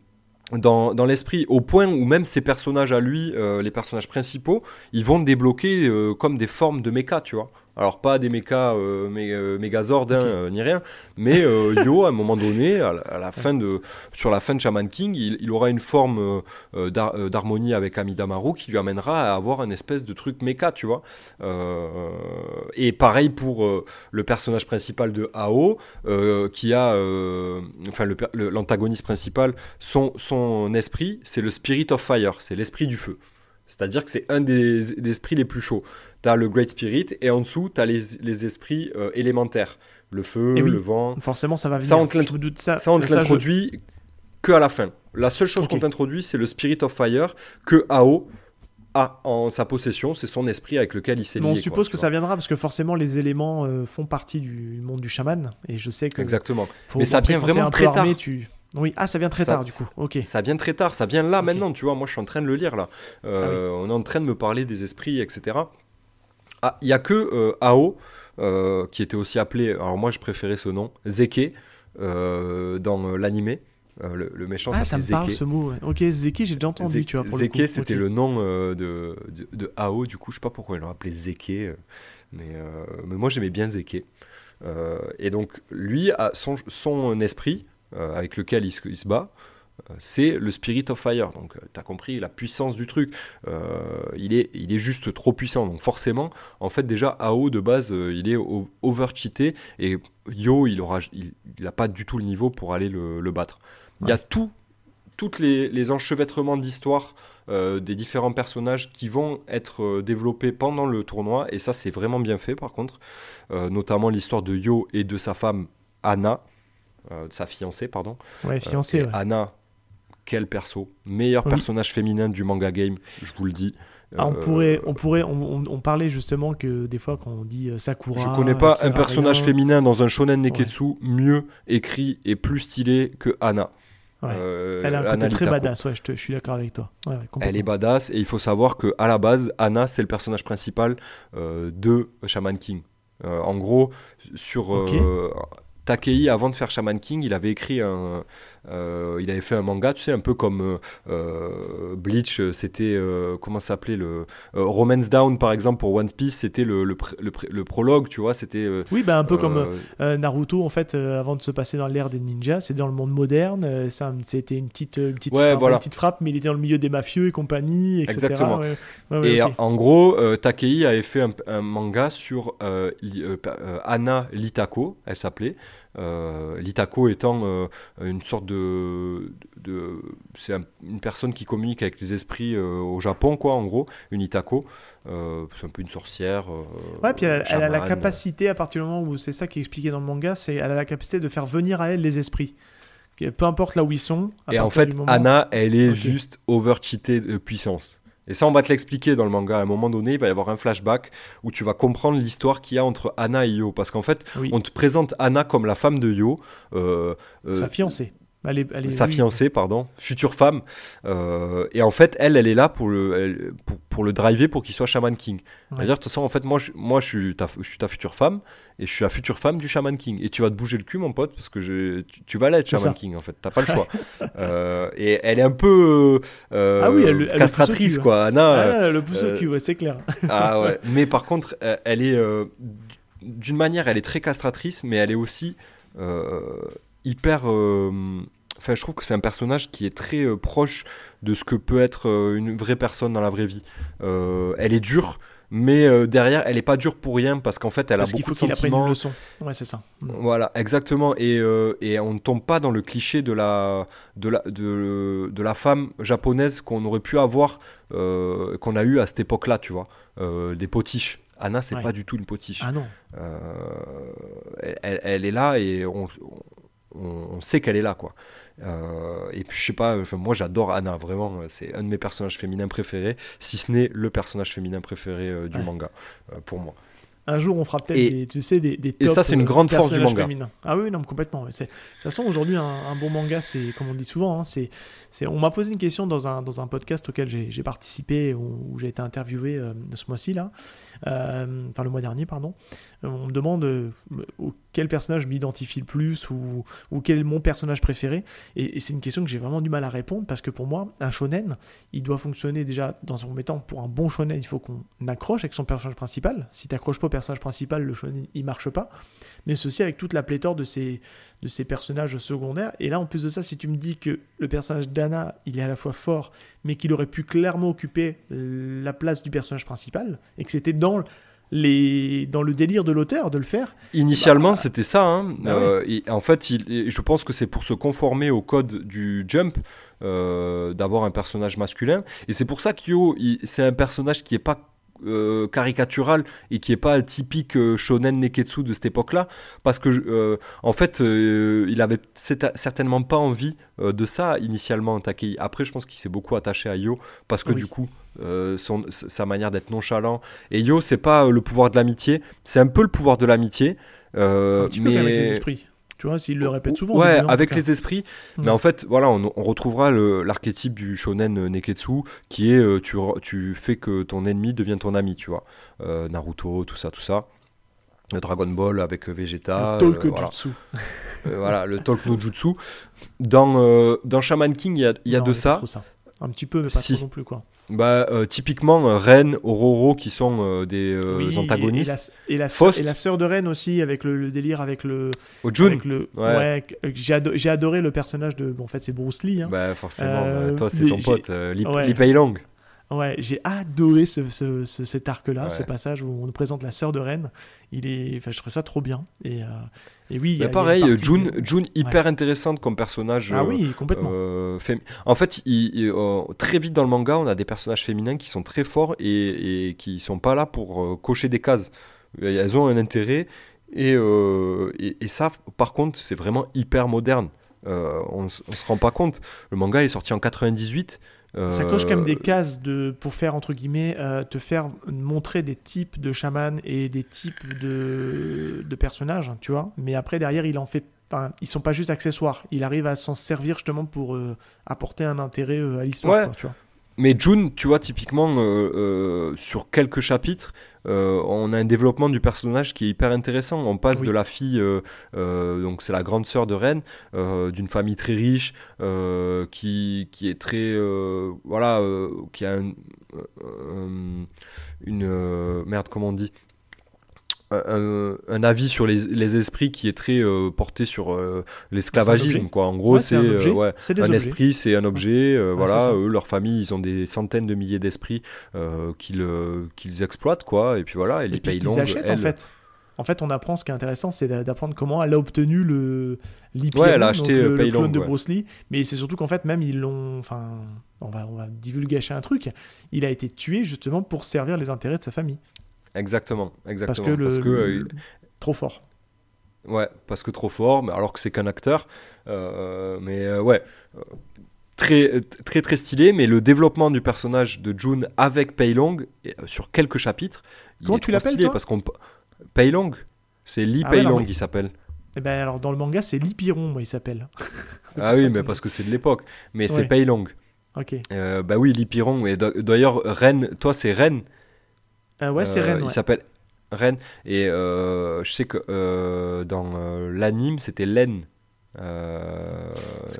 dans, dans l'esprit, au point où même ses personnages à lui, euh, les personnages principaux, ils vont débloquer euh, comme des formes de méca, tu vois. Alors pas des mechas euh, mé- euh, Megazord hein, euh, ni rien, mais euh, Yo à un moment donné, à la, à la fin de, sur la fin de Shaman King, il, il aura une forme d'harmonie avec Amidamaru qui lui amènera à avoir un espèce de truc méca, tu vois. Et pareil pour le personnage principal de Ao, qui a, enfin l'antagoniste principal, son, son esprit, c'est le Spirit of Fire, c'est l'esprit du feu. C'est-à-dire que c'est un des esprits les plus chauds. Tu as le Great Spirit et en dessous, tu as les, les esprits euh, élémentaires. Le feu, Eh oui. le vent. Forcément, ça va venir. Ça, on te Je l'intro- me doute ça. Ça, on te ça, je- l'introduit que à la fin. La seule chose qu'on t'introduit, c'est le Spirit of Fire que Ao a en sa possession. C'est son esprit avec lequel il s'est lié. On suppose que ça viendra parce que forcément les éléments euh, font partie du monde du chaman et je sais que Exactement. Mais ça vient vraiment très armé, tard. tu- Oui, ah ça vient très Ça- tard du coup. Ok. Ça vient très tard, ça vient là maintenant, tu vois. Moi, je suis en train de le lire là. Ah Euh, On est en train de me parler des esprits, etc. Ah, il y a que euh, Ao, euh, qui était aussi appelé, alors moi je préférais ce nom, Zeke, euh, dans l'animé. Euh, le, le méchant Ah ça me parle Zeke. ce mot. ouais. Ok Zeki j'ai déjà entendu Zeke, tu vois pour Zeke, le c'était le nom euh, de, de, de Ao, du coup, je sais pas pourquoi ils l'ont appelé Zeke, euh, mais, mais moi j'aimais bien Zeke. Et donc, lui, a son, son esprit avec lequel il se, il se bat, c'est le Spirit of Fire. Donc, tu as compris la puissance du truc. Euh, il, est, il est juste trop puissant. Donc, forcément, en fait, déjà, AO de base, euh, il est over-cheaté. Et Yo, il aura, il, il a pas du tout le niveau pour aller le, le battre. Il y a tout, toutes les, les enchevêtrements d'histoire euh, des différents personnages qui vont être euh, développés pendant le tournoi. Et ça, c'est vraiment bien fait, par contre. Euh, notamment l'histoire de Yo et de sa femme Anna, euh, sa fiancée, pardon. Ouais Euh, fiancé. et ouais. Anna, quel perso Meilleur Oui. personnage féminin du manga game, je vous le dis. Ah, on Euh, pourrait, on pourrait, on, on- on parlait justement que des fois quand on dit euh, Sakura. Je connais pas un personnage rien. féminin dans un shonen neketsu mieux écrit et plus stylé que Anna. Ouais. Euh, Elle a un côté Anna très badass. Ouais, je, te- je suis d'accord avec toi. Ouais, Elle est badass et il faut savoir que à la base, Anna c'est le personnage principal euh, de Shaman King. Euh, en gros, sur Ok. euh, Takei, avant de faire Shaman King, il avait écrit un, il avait fait un manga, tu sais, un peu comme euh, euh, Bleach, euh, c'était euh, comment s'appelait le euh, Romance Down par exemple pour One Piece, c'était le, le, pr- le pr- le prologue, tu vois, c'était euh, Oui, bah un peu comme euh, euh, Naruto en fait, euh, avant de se passer dans l'ère des ninjas, c'est dans le monde moderne. euh, c'était une petite, euh, une petite, Ouais, voilà. une petite frappe, mais il était dans le milieu des mafieux et compagnie, etc. Exactement. Ouais, ouais, ouais, Et en gros, euh, Takei avait fait un, un manga sur euh, li- euh, euh, Anna Litako, elle s'appelait. Euh, Litako étant euh, une sorte de. de c'est un- une personne qui communique avec les esprits euh, au Japon, quoi, en gros, une Litako. Euh, c'est un peu une sorcière. Ouais, puis elle, elle a la capacité, à partir du moment où c'est ça qui est expliqué dans le manga, c'est elle a la capacité de faire venir à elle les esprits. Peu importe là où ils sont. à Et en fait, moment- Anna, elle est juste over-cheatée de puissance. Et ça, on va te l'expliquer dans le manga. À un moment donné, il va y avoir un flashback où tu vas comprendre l'histoire qu'il y a entre Anna et Yo. Parce qu'en fait, Oui, on te présente Anna comme la femme de Yo. euh, euh, sa fiancée. Elle est, elle est- sa oui. fiancée, pardon, future femme. Euh, et en fait, elle, elle est là pour le, elle- pour, pour le driver pour qu'il soit Shaman King. Ouais. C'est-à-dire, de toute façon, en fait, moi, je, moi je, suis ta, je suis ta future femme et je suis la future femme du Shaman King. Et tu vas te bouger le cul, mon pote, parce que je, tu, tu vas l'être Shaman ça. King, en fait. T'as pas le choix. Euh, et elle est un peu euh, Ah oui, castratrice, quoi. Anna, euh, Ah, le pouce au cul, ouais, c'est clair. ah ouais. Mais par contre, elle est d'une manière, elle est très castratrice, mais elle est aussi hyper. euh, Enfin, je trouve que c'est un personnage qui est très euh, proche de ce que peut être euh, une vraie personne dans la vraie vie. Euh, elle est dure, mais derrière, elle est pas dure pour rien parce qu'en fait, elle Parce a beaucoup faut de apprenne une sentiments. leçon. Ouais, c'est ça. Mm. Voilà, exactement. Et, et on ne tombe pas dans le cliché de la, de la, de, de la femme japonaise qu'on aurait pu avoir, qu'on a eu à cette époque-là, tu vois. Des potiches. Anna, c'est Ouais. pas du tout une potiche. Ah non. Elle, elle- elle est là et on, on- on sait qu'elle est là, quoi. Euh, et puis je sais pas, enfin, moi j'adore Anna, vraiment, c'est un de mes personnages féminins préférés, si ce n'est le personnage féminin préféré euh, du Ouais. manga, euh, pour moi. Un jour, on fera peut-être des, tu sais, des, des et ça, c'est une grande force du manga. féminins. Ah oui, non, complètement. De toute façon, aujourd'hui, un, un bon manga, c'est, comme on dit souvent, hein, c'est, on m'a posé une question dans un, dans un podcast auquel j'ai, participé, où, où j'ai été interviewé ce mois-ci, là, enfin le mois dernier, pardon. On me demande quel personnage m'identifie le plus ou, quel est mon personnage préféré. Et, c'est une question que j'ai vraiment du mal à répondre parce que pour moi, un shonen, il doit fonctionner déjà dans un premier temps. Pour un bon shonen, il faut qu'on accroche avec son personnage principal. Si tu n'accroches pas au personnage principal, le shonen il marche pas. Mais ceci avec toute la pléthore de ces, de ces personnages secondaires. Et là, en plus de ça, si tu me dis que le personnage d'Anna, il est à la fois fort, mais qu'il aurait pu clairement occuper euh, la place du personnage principal, et que c'était dans les dans le délire de l'auteur de le faire. Initialement, Bah, c'était ça. hein. bah Euh, et en fait, il- et je pense que c'est pour se conformer au code du Jump euh, d'avoir un personnage masculin. Et c'est pour ça qu'Yo, c'est un personnage qui est pas euh, caricatural et qui est pas typique euh, shonen neketsu de cette époque-là parce que euh, en fait il avait certainement pas envie de ça initialement Takei après je pense qu'il s'est beaucoup attaché à Yo parce que Oui. du coup euh, son, sa manière d'être nonchalant et Yo c'est pas euh, le pouvoir de l'amitié c'est un peu le pouvoir de l'amitié euh, mais avec les esprits. Tu vois, s'il le répète souvent. ouais, avec les esprits. Mm. Mais en fait, voilà, on, on retrouvera l'archétype du shonen neketsu qui est tu, tu fais que ton ennemi devient ton ami, tu vois. Euh, Naruto, tout ça, tout ça. Dragon Ball avec Vegeta. Le talk euh, voilà. jutsu. Euh, voilà, le Talk no Jutsu. Dans, dans Shaman King, il y a, y a Non, de ça. trop ça. Un petit peu, mais pas Si. trop non plus, quoi. Bah, euh, typiquement, euh, Ren, Ororo, qui sont euh, des euh, Oui, antagonistes. Et la, et, la Faust. sœur, de Ren aussi, avec le, le délire, avec le. Avec le Ouais. j'ai ado- j'ai adoré le personnage de. Bon, en fait, c'est Bruce Lee. hein. bah, forcément, bah, toi, c'est ton pote, Li, Ouais. Li Pei Long. Ouais, j'ai adoré ce, ce- ce- cet arc-là, ce passage où on nous présente la sœur de Ren. Il est, enfin, je trouve ça trop bien. Et, euh, et oui, il y a- il y a une pareil, partie Jun, de- Jun hyper intéressante comme personnage. Ah euh, oui, complètement. Euh, En fait, il- il- euh, très vite dans le manga, on a des personnages féminins qui sont très forts et, et qui sont pas là pour euh, cocher des cases. Euh, Elles ont un intérêt et, euh, et, et ça, par contre, c'est vraiment hyper moderne. Euh, on, on se rend pas compte. Le manga est sorti en 98. Ça coche quand même des euh, cases de, pour faire, entre guillemets, euh, te faire montrer des types de chamans et des types de, de personnages, tu vois. Mais après, derrière, il en fait. Enfin, ils sont pas juste accessoires. Il arrive à s'en servir justement pour euh, apporter un intérêt euh, à l'histoire, Ouais. Mais June, tu vois, typiquement, euh, euh, sur quelques chapitres, euh, on a un développement du personnage qui est hyper intéressant. On passe Oui. de la fille, euh, euh, donc c'est la grande sœur de Ren, euh, d'une famille très riche, euh, qui, qui est très, euh, voilà, euh, qui a un- euh, une, euh, merde, comment on dit? Un, un avis sur les, les esprits qui est très euh, porté sur euh, l'esclavagisme quoi en gros Ouais, c'est un euh, ouais, un esprit, c'est un objet. euh, Ouais, voilà, eux, leur famille, ils ont des centaines de milliers d'esprits qu'ils qu'ils exploitent, quoi. Et puis voilà, et Et les pays longues, achètent, en fait. En fait, on apprend ce qui est intéressant, c'est d'a- d'apprendre comment elle a obtenu le l'Hyperion, Ouais, elle a acheté, donc euh, le, le Pei clone Long, de. Bruce Lee. Mais c'est surtout qu'en fait, même ils l'ont. Enfin, on va, on va divulgacher un truc. Il a été tué justement pour servir les intérêts de sa famille. Exactement, Parce exactement. le. Parce que, euh, le- Trop fort. ouais, parce que trop fort, mais alors que c'est qu'un acteur. Euh, mais euh, ouais. Très, très très stylé, mais le développement du personnage de June avec Pei Long et, sur quelques chapitres, il Comment est tu l'appelles, parce qu'on Pei Long, c'est Li Ah Pei Long il s'appelle. Et ben alors dans le manga, c'est l'Hypiron, moi, il s'appelle. Ah oui, mais parce que c'est de l'époque. Mais c'est. Pei Long. Ok. Euh, bah oui, Lipiron. Et d- d'ailleurs, Ren, toi c'est Ren. Euh, ouais, c'est Euh, Ren. Il ouais. s'appelle Ren. Et euh, je sais que euh, dans l'anime, c'était Len. Euh,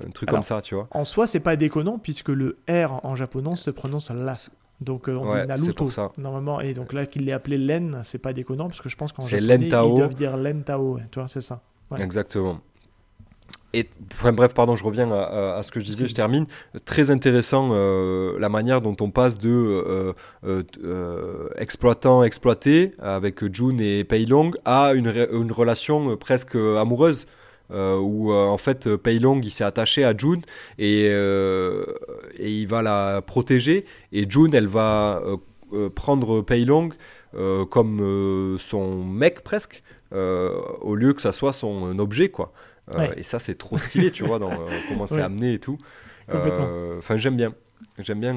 un truc Alors, comme ça, tu vois. En soi, c'est pas déconnant puisque le R en japonais se prononce là. Donc euh, on Ouais, dit Naruto pour ça. normalement et donc là qu'il l'ait appelé Len, c'est pas déconnant parce que je pense qu'en japonais Len Tao. ils doivent dire Len Tao, ouais, tu vois, c'est ça. Ouais. Exactement. Enfin, bref, pardon, je reviens à, ce que je disais, je termine. Très intéressant euh, la manière dont on passe de euh, euh, exploitant exploité avec June et Pei Long à une, re- une relation presque amoureuse. où en fait Pei Long il s'est attaché à June et, il va la protéger et June elle va prendre Pei Long comme son mec presque, au lieu que ça soit son objet, quoi. Euh, Ouais. Et ça, c'est trop stylé, tu vois, dans euh, comment c'est Ouais. amené et tout. Euh, Enfin, j'aime bien. J'aime bien.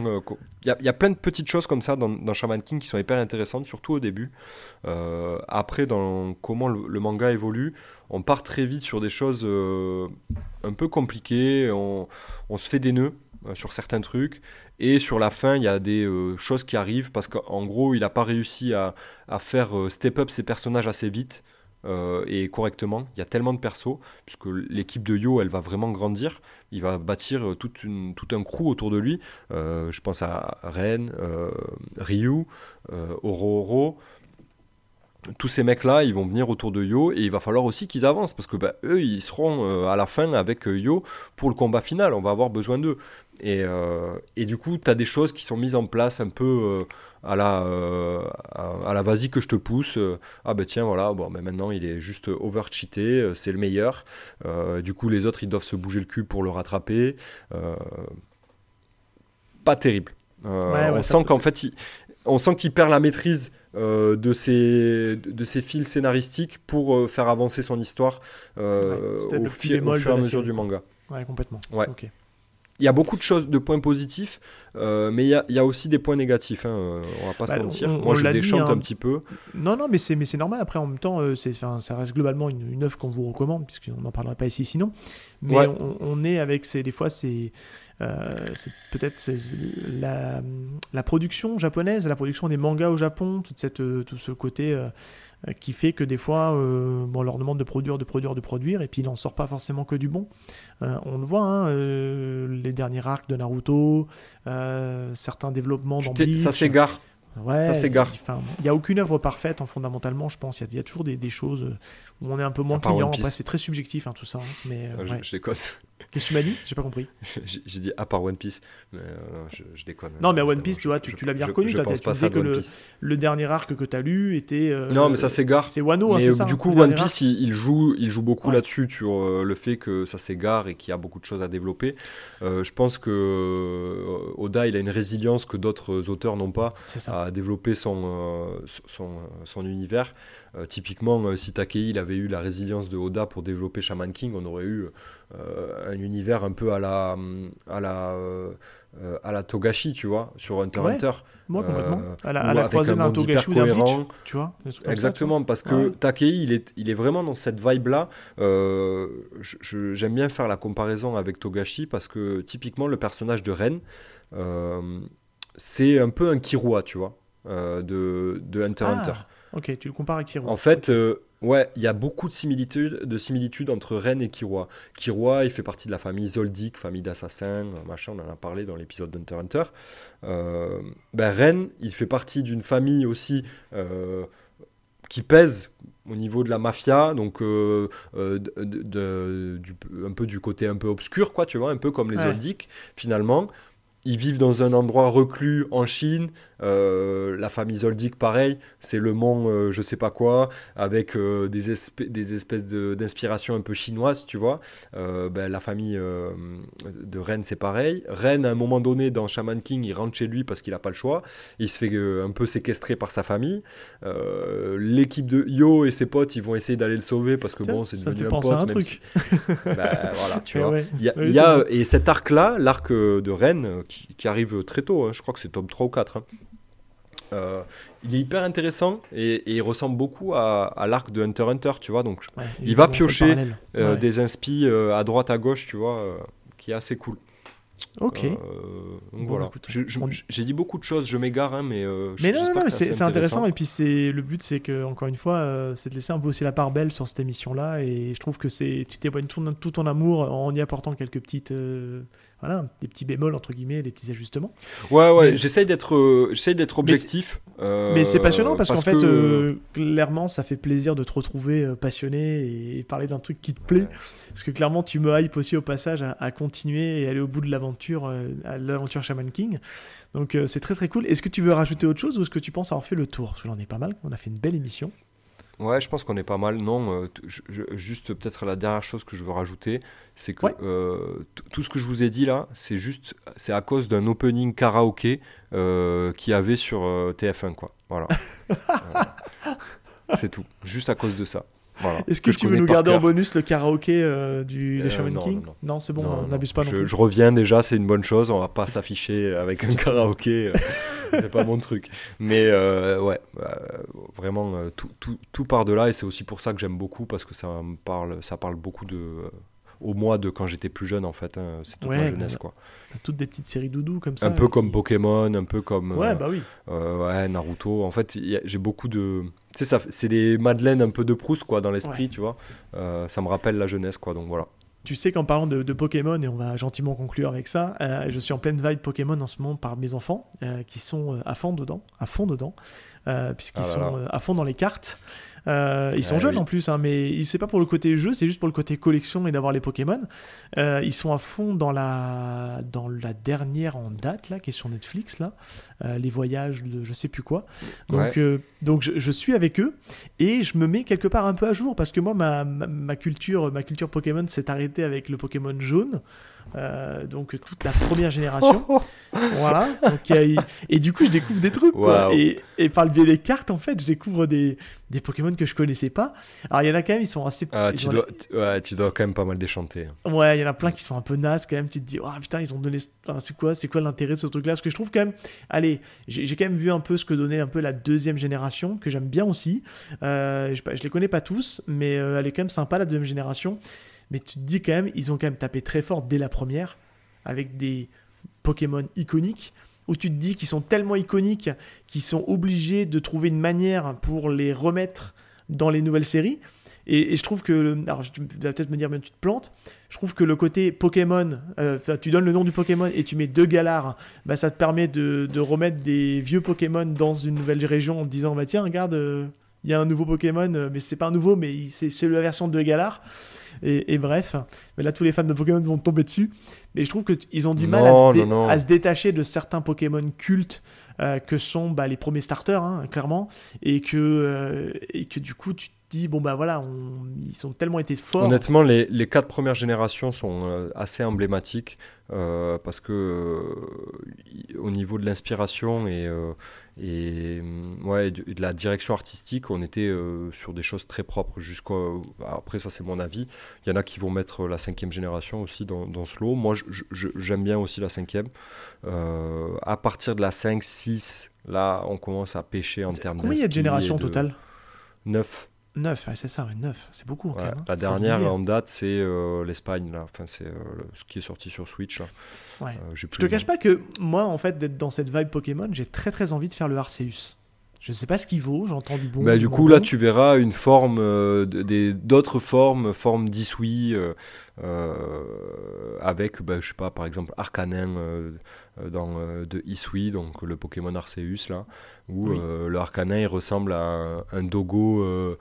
Il y, a- il y a plein de petites choses comme ça dans, dans Shaman King qui sont hyper intéressantes, surtout au début. Euh, après, dans comment le, le manga évolue, on part très vite sur des choses euh, un peu compliquées. On, on se fait des nœuds euh, sur certains trucs. Et sur la fin, il y a des euh, choses qui arrivent parce qu'en gros, il n'a pas réussi à, à faire euh, step up ses personnages assez vite. Euh, et correctement, il y a tellement de persos, puisque l'équipe de Yo, elle va vraiment grandir. Il va bâtir euh, tout un crew autour de lui. Euh, je pense à Ren, Ryu, Oro tous ces mecs-là, ils vont venir autour de Yo et il va falloir aussi qu'ils avancent parce que bah, eux, ils seront à la fin avec Yo pour le combat final. On va avoir besoin d'eux. Et, euh, et du coup, tu as des choses qui sont mises en place un peu euh, à la, euh, à, à la vas-y que je te pousse. Euh, ah ben tiens, voilà, bon, mais maintenant il est juste over-cheaté, euh, c'est le meilleur. Du coup, les autres, ils doivent se bouger le cul pour le rattraper. Pas terrible. Ouais, ouais, on sent qu'en fait, il, on sent qu'il perd la maîtrise de, ses, de ses fils scénaristiques pour faire avancer son histoire Ouais, au, fi- fur et à mesure série, du manga. Ouais, complètement. Ouais. Ok. Il y a beaucoup de choses, de points positifs, euh, mais il y, a, il y a aussi des points négatifs. hein, euh, on va pas se Bah, mentir. on- Moi, on je l'a dit, déchante hein. un petit peu. Non, non, mais c'est, mais c'est normal. Après, en même temps, euh, c'est, ça reste globalement une, une œuvre qu'on vous recommande, puisqu'on n'en parlera pas ici sinon. Mais Ouais. on, on est avec, des fois, c'est, euh, c'est peut-être c'est- la, la production japonaise, la production des mangas au Japon, toute cette, tout ce côté qui fait que des fois, euh, bon, on leur demande de produire, de produire, de produire, et puis il n'en sort pas forcément que du bon. Euh, on le voit, hein, euh, les derniers arcs de Naruto, euh, certains développements dans Bleach. ça s'égare. Ouais, Ça s'égare. Il n'y a aucune œuvre parfaite, hein, fondamentalement, je pense. Il y, a- il y a toujours des, des choses euh, où on est un peu moins client. Après, c'est très subjectif, hein, tout ça. hein, mais, euh, Euh, je, ouais. je déconne. Qu'est-ce que tu m'as dit? J'ai pas compris. J'ai dit à part One Piece, mais euh, je, je déconne. Non, mais One Piece, je- tu vois, tu- je- tu l'as bien je- reconnu, Je toi, pense tu pas disais ça que le- dernier arc que tu as lu était. euh, Non, mais ça s'égare. C'est Wano, hein, Mais ça du coup, One Piece, il, il joue, il joue beaucoup Ouais. là-dessus sur euh, le fait que ça s'égare et qu'il y a beaucoup de choses à développer. Je pense que Oda, il a une résilience que d'autres auteurs n'ont pas à développer son, son, son univers. Euh, typiquement, euh, si Takei il avait eu la résilience de Oda pour développer Shaman King, on aurait eu euh, un univers un peu à la, à la, à la Togashi, tu vois, sur Hunter x Ouais, Hunter. Moi, complètement. à la, à la croisée un d'un Togashi ou d'un Bleach, tu vois. ça, Exactement, parce que Ouais. Takei, il est, il est vraiment dans cette vibe-là. J'aime bien faire la comparaison avec Togashi parce que typiquement, le personnage de Ren, c'est un peu un Kirua, tu vois, euh, de, de Hunter x Ah, Hunter. Ok, tu le compares à Kiro. En fait, euh, ouais, il y a beaucoup de similitudes, de similitudes entre Ren et Kirua. Kirua, il fait partie de la famille Zoldyck, famille d'assassins, machin, on en a parlé dans l'épisode d'Hunter x Hunter. Euh, ben, Ren, il fait partie d'une famille aussi euh, qui pèse au niveau de la mafia, donc euh, euh, de- de- de- du- un peu du côté un peu obscur, quoi, tu vois, un peu comme les Ouais. Finalement. Ils vivent dans un endroit reclus en Chine. Euh, la famille Zoldyck, pareil, c'est le mont, euh, je sais pas quoi, avec euh, des, espè- des espèces de- d'inspiration un peu chinoise, tu vois. Ben, la famille de Ren, c'est pareil. Ren, à un moment donné, dans Shaman King, il rentre chez lui parce qu'il n'a pas le choix. Il se fait un peu séquestrer par sa famille. L'équipe de Yo et ses potes, ils vont essayer d'aller le sauver parce que Tiens, bon, c'est devenu un à pote. un truc. si- Ben, voilà, tu vois. ouais. Y a, Oui, y et cet arc-là, l'arc de Rennes, euh, qui, qui arrive très tôt, hein, je crois que c'est tome 3 ou 4, hein, euh, il est hyper intéressant et, et il ressemble beaucoup à, à l'arc de Hunter x Hunter, tu vois. Donc, Ouais, il va piocher, euh, Ouais. des inspi euh, à droite, à gauche, tu vois, qui est assez cool. Ok. Donc Bon, voilà. on- J'ai dit beaucoup de choses, je m'égare, hein, mais. Mais non, non, non, c'est intéressant. Et puis, c'est le but, c'est que, encore une fois, c'est de laisser un peu aussi la part belle sur cette émission-là. Et je trouve que c'est tu témoignes tout, tout ton amour en y apportant quelques petites. Voilà, des petits bémols, entre guillemets, des petits ajustements. Ouais, ouais, j'essaye d'être euh, j'essaye d'être objectif. euh, Mais c'est passionnant parce, qu'en fait, que- euh, clairement, ça fait plaisir de te retrouver euh, passionné et parler d'un truc qui te plaît. Ouais. Parce que clairement, tu me hype aussi au passage à, à continuer et aller au bout de l'aventure, à l'aventure Shaman King. Donc c'est très très cool. Est-ce que tu veux rajouter autre chose ou est-ce que tu penses avoir fait le tour? Parce que l'on est pas mal, on a fait une belle émission. Ouais, je pense qu'on est pas mal. Non, euh, t- je- je- juste peut-être la dernière chose que je veux rajouter, c'est que Ouais. euh, tout ce que je vous ai dit là, c'est juste, c'est à cause d'un opening karaoké euh, qu'il y avait sur euh, TF1 quoi. Voilà. C'est tout. Juste à cause de ça. Voilà. Est-ce que, tu veux nous garder en bonus le karaoké euh, du, des Euh, Shaman non, King non, non. c'est bon, on n'abuse pas non je, plus. je reviens déjà, c'est une bonne chose. On va pas s'afficher avec un karaoké. euh, c'est pas mon truc. Mais ouais, vraiment, tout, tout, tout part de là. Et c'est aussi pour ça que j'aime beaucoup parce que ça me parle, ça parle beaucoup de. au moi de quand j'étais plus jeune en fait. hein. c'est toute Ouais, ma bah, jeunesse quoi. Toutes des petites séries doudou comme ça. Un peu qui- comme Pokémon, un peu comme. Ouais, euh, bah oui. euh, ouais, Naruto. En fait, j'ai beaucoup de. Tu sais, ça, c'est des Madeleines un peu de Proust, quoi, dans l'esprit, Ouais. tu vois. Euh, ça me rappelle la jeunesse, quoi, donc voilà. Tu sais qu'en parlant de, de Pokémon, et on va gentiment conclure avec ça, euh, je suis en pleine vibe Pokémon en ce moment par mes enfants, euh, qui sont euh, à fond dedans, à fond dedans, euh, puisqu'ils Ah sont euh, à fond dans les cartes. Euh, ils sont Ah jeunes oui. en plus, hein, mais c'est pas pour le côté jeu, c'est juste pour le côté collection et d'avoir les Pokémon. Euh, ils sont à fond dans la, dans la dernière en date, là, qui est sur Netflix, là, euh, les voyages de je sais plus quoi. Donc, Ouais. donc je, je suis avec eux et je me mets quelque part un peu à jour parce que moi, ma, ma, ma culture, ma culture Pokémon s'est arrêtée avec le Pokémon jaune. Euh, donc toute la première génération. voilà. Donc, y a- et du coup, je découvre des trucs. quoi. Et, et par le biais des cartes, en fait, je découvre des, des Pokémon que je connaissais pas. Alors, il y en a quand même, ils sont assez. Ah, tu, dois, tu- ouais, tu dois quand même pas mal déchanter. Ouais, il y en a plein qui sont un peu nazes quand même. Tu te dis, oh putain, ils ont donné. enfin, c'est quoi, c'est quoi l'intérêt de ce truc-là? Parce que je trouve quand même. Allez, j'ai j'ai quand même vu un peu ce que donnait un peu la deuxième génération, que j'aime bien aussi. Euh, je, je les connais pas tous, mais euh, elle est quand même sympa la deuxième génération. Mais tu te dis quand même, ils ont quand même tapé très fort dès la première, avec des Pokémon iconiques. Où tu te dis qu'ils sont tellement iconiques qu'ils sont obligés de trouver une manière pour les remettre dans les nouvelles séries. Et, je trouve que. le- Alors, tu vas peut-être me dire, mais tu te plantes. Je trouve que le côté Pokémon, euh, tu donnes le nom du Pokémon et tu mets deux galards, bah, ça te permet de, remettre des vieux Pokémon dans une nouvelle région en disant, bah tiens, regarde, euh, il y a un nouveau Pokémon, euh, mais c'est pas un nouveau, mais c'est la version de galards. Et, et bref, mais là tous les fans de Pokémon vont tomber dessus. Mais je trouve qu'ils ont du mal à se, dé- non, non. à se détacher de certains Pokémon cultes euh, que sont bah, les premiers starters, hein, clairement, et que, euh, et que du coup tu te dis, bon bah voilà, on- ils ont tellement été forts. Honnêtement, les, les quatre premières générations sont euh, assez emblématiques parce que au niveau de l'inspiration et, et, hum, ouais, de, de la direction artistique, on était euh, sur des choses très propres. Jusqu'à après, ça c'est mon avis. Il y en a qui vont mettre la cinquième génération aussi dans, dans ce lot. Moi, j'aime bien aussi la cinquième. Euh, à partir de la 5, 6, là, on commence à pêcher en termes Combien il y a de générations au total? 9. 9, c'est ça, 9, c'est beaucoup. quand Ouais, même, hein. la dernière en date, c'est euh, l'Espagne, là. Enfin, c'est euh, ce qui est sorti sur Switch. Là. Ouais. Euh, Je te cache pas que moi, en fait, d'être dans cette vibe Pokémon, j'ai très très envie de faire le Arceus. Je sais pas ce qu'il vaut, j'entends du bon. Bah, du coup, là, tu verras une forme, euh, d'autres formes, forme d'Isui, euh, euh, avec, bah, je sais pas, par exemple, Arcanin dans, de Isui, donc le Pokémon Arceus, là, où Oui. le Arcanin il ressemble à un, un dogo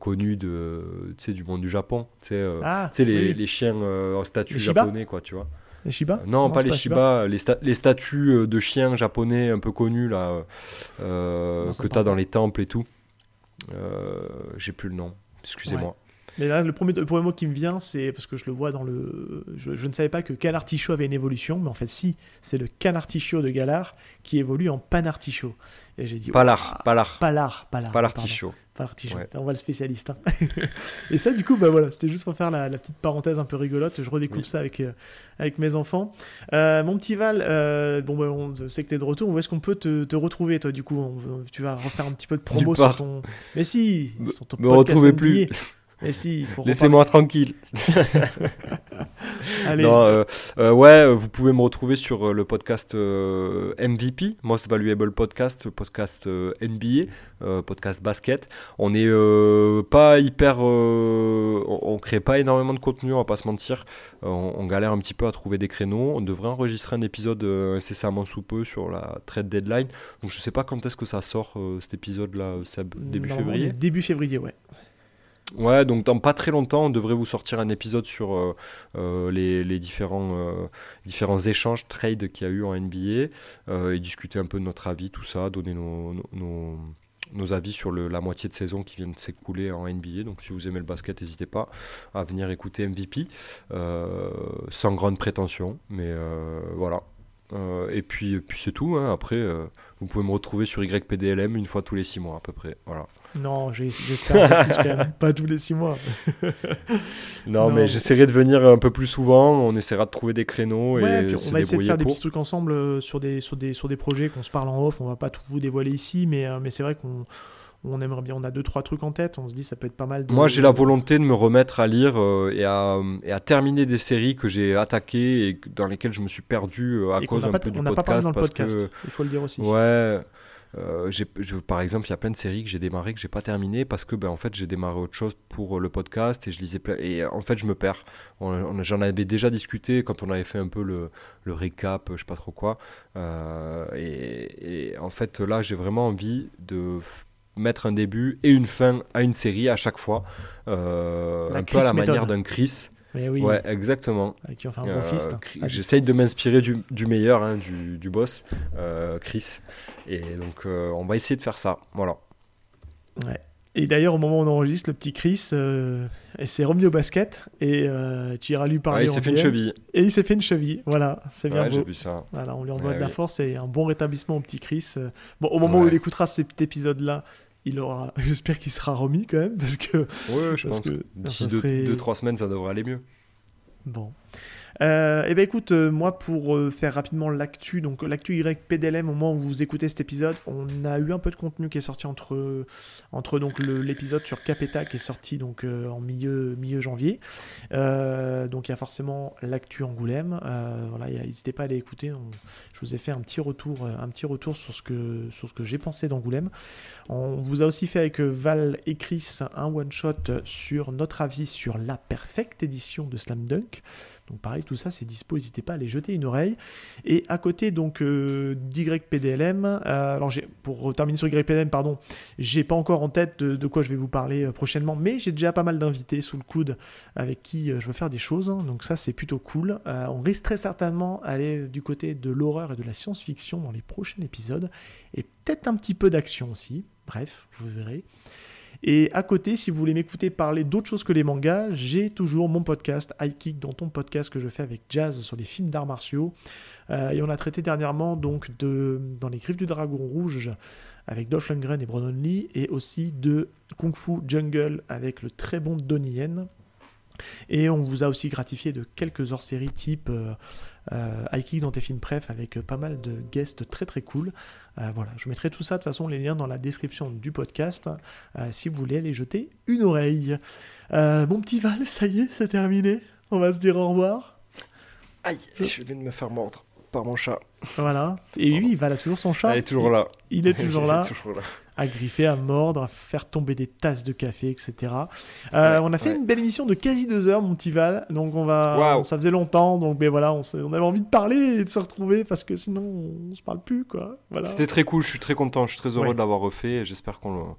connu de, du monde du Japon. Tu sais, Ah, les, oui. les chiens en statut japonais, quoi, tu vois. Les Shiba Euh, Non, pas les Shiba, les, sta- les statues euh, de chiens japonais un peu connus là, euh, Non, que tu as dans les temples et tout. Euh, J'ai plus le nom, excusez-moi. Mais là, le premier, le premier mot qui me vient, c'est parce que je le vois dans le. Je, je ne savais pas que Canartichaud avait une évolution, mais en fait, si, c'est le Canartichaud de Galar qui évolue en Panartichaud. Et j'ai dit. Palar, Ouah, Palar, Palar, Palar. Palartichaud. Palartichaud. Ouais. On voit le spécialiste. hein. Et ça, du coup, bah voilà, c'était juste pour faire la, la petite parenthèse un peu rigolote. Je redécouvre Oui. ça avec, euh, avec mes enfants. Euh, mon petit Val, euh, bon, bah, on sait que tu es de retour. Où est-ce qu'on peut te, te retrouver, toi, du coup? On- Tu vas refaire un petit peu de promo sur ton. Mais si, sur ton me retrouvez plus. Mais si, Laissez-moi tranquille. Allez. Non, euh, euh, ouais, euh, vous pouvez me retrouver sur le podcast euh, MVP, Most Valuable Podcast, podcast NBA, podcast basket. On est euh, pas hyper, on, on crée pas énormément de contenu, on va pas se mentir. On, on galère un petit peu à trouver des créneaux. On devrait enregistrer un épisode incessamment sous peu sur la trade deadline. Donc je sais pas quand est-ce que ça sort cet épisode-là, Seb, début février. Début février, ouais. Ouais, donc dans pas très longtemps, on devrait vous sortir un épisode sur euh, euh, les, les différents, euh, différents échanges, trades qu'il y a eu en NBA, et discuter un peu de notre avis, tout ça, donner nos, nos, avis sur la moitié de saison qui vient de s'écouler en NBA. Donc si vous aimez le basket, n'hésitez pas à venir écouter MVP, sans grande prétention, mais voilà. Et puis, c'est tout. hein. Après, vous pouvez me retrouver sur YPDLM une fois tous les six mois à peu près. Voilà. Non, j'ai- j'espère un peu plus quand même. Pas tous les six mois. Non, Non. mais j'essaierai de venir un peu plus souvent. On essaiera de trouver des créneaux Ouais, et puis se on va essayer de faire des petits trucs ensemble euh, sur des, sur des, sur des projets qu'on se parle en off. On va pas tout vous dévoiler ici, mais, euh, mais c'est vrai qu'on on aimerait bien. On a deux, trois trucs en tête. On se dit ça peut être pas mal de. Moi, j'ai la volonté de me remettre à lire euh, et, à, et à terminer des séries que j'ai attaquées et dans lesquelles je me suis perdu euh, à et cause un pas- peu du on n'a pas parlé podcast. dans le podcast. que, Il faut le dire aussi. ouais, euh, je- par exemple, il y a plein de séries que j'ai démarrées que j'ai pas terminées parce que, ben, en fait, j'ai démarré autre chose pour euh, le podcast et je lisais plein. Et en fait, je me perds. J'en avais déjà discuté quand on avait fait un peu le, le récap, je sais pas trop quoi. Euh, et, et en fait, là, j'ai vraiment envie de mettre un début et une fin à une série à chaque fois. Euh, un peu à la manière d'un Chris. Mais oui, Ouais, exactement. avec qui on fait un bon Euh, fist. J'essaye de m'inspirer du, du meilleur, hein, du, du boss, euh, Chris. Et donc, euh, on va essayer de faire ça. Voilà. Ouais. Et d'ailleurs, au moment où on enregistre, le petit Chris euh, s'est remis au basket et euh, tu iras lui parler. Ouais, il s'est fait une cheville. Et il s'est fait une cheville. Voilà, c'est bien Ouais, beau. vu ça. Voilà, on lui envoie Ouais, de la force et un bon rétablissement au petit Chris. Bon, au moment où il écoutera cet épisode-là, il aura. J'espère qu'il sera remis quand même parce que Ouais, je Parce pense que que d'ici ça 2-3 serait- semaines, ça devrait aller mieux. Bon. Euh, eh ben écoute, euh, moi pour euh, faire rapidement l'actu, donc l'actu YPDLM au moment où vous écoutez cet épisode, on a eu un peu de contenu qui est sorti entre, entre donc l'épisode sur Capeta qui est sorti donc euh, en milieu, milieu janvier. Donc il y a forcément l'actu Angoulême. Voilà, n'hésitez pas à aller écouter. je vous ai fait un petit retour, un petit retour sur ce que, sur ce que j'ai pensé d'Angoulême. On vous a aussi fait avec Val et Chris un one shot sur notre avis sur la perfecte édition de Slam Dunk. Donc pareil, tout ça c'est dispo, n'hésitez pas à aller jeter une oreille. Et à côté donc euh, d'YPDLM, euh, alors pour terminer sur YPDLM, pardon, j'ai pas encore en tête de, quoi je vais vous parler euh, prochainement, mais j'ai déjà pas mal d'invités sous le coude avec qui euh, je veux faire des choses, hein. donc ça c'est plutôt cool. Euh, on risque très certainement aller du côté de l'horreur et de la science-fiction dans les prochains épisodes, et peut-être un petit peu d'action aussi, bref, vous verrez. Et à côté, si vous voulez m'écouter parler d'autres choses que les mangas, j'ai toujours mon podcast High Kick, dans ton podcast que je fais avec Jazz sur les films d'arts martiaux. Euh, et on a traité dernièrement donc de dans les griffes du dragon rouge avec Dolph Lundgren et Brandon Lee, et aussi de Kung Fu Jungle avec le très bon Donnie Yen. Et on vous a aussi gratifié de quelques hors-séries type euh, euh, High Kick dans tes films préf avec pas mal de guests très très cool. Euh, voilà, je mettrai tout ça de toute façon les liens dans la description du podcast euh, si vous voulez aller jeter une oreille. Euh, mon petit Val, ça y est, c'est terminé. On va se dire au revoir. Aïe, je viens de me faire mordre par mon chat. Voilà. Et lui, Val a toujours son chat. Elle est toujours là. Il est toujours là, toujours là. à griffer, à mordre, à faire tomber des tasses de café, etc. Euh, Ouais, on a fait ouais. une belle émission de quasi deux heures, mon petit Val. Donc on va, Waouh. ça faisait longtemps, donc mais voilà, on, avait envie de parler et de se retrouver parce que sinon on se parle plus, quoi. Voilà. C'était très cool, je suis très content, je suis très heureux Ouais. de l'avoir refait et j'espère qu'on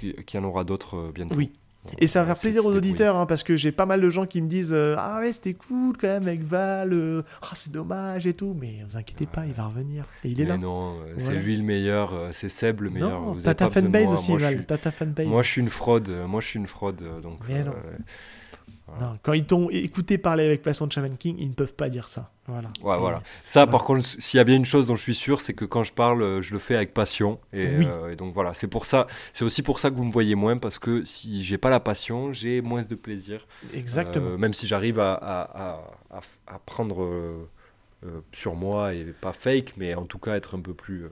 qu'il y en aura d'autres euh, bientôt. Oui. Et ça va faire plaisir aux auditeurs, hein, parce que j'ai pas mal de gens qui me disent euh, Ah ouais, c'était cool quand même avec Val, euh, Ah, c'est dommage et tout, mais vous inquiétez pas, il va revenir. Et il est Mais là. non, euh, c'est Voilà. lui le meilleur, c'est Seb le meilleur. non, t'as ta fanbase aussi, Val, suis- t'as ta fanbase. Moi je suis une fraude, moi je suis une fraude, donc. Mais Non, quand ils t'ont écouté parler avec Passion de Shaman King, ils ne peuvent pas dire ça. Voilà. Ouais, voilà. Ça, voilà. par contre, s'il y a bien une chose dont je suis sûr, c'est que quand je parle, euh, je le fais avec passion. Et, Oui. euh, et donc voilà, c'est pour ça, c'est aussi pour ça que vous me voyez moins, parce que si j'ai pas la passion, j'ai moins de plaisir. Exactement. Euh, même si j'arrive à, à, à, à- à prendre euh, sur moi et pas fake, mais en tout cas être un peu plus.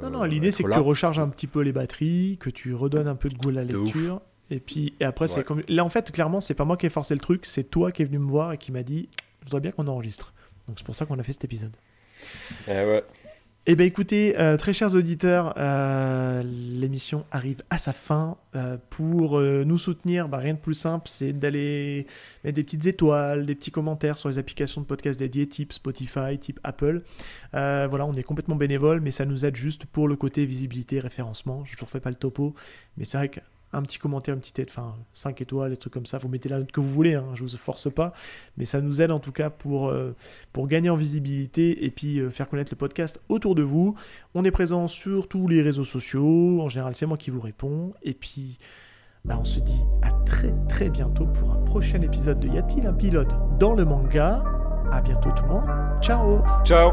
non, non, l'idée c'est que tu recharges un petit peu les batteries, que tu redonnes un peu de goût à la lecture. Et puis et après, c'est comme. Là, en fait, clairement, c'est pas moi qui ai forcé le truc, c'est toi qui es venu me voir et qui m'a dit Je voudrais bien qu'on enregistre. Donc c'est pour ça qu'on a fait cet épisode. Eh ouais. Eh bien écoutez, euh, très chers auditeurs, euh, l'émission arrive à sa fin. Euh, pour nous soutenir, bah, rien de plus simple, c'est d'aller mettre des petites étoiles, des petits commentaires sur les applications de podcast dédiées, type Spotify, type Apple. Voilà, on est complètement bénévole, mais ça nous aide juste pour le côté visibilité, référencement. Je ne refais pas le topo, mais c'est vrai qu'un petit commentaire, une petite aide, enfin 5 étoiles, des trucs comme ça, vous mettez la note que vous voulez, hein, je vous force pas, mais ça nous aide en tout cas pour... euh, gagner en visibilité et puis euh, faire connaître le podcast autour de vous. On est présent sur tous les réseaux sociaux. En général, c'est moi qui vous réponds. Et puis, bah, on se dit à très très bientôt pour un prochain épisode de Y a-t-il un pilote dans le manga? À bientôt tout le monde. Ciao Ciao